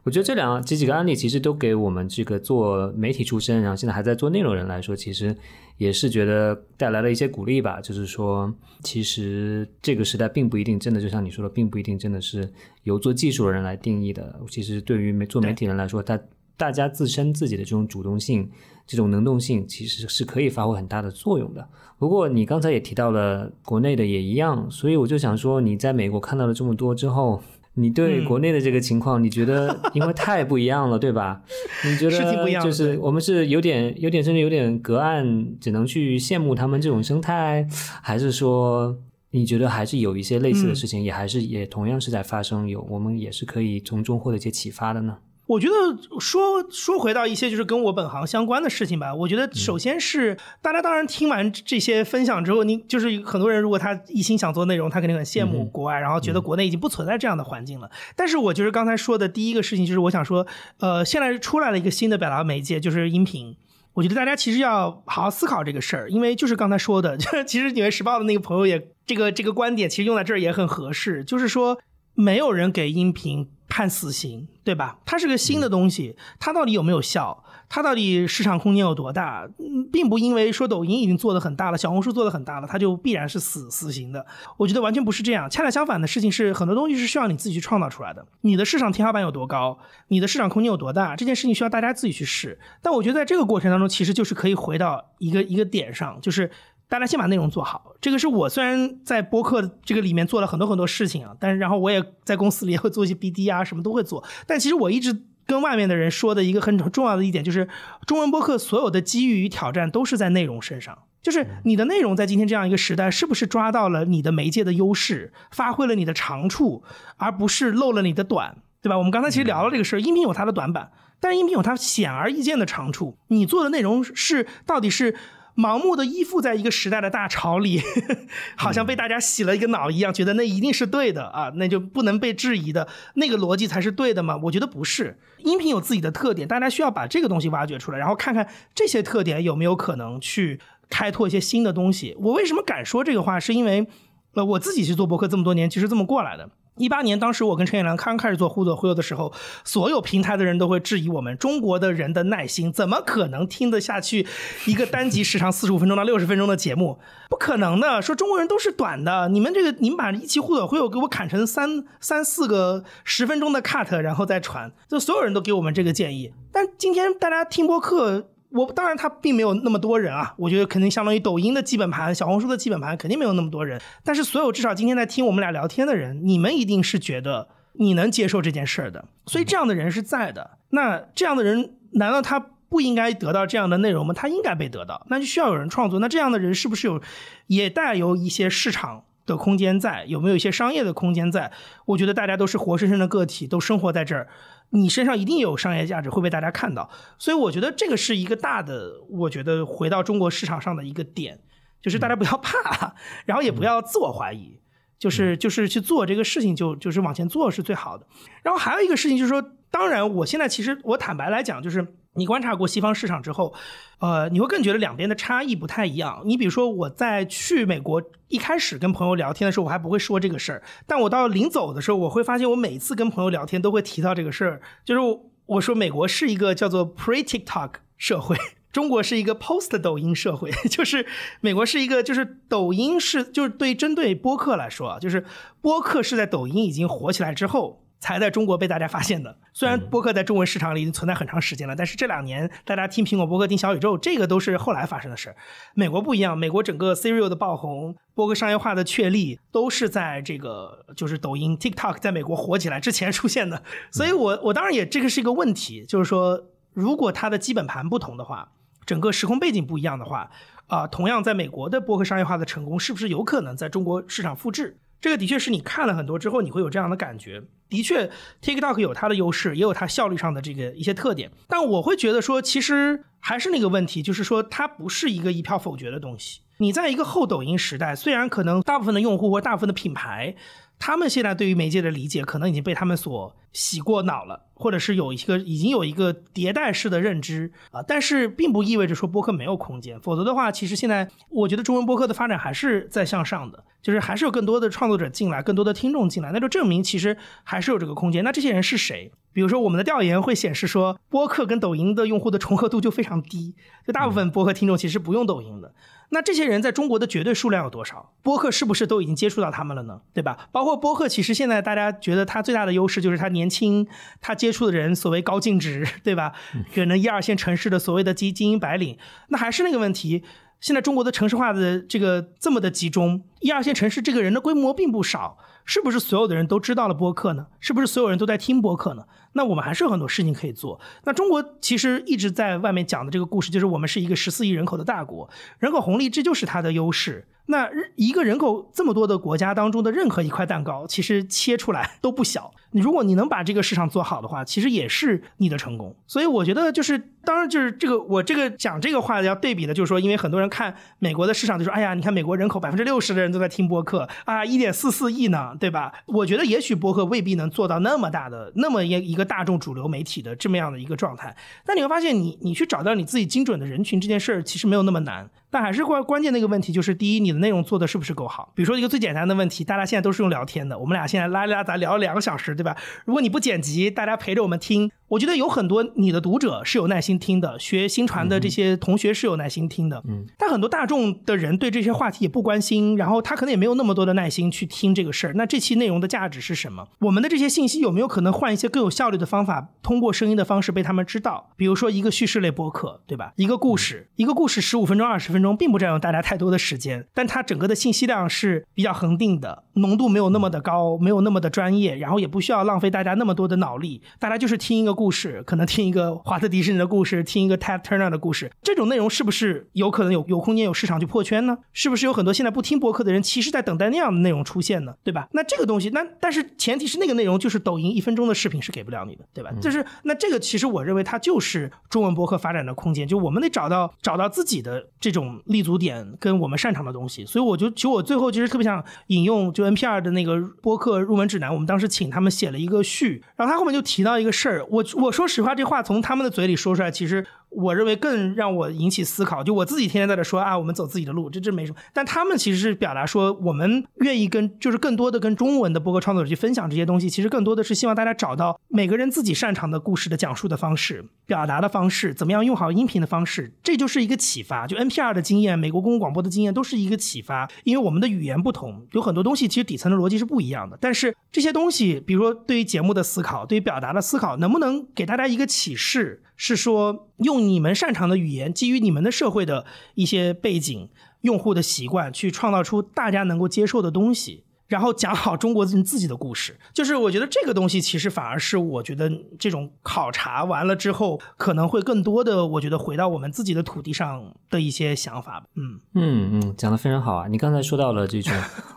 我觉得这两这几个案例其实都给我们这个做媒体出身，然后现在还在做内容人来说，其实也是觉得带来了一些鼓励吧。就是说，其实这个时代并不一定真的就像你说的，并不一定真的是由做技术的人来定义的。其实对于媒做媒体人来说，他大家自身自己的这种主动性、这种能动性，其实是可以发挥很大的作用的。不过你刚才也提到了国内的也一样，所以我就想说，你在美国看到了这么多之后。你对国内的这个情况，你觉得 因为太不一样了，对吧？你觉得就是我们是有点、有点甚至有点隔岸，只能去羡慕他们这种生态，还是说你觉得还是有一些类似的事情，也还是也同样是在发生，有我们也是可以从中获得一些启发的呢？我觉得说说回到一些就是跟我本行相关的事情吧。我觉得首先是大家当然听完这些分享之后，你就是很多人如果他一心想做内容，他肯定很羡慕国外，然后觉得国内已经不存在这样的环境了。但是我就是刚才说的第一个事情，就是我想说，呃，现在出来了一个新的表达媒介，就是音频。我觉得大家其实要好好思考这个事儿，因为就是刚才说的，就其实纽约时报的那个朋友也这个这个观点，其实用在这儿也很合适，就是说没有人给音频。判死刑，对吧？它是个新的东西，它到底有没有效？它到底市场空间有多大？嗯，并不因为说抖音已经做的很大了，小红书做的很大了，它就必然是死死刑的。我觉得完全不是这样，恰恰相反的事情是，很多东西是需要你自己去创造出来的。你的市场天花板有多高？你的市场空间有多大？这件事情需要大家自己去试。但我觉得在这个过程当中，其实就是可以回到一个一个点上，就是。大家先把内容做好，这个是我虽然在播客这个里面做了很多很多事情啊，但是然后我也在公司里也会做一些 BD 啊，什么都会做。但其实我一直跟外面的人说的一个很重要的一点就是，中文播客所有的机遇与挑战都是在内容身上，就是你的内容在今天这样一个时代，是不是抓到了你的媒介的优势，发挥了你的长处，而不是漏了你的短，对吧？我们刚才其实聊了这个事儿，音频有它的短板，但是音频有它显而易见的长处。你做的内容是到底是？盲目的依附在一个时代的大潮里，好像被大家洗了一个脑一样，觉得那一定是对的啊，那就不能被质疑的，那个逻辑才是对的吗？我觉得不是。音频有自己的特点，大家需要把这个东西挖掘出来，然后看看这些特点有没有可能去开拓一些新的东西。我为什么敢说这个话？是因为，呃，我自己去做博客这么多年，其实这么过来的。一八年，当时我跟陈彦良刚开始做互动忽悠的时候，所有平台的人都会质疑我们中国的人的耐心，怎么可能听得下去一个单集时长四十五分钟到六十分钟的节目？不可能的，说中国人都是短的，你们这个你们把一期互动忽悠给我砍成三三四个十分钟的 cut，然后再传，就所有人都给我们这个建议。但今天大家听播客。我当然，他并没有那么多人啊，我觉得肯定相当于抖音的基本盘、小红书的基本盘，肯定没有那么多人。但是，所有至少今天在听我们俩聊天的人，你们一定是觉得你能接受这件事儿的。所以，这样的人是在的。那这样的人，难道他不应该得到这样的内容吗？他应该被得到，那就需要有人创作。那这样的人是不是有也带有一些市场的空间在？有没有一些商业的空间在？我觉得大家都是活生生的个体，都生活在这儿。你身上一定有商业价值，会被大家看到。所以我觉得这个是一个大的，我觉得回到中国市场上的一个点，就是大家不要怕，然后也不要自我怀疑。就是就是去做这个事情，就就是往前做是最好的。然后还有一个事情就是说，当然我现在其实我坦白来讲，就是你观察过西方市场之后，呃，你会更觉得两边的差异不太一样。你比如说我在去美国一开始跟朋友聊天的时候，我还不会说这个事儿，但我到临走的时候，我会发现我每次跟朋友聊天都会提到这个事儿，就是我说美国是一个叫做 pre TikTok 社会。中国是一个 post 抖音社会，就是美国是一个，就是抖音是就是对针对播客来说啊，就是播客是在抖音已经火起来之后才在中国被大家发现的。虽然播客在中文市场里已经存在很长时间了，但是这两年大家听苹果播客、听小宇宙，这个都是后来发生的事儿。美国不一样，美国整个 Serial 的爆红、播客商业化的确立，都是在这个就是抖音 TikTok 在美国火起来之前出现的。所以我我当然也这个是一个问题，就是说如果它的基本盘不同的话。整个时空背景不一样的话，啊，同样在美国的播客商业化的成功，是不是有可能在中国市场复制？这个的确是你看了很多之后，你会有这样的感觉。的确，TikTok 有它的优势，也有它效率上的这个一些特点。但我会觉得说，其实还是那个问题，就是说它不是一个一票否决的东西。你在一个后抖音时代，虽然可能大部分的用户或大部分的品牌。他们现在对于媒介的理解可能已经被他们所洗过脑了，或者是有一个已经有一个迭代式的认知啊，但是并不意味着说播客没有空间。否则的话，其实现在我觉得中文播客的发展还是在向上的，就是还是有更多的创作者进来，更多的听众进来，那就证明其实还是有这个空间。那这些人是谁？比如说我们的调研会显示说，播客跟抖音的用户的重合度就非常低，就大部分播客听众其实不用抖音的。那这些人在中国的绝对数量有多少？播客是不是都已经接触到他们了呢？对吧？包括播客，其实现在大家觉得它最大的优势就是它年轻，它接触的人所谓高净值，对吧？可能一二线城市的所谓的精精英白领，那还是那个问题。现在中国的城市化的这个这么的集中，一二线城市这个人的规模并不少，是不是所有的人都知道了播客呢？是不是所有人都在听播客呢？那我们还是有很多事情可以做。那中国其实一直在外面讲的这个故事，就是我们是一个十四亿人口的大国，人口红利这就是它的优势。那一个人口这么多的国家当中的任何一块蛋糕，其实切出来都不小。如果你能把这个市场做好的话，其实也是你的成功。所以我觉得就是，当然就是这个我这个讲这个话要对比的，就是说，因为很多人看美国的市场就说，哎呀，你看美国人口百分之六十的人都在听播客啊，一点四四亿呢，对吧？我觉得也许博客未必能做到那么大的那么一一个大众主流媒体的这么样的一个状态。但你会发现，你你去找到你自己精准的人群这件事儿，其实没有那么难。但还是关关键的一个问题就是，第一，你的内容做的是不是够好？比如说一个最简单的问题，大家现在都是用聊天的，我们俩现在拉拉，杂聊了两个小时，对吧？如果你不剪辑，大家陪着我们听。我觉得有很多你的读者是有耐心听的，学新传的这些同学是有耐心听的，嗯，但很多大众的人对这些话题也不关心，然后他可能也没有那么多的耐心去听这个事儿。那这期内容的价值是什么？我们的这些信息有没有可能换一些更有效率的方法，通过声音的方式被他们知道？比如说一个叙事类播客，对吧？一个故事，一个故事十五分钟、二十分中，并不占用大家太多的时间，但它整个的信息量是比较恒定的，浓度没有那么的高，没有那么的专业，然后也不需要浪费大家那么多的脑力，大家就是听一个故事，可能听。一个华特迪士尼的故事，听一个 Ted Turner 的故事，这种内容是不是有可能有有空间有市场去破圈呢？是不是有很多现在不听博客的人，其实在等待那样的内容出现呢？对吧？那这个东西，那但是前提是那个内容就是抖音一分钟的视频是给不了你的，对吧？就是那这个其实我认为它就是中文博客发展的空间，就我们得找到找到自己的这种立足点跟我们擅长的东西。所以我就其实我最后其实特别想引用就 NPR 的那个播客入门指南，我们当时请他们写了一个序，然后他后面就提到一个事儿，我我说实话这。话从他们的嘴里说出来，其实。我认为更让我引起思考，就我自己天天在这说啊，我们走自己的路，这这没什么。但他们其实是表达说，我们愿意跟，就是更多的跟中文的播客创作者去分享这些东西。其实更多的是希望大家找到每个人自己擅长的故事的讲述的方式、表达的方式，怎么样用好音频的方式，这就是一个启发。就 NPR 的经验，美国公共广播的经验，都是一个启发。因为我们的语言不同，有很多东西其实底层的逻辑是不一样的。但是这些东西，比如说对于节目的思考，对于表达的思考，能不能给大家一个启示？是说用你们擅长的语言，基于你们的社会的一些背景、用户的习惯，去创造出大家能够接受的东西。然后讲好中国人自己的故事。就是我觉得这个东西其实反而是我觉得这种考察完了之后，可能会更多的我觉得回到我们自己的土地上的一些想法。嗯嗯嗯，讲的非常好啊！你刚才说到了这种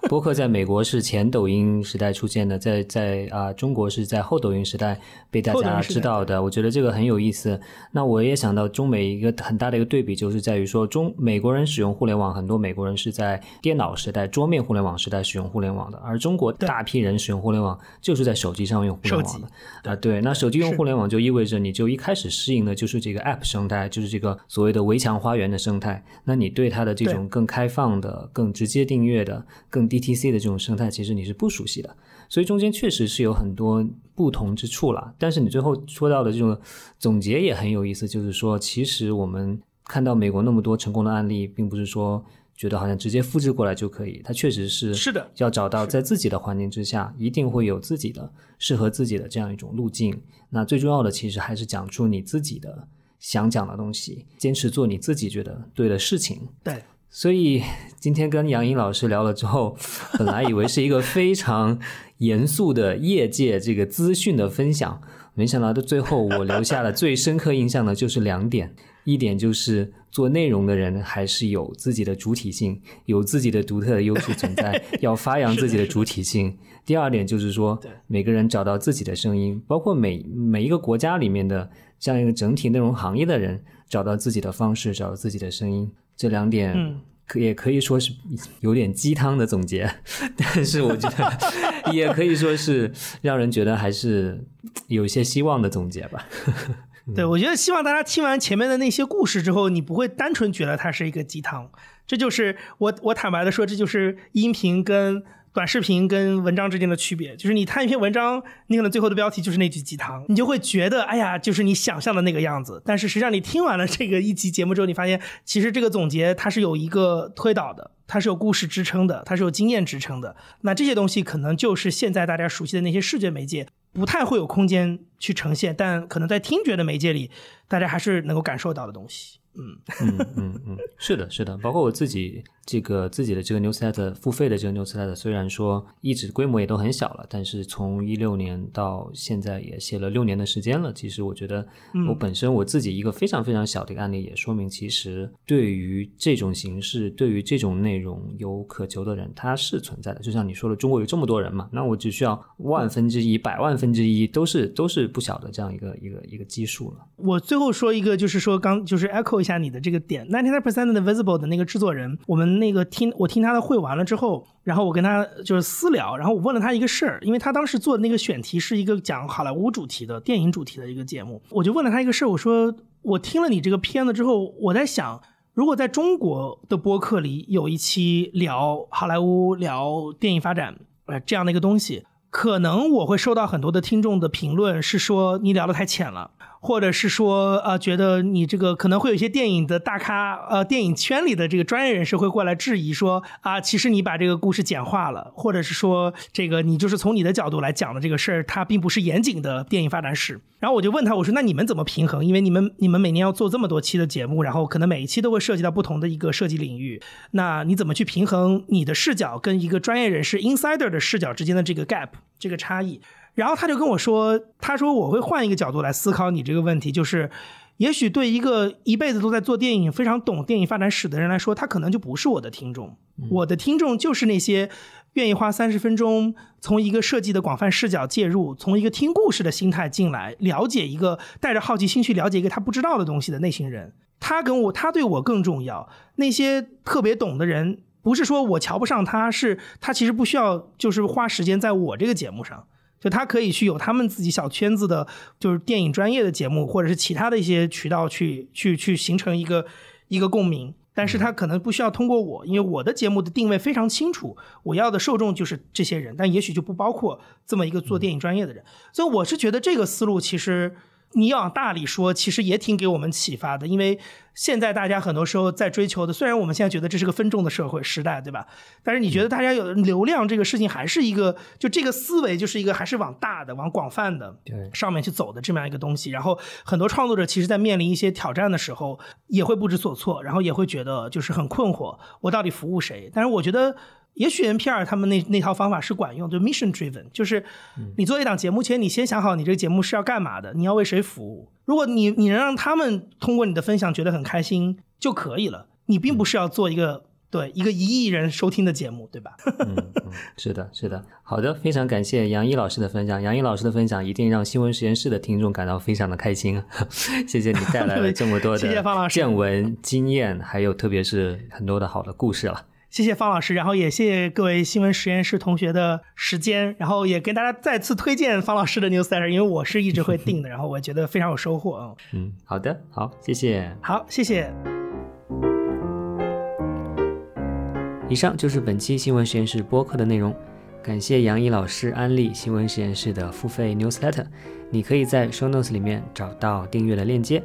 播客在美国是前抖音时代出现的，在在啊、中国是在后抖音时代被大家知道的。我觉得这个很有意思。那我也想到中美一个很大的一个对比，就是在于说中美国人使用互联网，很多美国人是在电脑时代、桌面互联网时代使用互联网的，而中国大批人使用互联网就是在手机上用互联网的。啊，对，那手机用互联网就意味着你就一开始适应的就是这个 App 生态，就是这个所谓的围墙花园的生态。那你对它的这种更开放的、更直接订阅的、更 DTC 的这种生态，其实你是不熟悉的。所以中间确实是有很多不同之处了。但是你最后说到的这种总结也很有意思，就是说，其实我们看到美国那么多成功的案例，并不是说觉得好像直接复制过来就可以，它确实是是的要找到在自己的环境之下，一定会有自己的适合自己的这样一种路径。那最重要的其实还是讲出你自己的想讲的东西，坚持做你自己觉得对的事情。对，所以今天跟杨颖老师聊了之后，本来以为是一个非常严肃的业界这个资讯的分享，没想到到最后我留下了最深刻印象的就是两点，一点就是做内容的人还是有自己的主体性，有自己的独特的优势存在，要发扬自己的主体性。第二点就是说，每个人找到自己的声音，包括每每一个国家里面的这样一个整体内容行业的人，找到自己的方式，找到自己的声音。这两点，嗯可也可以说是有点鸡汤的总结，但是我觉得也可以说是让人觉得还是有一些希望的总结吧。对，我觉得希望大家听完前面的那些故事之后，你不会单纯觉得它是一个鸡汤。这就是我我坦白的说，这就是音频跟短视频跟文章之间的区别。就是你看一篇文章，你可能最后的标题就是那句鸡汤，你就会觉得哎呀，就是你想象的那个样子。但是实际上你听完了这个一集节目之后，你发现其实这个总结它是有一个推导的。它是有故事支撑的，它是有经验支撑的。那这些东西可能就是现在大家熟悉的那些视觉媒介，不太会有空间去呈现，但可能在听觉的媒介里，大家还是能够感受到的东西。嗯，嗯嗯嗯，是的，是的，包括我自己这个自己的这个 newsletter 付费的这个 newsletter，虽然说一直规模也都很小了，但是从一六年到现在也写了六年的时间了。其实我觉得我本身我自己一个非常非常小的一个案例，也说明其实对于这种形式，对于这种内容有渴求的人，他是存在的。就像你说的，中国有这么多人嘛，那我只需要万分之一、百万分之一，都是都是不小的这样一个一个一个基数了。我最后说一个，就是说刚就是 echo 一下你的这个点，ninety nine percent 的 visible 的那个制作人，我们那个听我听他的会完了之后，然后我跟他就是私聊，然后我问了他一个事儿，因为他当时做的那个选题是一个讲好莱坞主题的电影主题的一个节目，我就问了他一个事儿，我说我听了你这个片子之后，我在想。如果在中国的播客里有一期聊好莱坞、聊电影发展，呃，这样的一个东西，可能我会收到很多的听众的评论，是说你聊得太浅了，或者是说呃，觉得你这个可能会有一些电影的大咖，呃，电影圈里的这个专业人士会过来质疑说啊，其实你把这个故事简化了，或者是说这个你就是从你的角度来讲的这个事儿，它并不是严谨的电影发展史。然后我就问他，我说那你们怎么平衡？因为你们你们每年要做这么多期的节目，然后可能每一期都会涉及到不同的一个设计领域，那你怎么去平衡你的视角跟一个专业人士 insider 的视角之间的这个 gap 这个差异？然后他就跟我说，他说我会换一个角度来思考你这个问题，就是。也许对一个一辈子都在做电影、非常懂电影发展史的人来说，他可能就不是我的听众。我的听众就是那些愿意花三十分钟，从一个设计的广泛视角介入，从一个听故事的心态进来，了解一个带着好奇心去了解一个他不知道的东西的那群人。他跟我，他对我更重要。那些特别懂的人，不是说我瞧不上他，是他其实不需要，就是花时间在我这个节目上。就他可以去有他们自己小圈子的，就是电影专业的节目，或者是其他的一些渠道去去去形成一个一个共鸣。但是他可能不需要通过我，因为我的节目的定位非常清楚，我要的受众就是这些人，但也许就不包括这么一个做电影专业的人。所以我是觉得这个思路其实。你要往大里说，其实也挺给我们启发的，因为现在大家很多时候在追求的，虽然我们现在觉得这是个分众的社会时代，对吧？但是你觉得大家有流量这个事情，还是一个就这个思维，就是一个还是往大的、往广泛的上面去走的这么样一个东西。然后很多创作者其实，在面临一些挑战的时候，也会不知所措，然后也会觉得就是很困惑，我到底服务谁？但是我觉得。也许 NPR 他们那那套方法是管用，就 mission driven，就是你做一档节目前，你先想好你这个节目是要干嘛的，你要为谁服务。如果你你能让他们通过你的分享觉得很开心就可以了，你并不是要做一个。对一个一亿人收听的节目，对吧？嗯，是的，是的。好的，非常感谢杨毅老师的分享。杨毅老师的分享一定让新闻实验室的听众感到非常的开心。谢谢你带来了这么多的 见闻、经验，还有特别是很多的好的故事了。谢谢方老师，然后也谢谢各位新闻实验室同学的时间，然后也跟大家再次推荐方老师的 newsletter，因为我是一直会订的，然后我觉得非常有收获啊。嗯，好的，好，谢谢。好，谢谢。以上就是本期新闻实验室播客的内容，感谢杨毅老师安利新闻实验室的付费 newsletter，你可以在 show notes 里面找到订阅的链接。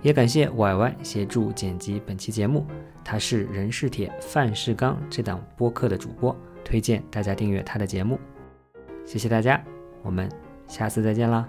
也感谢 Y Y 协助剪辑本期节目，他是人是铁饭是钢这档播客的主播，推荐大家订阅他的节目。谢谢大家，我们下次再见啦。